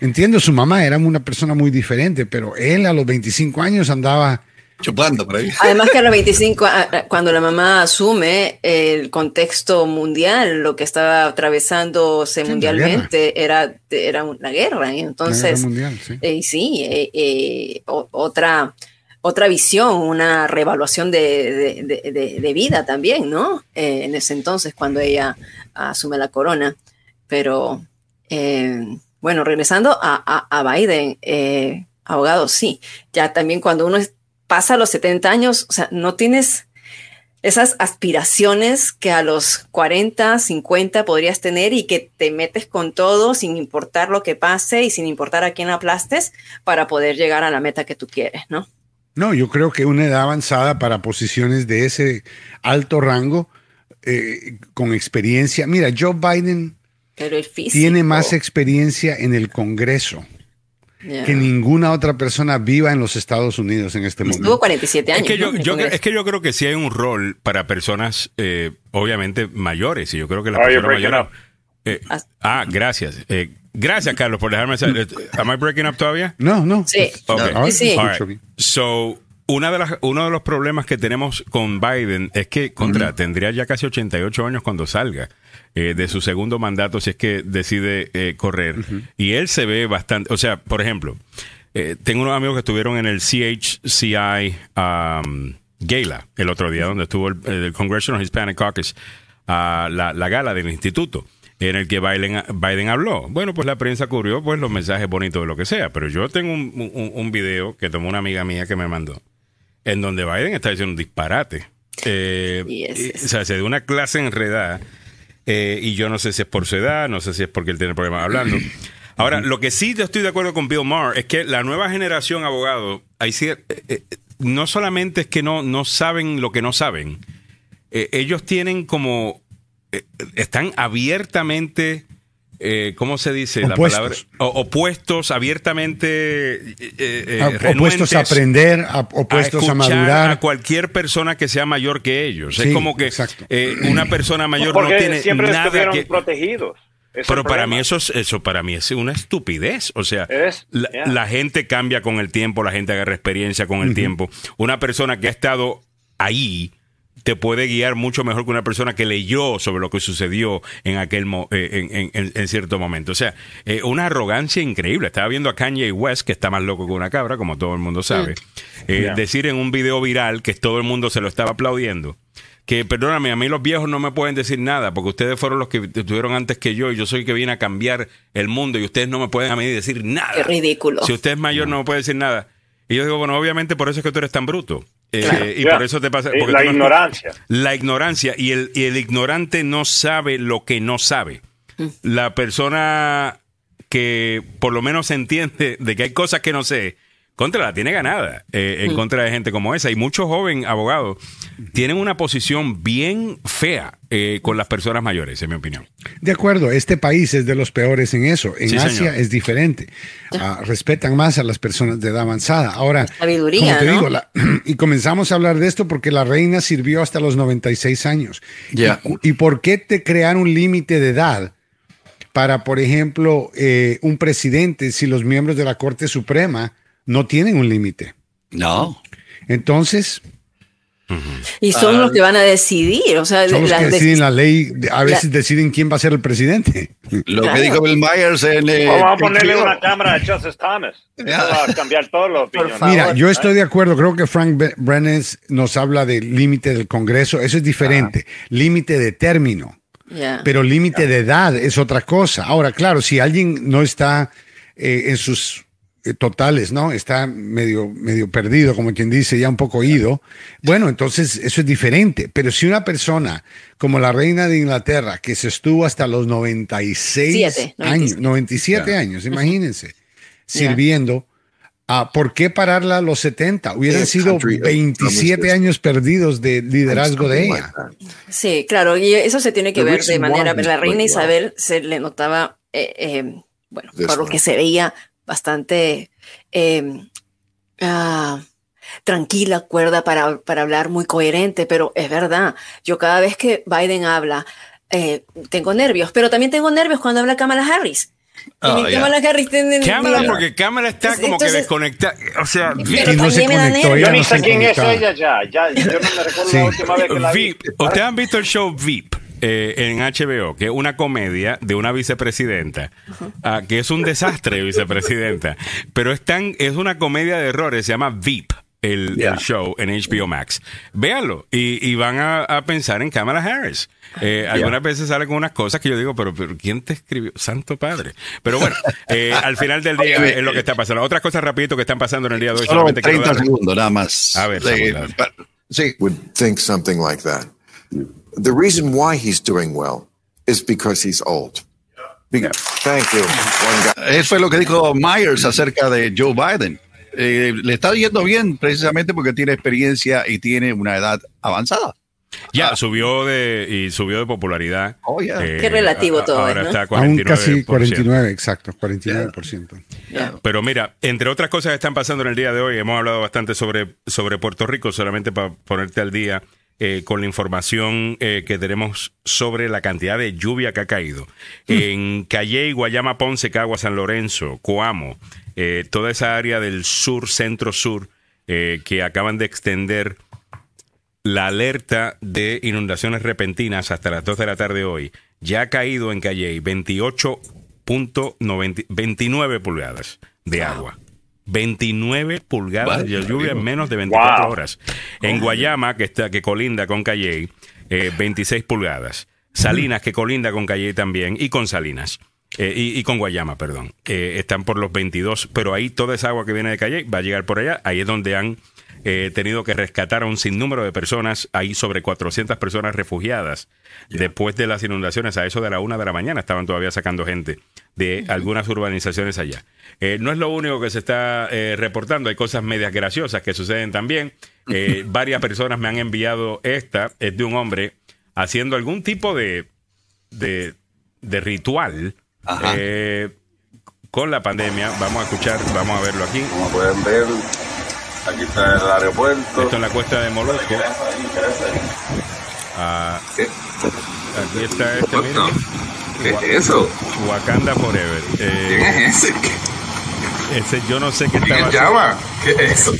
S8: Entiendo, su mamá era una persona muy diferente, pero él a los 25 años andaba
S3: chupando por ahí.
S2: Además que a los 25, a- a- cuando la mamá asume el contexto mundial, lo que estaba atravesándose
S8: la
S2: mundialmente era, era una guerra. Y entonces,
S8: mundial, sí.
S2: eh, sí, eh, eh, otra, otra visión, una reevaluación de, de- de- de- de vida también, ¿no? Eh, en ese entonces, cuando ella asume la corona. Pero, eh, bueno, regresando a, a- a Biden, eh, abogado, sí, ya también cuando uno es- pasa los 70 años, o sea, no tienes esas aspiraciones que a los 40, 50 podrías tener y que te metes con todo sin importar lo que pase y sin importar a quién aplastes para poder llegar a la meta que tú quieres, ¿no?
S8: No, yo creo que una edad avanzada para posiciones de ese alto rango, eh, con experiencia. Mira, Joe Biden
S2: Pero
S8: tiene más experiencia en el Congreso Que ninguna otra persona viva en los Estados Unidos en este momento.
S2: Estuvo 47 años.
S1: Es que, yo,
S2: ¿no? Congreso.
S1: es que yo creo que sí hay un rol para personas, eh, obviamente, mayores. Y yo creo que las
S10: Oh,
S1: personas mayores. eh, ah, gracias. Eh, gracias, Carlos, por dejarme saber. ¿Am I breaking up todavía?
S8: No, no.
S2: Sí.
S1: Ok.
S2: Sí, sí.
S1: All right. So, una de las, uno de los problemas que tenemos con Biden es que, contra, tendría ya casi 88 años cuando salga eh, de su segundo mandato, si es que decide eh, correr. Y él se ve bastante, o sea, por ejemplo, eh, tengo unos amigos que estuvieron en el CHCI um, Gala el otro día, donde estuvo el, el Congressional Hispanic Caucus, ah, la, la gala del instituto en el que Biden, Biden habló. Bueno, pues la prensa cubrió pues los mensajes bonitos de lo que sea, pero yo tengo un, un, un video que tomó una amiga mía que me mandó, en donde Biden está diciendo un disparate. Eh, o sea, se dio una clase enredada eh, y yo no sé si es por su edad, no sé si es porque él tiene problemas hablando. Ahora, lo que sí yo estoy de acuerdo con Bill Maher es que la nueva generación abogado hay cier- eh, no solamente es que no, no saben lo que no saben, ellos tienen como, están abiertamente, eh, ¿cómo se dice la
S8: Opuestos.
S1: palabra? O- opuestos, abiertamente eh, eh,
S8: A-
S1: renuentes
S8: opuestos a aprender, a- opuestos a,
S1: escuchar
S8: madurar.
S1: a cualquier persona que sea mayor que ellos.
S8: Sí,
S1: es como que eh, una persona mayor no tiene
S10: siempre
S1: nada
S10: estuvieron
S1: que...
S10: protegidos. Ese es
S1: Pero para mí eso es, eso para mí es una estupidez. O sea,
S10: Es,
S1: la,
S10: yeah.
S1: la gente cambia con el tiempo, la gente agarra experiencia con el tiempo. Una persona que ha estado ahí te puede guiar mucho mejor que una persona que leyó sobre lo que sucedió en aquel mo- eh, en, en- en- en cierto momento. O sea, eh, una arrogancia increíble. Estaba viendo a Kanye West, que está más loco que una cabra, como todo el mundo sabe, eh,
S10: Yeah.
S1: decir en un video viral que todo el mundo se lo estaba aplaudiendo. Que perdóname, a mí los viejos no me pueden decir nada, porque ustedes fueron los que estuvieron antes que yo, y yo soy el que viene a cambiar el mundo, y ustedes no me pueden a mí decir nada.
S2: Qué ridículo.
S1: Si usted es mayor, no me puede decir nada. Y yo digo, bueno, obviamente por eso es que tú eres tan bruto. Eh,
S10: Claro.
S1: y por eso te pasa.
S10: Eh,
S1: porque
S10: la
S1: no-
S10: ignorancia.
S1: La ignorancia. Y el, y el ignorante no sabe lo que no sabe. La persona que por lo menos entiende de que hay cosas que no sé, contra la tiene ganada eh, en contra de gente como esa. Y muchos jóvenes abogados tienen una posición bien fea eh, con las personas mayores, en mi opinión.
S8: De acuerdo, este país es de los peores en eso. En
S1: Sí,
S8: Asia
S1: señor.
S8: es diferente. Ah, respetan más a las personas de edad avanzada. Ahora,
S2: Sabiduría,
S8: como te
S2: ¿no?
S8: digo, la- y comenzamos a hablar de esto porque la reina sirvió hasta los 96 años.
S3: Ya.
S8: ¿Y, cu- ¿Y por qué te crean un límite de edad para, por ejemplo, eh, un presidente si los miembros de la Corte Suprema no tienen un límite?
S3: No.
S8: Entonces,
S2: Y son
S8: Ah,
S2: los que van a decidir. O sea,
S8: son los
S2: las
S8: que deciden la ley, a
S2: la-
S8: veces deciden quién va a ser el presidente.
S3: Lo
S2: Claro.
S3: que dijo Bill Myers en. eh,
S10: Vamos a ponerle una cámara a Justice Thomas. Va a cambiar todo la opinión.
S8: Mira, yo estoy de acuerdo, creo que Frank Brennan nos habla del límite del Congreso, eso es diferente, límite de término, pero límite de edad es otra cosa. Ahora, claro, si alguien no está eh, en sus totales, ¿no? Está medio, medio perdido, como quien dice, ya un poco ido, bueno, entonces eso es diferente, pero si una persona como la reina de Inglaterra, que se estuvo hasta los 96
S2: Siete,
S8: años,
S2: 97.
S8: 97
S3: Ya.
S8: años, imagínense, sirviendo. Ah, ¿Por qué pararla a los 70? Hubieran
S11: Yeah,
S8: sido
S11: country of
S8: 27
S11: promises.
S8: años perdidos de liderazgo de ella.
S2: Sí, claro, y eso se tiene que
S11: The
S2: ver de manera. La reina
S11: doing
S2: Isabel se le notaba, eh, eh, bueno, por lo que se veía bastante eh, ah, tranquila, cuerda para, para hablar, muy coherente, pero es verdad, yo cada vez que Biden habla, eh, tengo nervios, pero también tengo nervios cuando habla Kamala Harris. Y
S3: Ah, ya.
S2: Kamala Harris tiene. Tiene-
S1: porque cámara está
S2: Entonces-
S1: como que desconectada. O sea,
S8: Y no se conectó,
S10: Yo ni
S8: no
S10: sé
S8: se
S10: quién es ella ya. ya. Yo no me recuerdo
S8: Sí.
S10: la última vez que la vi.
S1: ¿Ustedes han visto el show VIP? Eh, en HBO, que es una comedia de una vicepresidenta, ah, que es un desastre de vicepresidenta, pero es, tan, es una comedia de errores, se llama VIP. El,
S10: Yeah.
S1: el show en HBO Max. Véanlo y, y van a, a pensar en Kamala Harris. Eh, Algunas veces sale con unas cosas que yo digo, pero, pero ¿quién te escribió? Santo Padre. Pero bueno, eh, al final del día
S3: Oye,
S1: es lo que está pasando. Otras cosas rapidito que están pasando en el día de hoy.
S3: Solo
S1: solamente quiero
S3: 30
S1: dar-
S3: segundos, nada más.
S1: A ver, Samuel,
S3: sí,
S11: would think something like that. The reason why he's doing well is because he's old. Be- Thank you.
S3: Eso fue lo que dijo Myers acerca de Joe Biden. Eh, le está yendo bien precisamente porque tiene experiencia y tiene una edad avanzada.
S1: Ya, subió de y subió de popularidad.
S3: Oh, yeah.
S1: Eh,
S2: Qué relativo
S1: a-
S2: todo
S1: Ahora
S2: es, ¿no?
S1: está a
S8: Aún
S1: 49%.
S8: casi 49, exacto, 49%.
S2: Ya.
S1: Pero mira, entre otras cosas que están pasando en el día de hoy, hemos hablado bastante sobre, sobre Puerto Rico, solamente para ponerte al día eh, con la información eh, que tenemos sobre la cantidad de lluvia que ha caído. En Calley, Guayama, Ponce, Cagua, San Lorenzo, Coamo, eh, toda esa área del sur, centro-sur, eh, que acaban de extender la alerta de inundaciones repentinas hasta las 2 de la tarde hoy. Ya ha caído en Calley 28.90 29 pulgadas de agua. 29 pulgadas de lluvia en menos de 24
S10: Wow.
S1: horas. En Guayama, que está que colinda con Calley, eh, 26 pulgadas. Salinas, que colinda con Calley también, y con Salinas. eh, y, y con Guayama, perdón. Eh, están por los 22, pero ahí toda esa agua que viene de Calley va a llegar por allá. Ahí es donde han eh, tenido que rescatar a un sinnúmero de personas, hay sobre 400 personas refugiadas. Después de las inundaciones, a eso de la una de la mañana, estaban todavía sacando gente de algunas urbanizaciones allá. Eh, no es lo único que se está eh, reportando, hay cosas medias graciosas que suceden también. Eh, varias personas me han enviado esta, es de un hombre haciendo algún tipo de, de, de ritual con la pandemia. Vamos a escuchar, vamos a verlo aquí.
S12: Como pueden ver, aquí está el aeropuerto.
S1: Esto en la cuesta de Molusco. Ah, aquí está este, miren.
S12: ¿Qué es eso?
S1: Wakanda Forever. Eh,
S12: ¿Quién es ese?
S1: ese yo no sé qué
S12: ¿Quién
S1: estaba
S12: llama? ¿Qué es eso?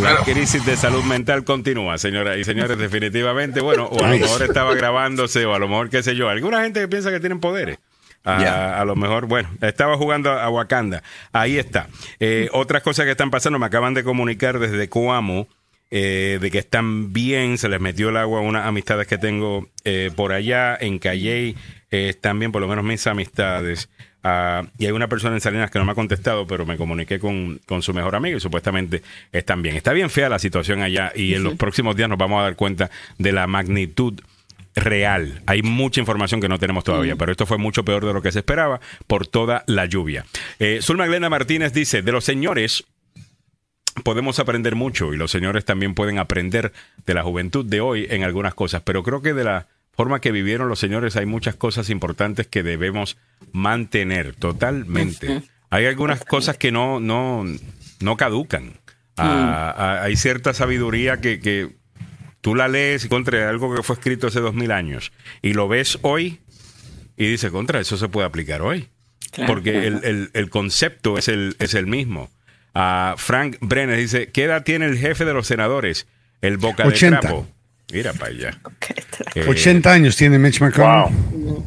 S1: La crisis de salud mental continúa, señoras y señores, definitivamente. Bueno, o a lo mejor estaba grabándose, o a lo mejor, qué sé yo. Alguna gente que piensa que tienen poderes. A,
S12: Ya.
S1: a lo mejor, bueno, estaba jugando a Wakanda. Ahí está. Eh, otras cosas que están pasando, me acaban de comunicar desde Coamo. eh, de que están bien, se les metió el agua a unas amistades que tengo eh, por allá, en Calley, eh, están bien, por lo menos mis amistades. Ah, y hay una persona en Salinas que no me ha contestado, pero me comuniqué con, con su mejor amigo y supuestamente están bien. Está bien fea la situación allá y en los próximos días nos vamos a dar cuenta de la magnitud real. Hay mucha información que no tenemos todavía, pero esto fue mucho peor de lo que se esperaba por toda la lluvia. Eh, Zulma Martínez dice, de los señores podemos aprender mucho y los señores también pueden aprender de la juventud de hoy en algunas cosas, pero creo que de la forma que vivieron los señores hay muchas cosas importantes que debemos mantener totalmente. Hay algunas cosas que no, no, no caducan. Ah, ah, hay cierta sabiduría que, que tú la lees y contra algo que fue escrito hace dos mil años y lo ves hoy y dices, contra, eso se puede aplicar hoy.
S2: Claro.
S1: Porque el, el- el concepto es el, es el mismo. Ah, Frank Brenner dice, ¿qué edad tiene el jefe de los senadores? El boca
S8: 80.
S1: de trapo. Mira para allá. Eh,
S8: 80 años tiene Mitch McConnell.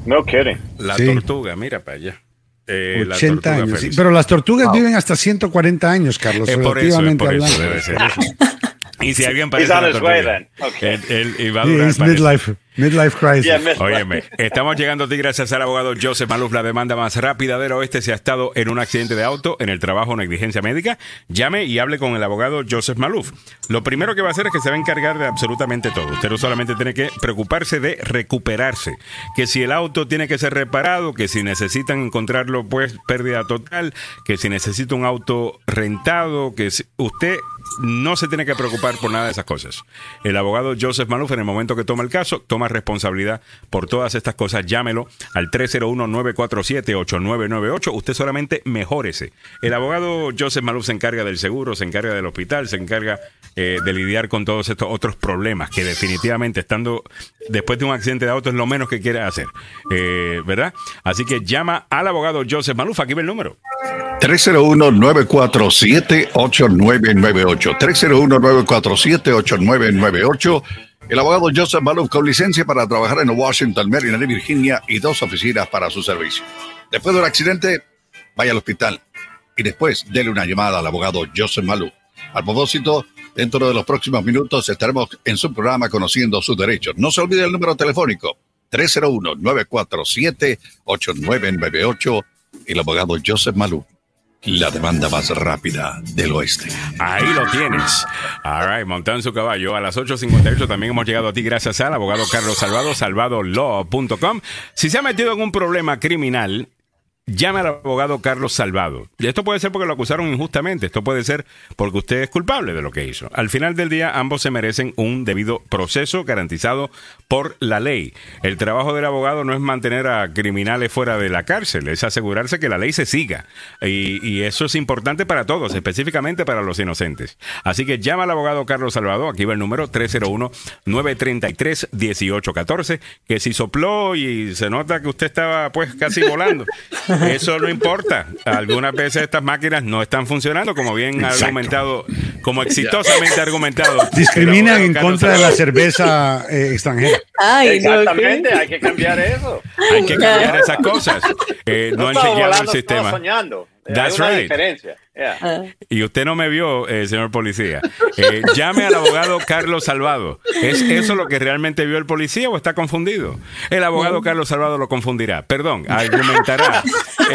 S10: No kidding.
S1: La
S8: Sí.
S1: tortuga, mira para allá. Eh, la
S8: 80
S1: tortuga
S8: años. sí. Pero las tortugas viven hasta 140 años, Carlos.
S1: Es por eso, es
S8: relativamente
S1: por eso,
S8: hablando.
S1: debe ser. Y si alguien
S10: He's
S1: parece
S10: on
S1: una
S10: his way then. Okay.
S1: él, va a durar
S8: midlife, midlife crisis.
S10: Yeah, midlife.
S1: Óyeme, estamos llegando a ti gracias al abogado Joseph Maluf, la demanda más rápida del oeste. Si ha estado en un accidente de auto, en el trabajo o negligencia médica, llame y hable con el abogado Joseph Maluf. Lo primero que va a hacer es que se va a encargar de absolutamente todo. Usted no solamente tiene que preocuparse de recuperarse, que si el auto tiene que ser reparado, que si necesitan encontrarlo, pues pérdida total, que si necesita un auto rentado, que si- usted no se tiene que preocupar por nada de esas cosas. El abogado Joseph Maluf, en el momento que toma el caso, toma responsabilidad por todas estas cosas. Llámelo al 301-947-8998. Usted solamente mejórese. El abogado Joseph Maluf se encarga del seguro, se encarga del hospital, se encarga eh, de lidiar con todos estos otros problemas que definitivamente estando después de un accidente de auto es lo menos que quiere hacer. Eh, ¿Verdad? Así que llama al abogado Joseph Maluf. Aquí ve el número.
S3: 301-947-8998. 301-947-8998. El abogado Joseph Maluf con licencia para trabajar en Washington, Maryland y Virginia y dos oficinas para su servicio. Después de un accidente, vaya al hospital y después dele una llamada al abogado Joseph Maluf. Al propósito, dentro de los próximos minutos estaremos en su programa conociendo sus derechos. No se olvide el número telefónico 301-947-8998. El abogado Joseph Maluf la demanda más rápida del oeste.
S1: Ahí lo tienes. All right, su caballo. A las 8.58 también hemos llegado a ti gracias al abogado Carlos Salvado, salvadolaw.com. Si se ha metido en un problema criminal, llame al abogado Carlos Salvado. Y esto puede ser porque lo acusaron injustamente. Esto puede ser porque usted es culpable de lo que hizo. Al final del día, ambos se merecen un debido proceso garantizado por la ley. El trabajo del abogado no es mantener a criminales fuera de la cárcel, es asegurarse que la ley se siga. Y, y eso es importante para todos, específicamente para los inocentes. Así que llama al abogado Carlos Salvador, aquí va el número 301-933-1814, que si sopló y se nota que usted estaba pues casi volando, eso no importa. Algunas veces estas máquinas no están funcionando, como bien ha argumentado, como exitosamente ha argumentado.
S8: Discriminan en contra de la cerveza eh, extranjera.
S2: Ay, no,
S10: Exactamente, hay que cambiar eso.
S1: Hay que cambiar esas cosas. Eh, no,
S10: No
S1: han chequeado el
S10: volando,
S1: sistema.
S10: soñando.
S1: That's
S10: Hay una
S1: right.
S10: diferencia. Yeah.
S1: Y usted no me vio, eh, señor policía. Eh, llame al abogado Carlos Salvado. ¿Es eso lo que realmente vio el policía o está confundido? El abogado Carlos Salvado lo confundirá. Perdón, argumentará,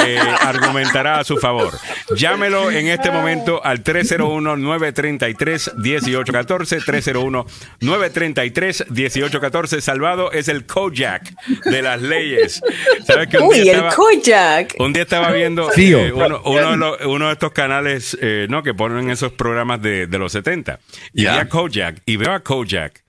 S1: eh, argumentará a su favor. Llámelo en este momento al 301-933-1814. 301-933-1814. Salvado es el Kojak de las leyes. ¿Sabes que un
S2: Uy,
S1: día
S2: el
S1: estaba-
S2: Kojak.
S1: un día estaba viendo
S8: Tío.
S1: Uno, uno de los- uno de estos canales eh, ¿no? que ponen esos programas de, de los 70. Y
S3: Ya.
S1: vi a Kojak y veo a Kojak.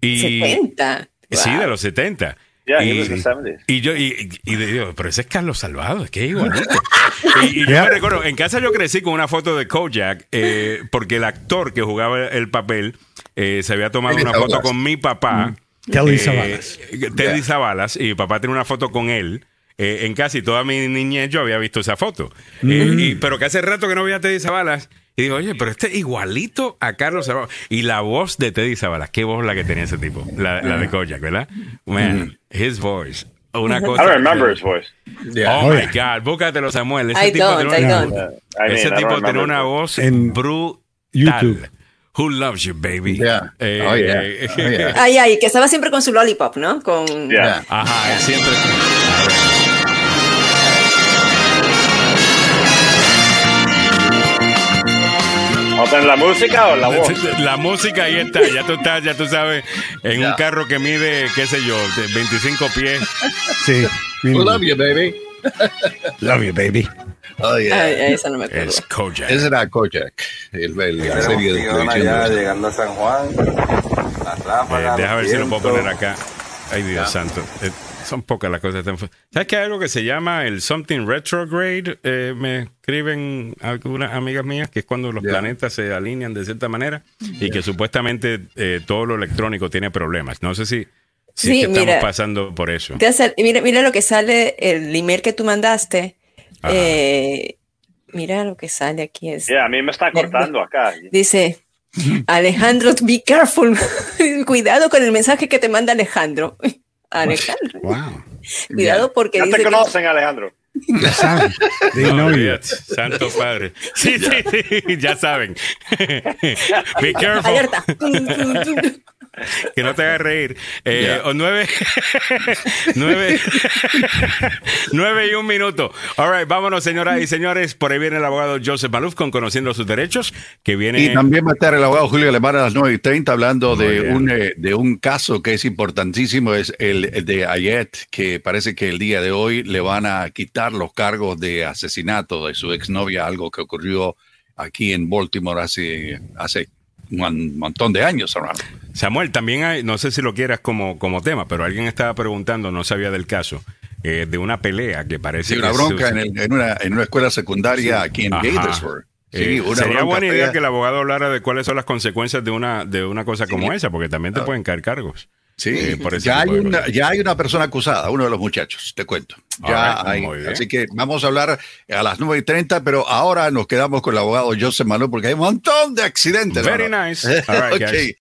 S1: Y,
S2: 70.
S1: Sí,
S2: Wow.
S1: de los 70.
S10: Yeah,
S1: y,
S10: he was the 70s.
S1: y yo y, y digo, pero ese es Carlos Salvado, es que es igualito. y, y yo
S8: Yeah.
S1: me recuerdo, en casa yo crecí con una foto de Kojak, eh, porque el actor que jugaba el papel eh, se había tomado una foto con mi papá.
S8: Teddy
S1: eh,
S8: Savalas.
S1: Teddy
S3: Yeah.
S1: Savalas, y mi papá tiene una foto con él. Eh, en casi toda mi niñez yo había visto esa foto. Eh, y- pero que hace rato que no veía a Teddy Savalas. Y digo, oye, pero este es igualito a Carlos Salvado. Y la voz de Teddy Savalas, qué voz la que tenía ese tipo. La, la de Kojak, ¿verdad? Man, his voice. Una cosa.
S10: I don't remember his voice.
S3: Yeah.
S1: Oh,
S8: Oh,
S1: my
S8: yeah.
S1: God, búscatelo, Samuel. Ese
S2: I
S1: tipo
S2: don't,
S1: tiene una.
S10: I
S1: ese
S10: I
S1: tipo tiene una voz
S8: En
S1: brutal.
S8: YouTube.
S1: Who loves you, baby?
S3: Yeah.
S1: Eh,
S3: Oh, yeah.
S1: eh,
S3: Oh, yeah.
S2: Ay, ay, que estaba siempre con su lollipop, ¿no? Con...
S10: Yeah.
S1: Ajá, él siempre. A ver.
S10: ¿O en la música o la voz?
S1: La música ahí está, ya tú estás, ya tú sabes, en un
S3: Ya.
S1: carro que mide, qué sé yo, de 25 pies.
S8: Sí.
S3: We love you, baby.
S8: Love you, baby.
S3: Oh, yeah.
S2: Ay, esa no me acuerdo.
S1: Es Kojak.
S3: Ese era Kojak, el, el- la serie de televisión.
S12: allá
S3: de-
S12: llegando a San Juan. Las
S1: Eh,
S12: ráfagas.
S1: deja ver si lo puedo poner acá. Ay, Dios santo. Eh, son pocas las cosas. están- ¿Sabes que hay algo que se llama el something retrograde? Eh, me escriben algunas amigas mías que es cuando los
S3: Ya.
S1: planetas se alinean de cierta manera y que supuestamente eh, todo lo electrónico tiene problemas. No sé si, si
S2: Sí,
S1: es que estamos
S2: mira.
S1: pasando por eso.
S2: Te hace- mira, mira lo que sale, el email que tú mandaste. Eh, mira lo que sale aquí. Es,
S10: Yeah, a mí me está cortando acá.
S2: Dice, Alejandro, be careful. Cuidado con el mensaje que te manda Alejandro. Alejandro,
S8: Wow.
S2: cuidado porque
S10: Ya
S2: dice
S10: te
S2: que-
S10: conocen, Alejandro.
S8: Ya saben. They
S1: No,
S8: know you.
S1: olvídate. Santo Padre. Sí, sí, sí, ya saben. Be careful.
S2: Alerta.
S1: Que no te haga reír. Eh,
S3: Ya.
S1: o nueve, nueve, nueve y un minuto. All right, vámonos, señoras y señores. Por ahí viene el abogado Joseph Maluf con Conociendo sus Derechos, que viene...
S3: Y también va a estar el abogado Julio Alemán a las 9 y 30 hablando
S1: Muy
S3: de
S1: bien.
S3: un, eh, de un caso que es importantísimo, es el, el de Ayet, que parece que el día de hoy le van a quitar los cargos de asesinato de su exnovia, algo que ocurrió aquí en Baltimore hace, hace un montón de años.
S1: Samuel, también hay, no sé si lo quieras como, como tema, pero alguien estaba preguntando, no sabía del caso, eh, de una pelea que parece
S3: Sí, una
S1: que
S3: bronca
S1: se-
S3: en, el- en una, en una escuela secundaria aquí en
S1: Ajá.
S3: Gaithersburg. Sí,
S1: Eh,
S3: una
S1: sería buena idea
S3: fea.
S1: que el abogado hablara de cuáles son las consecuencias de una, de una cosa como esa, porque también te pueden caer cargos.
S3: Sí,
S1: eh, por
S3: ya, hay una, ya hay una persona acusada, uno de los muchachos, te cuento. Ya
S1: Alright,
S3: hay. Así que vamos a hablar a las 9 y 30, pero ahora nos quedamos con el abogado Joseph Manu porque hay un montón de accidentes.
S1: Very
S3: hermano.
S1: nice. All right,
S3: Ok.
S1: guys.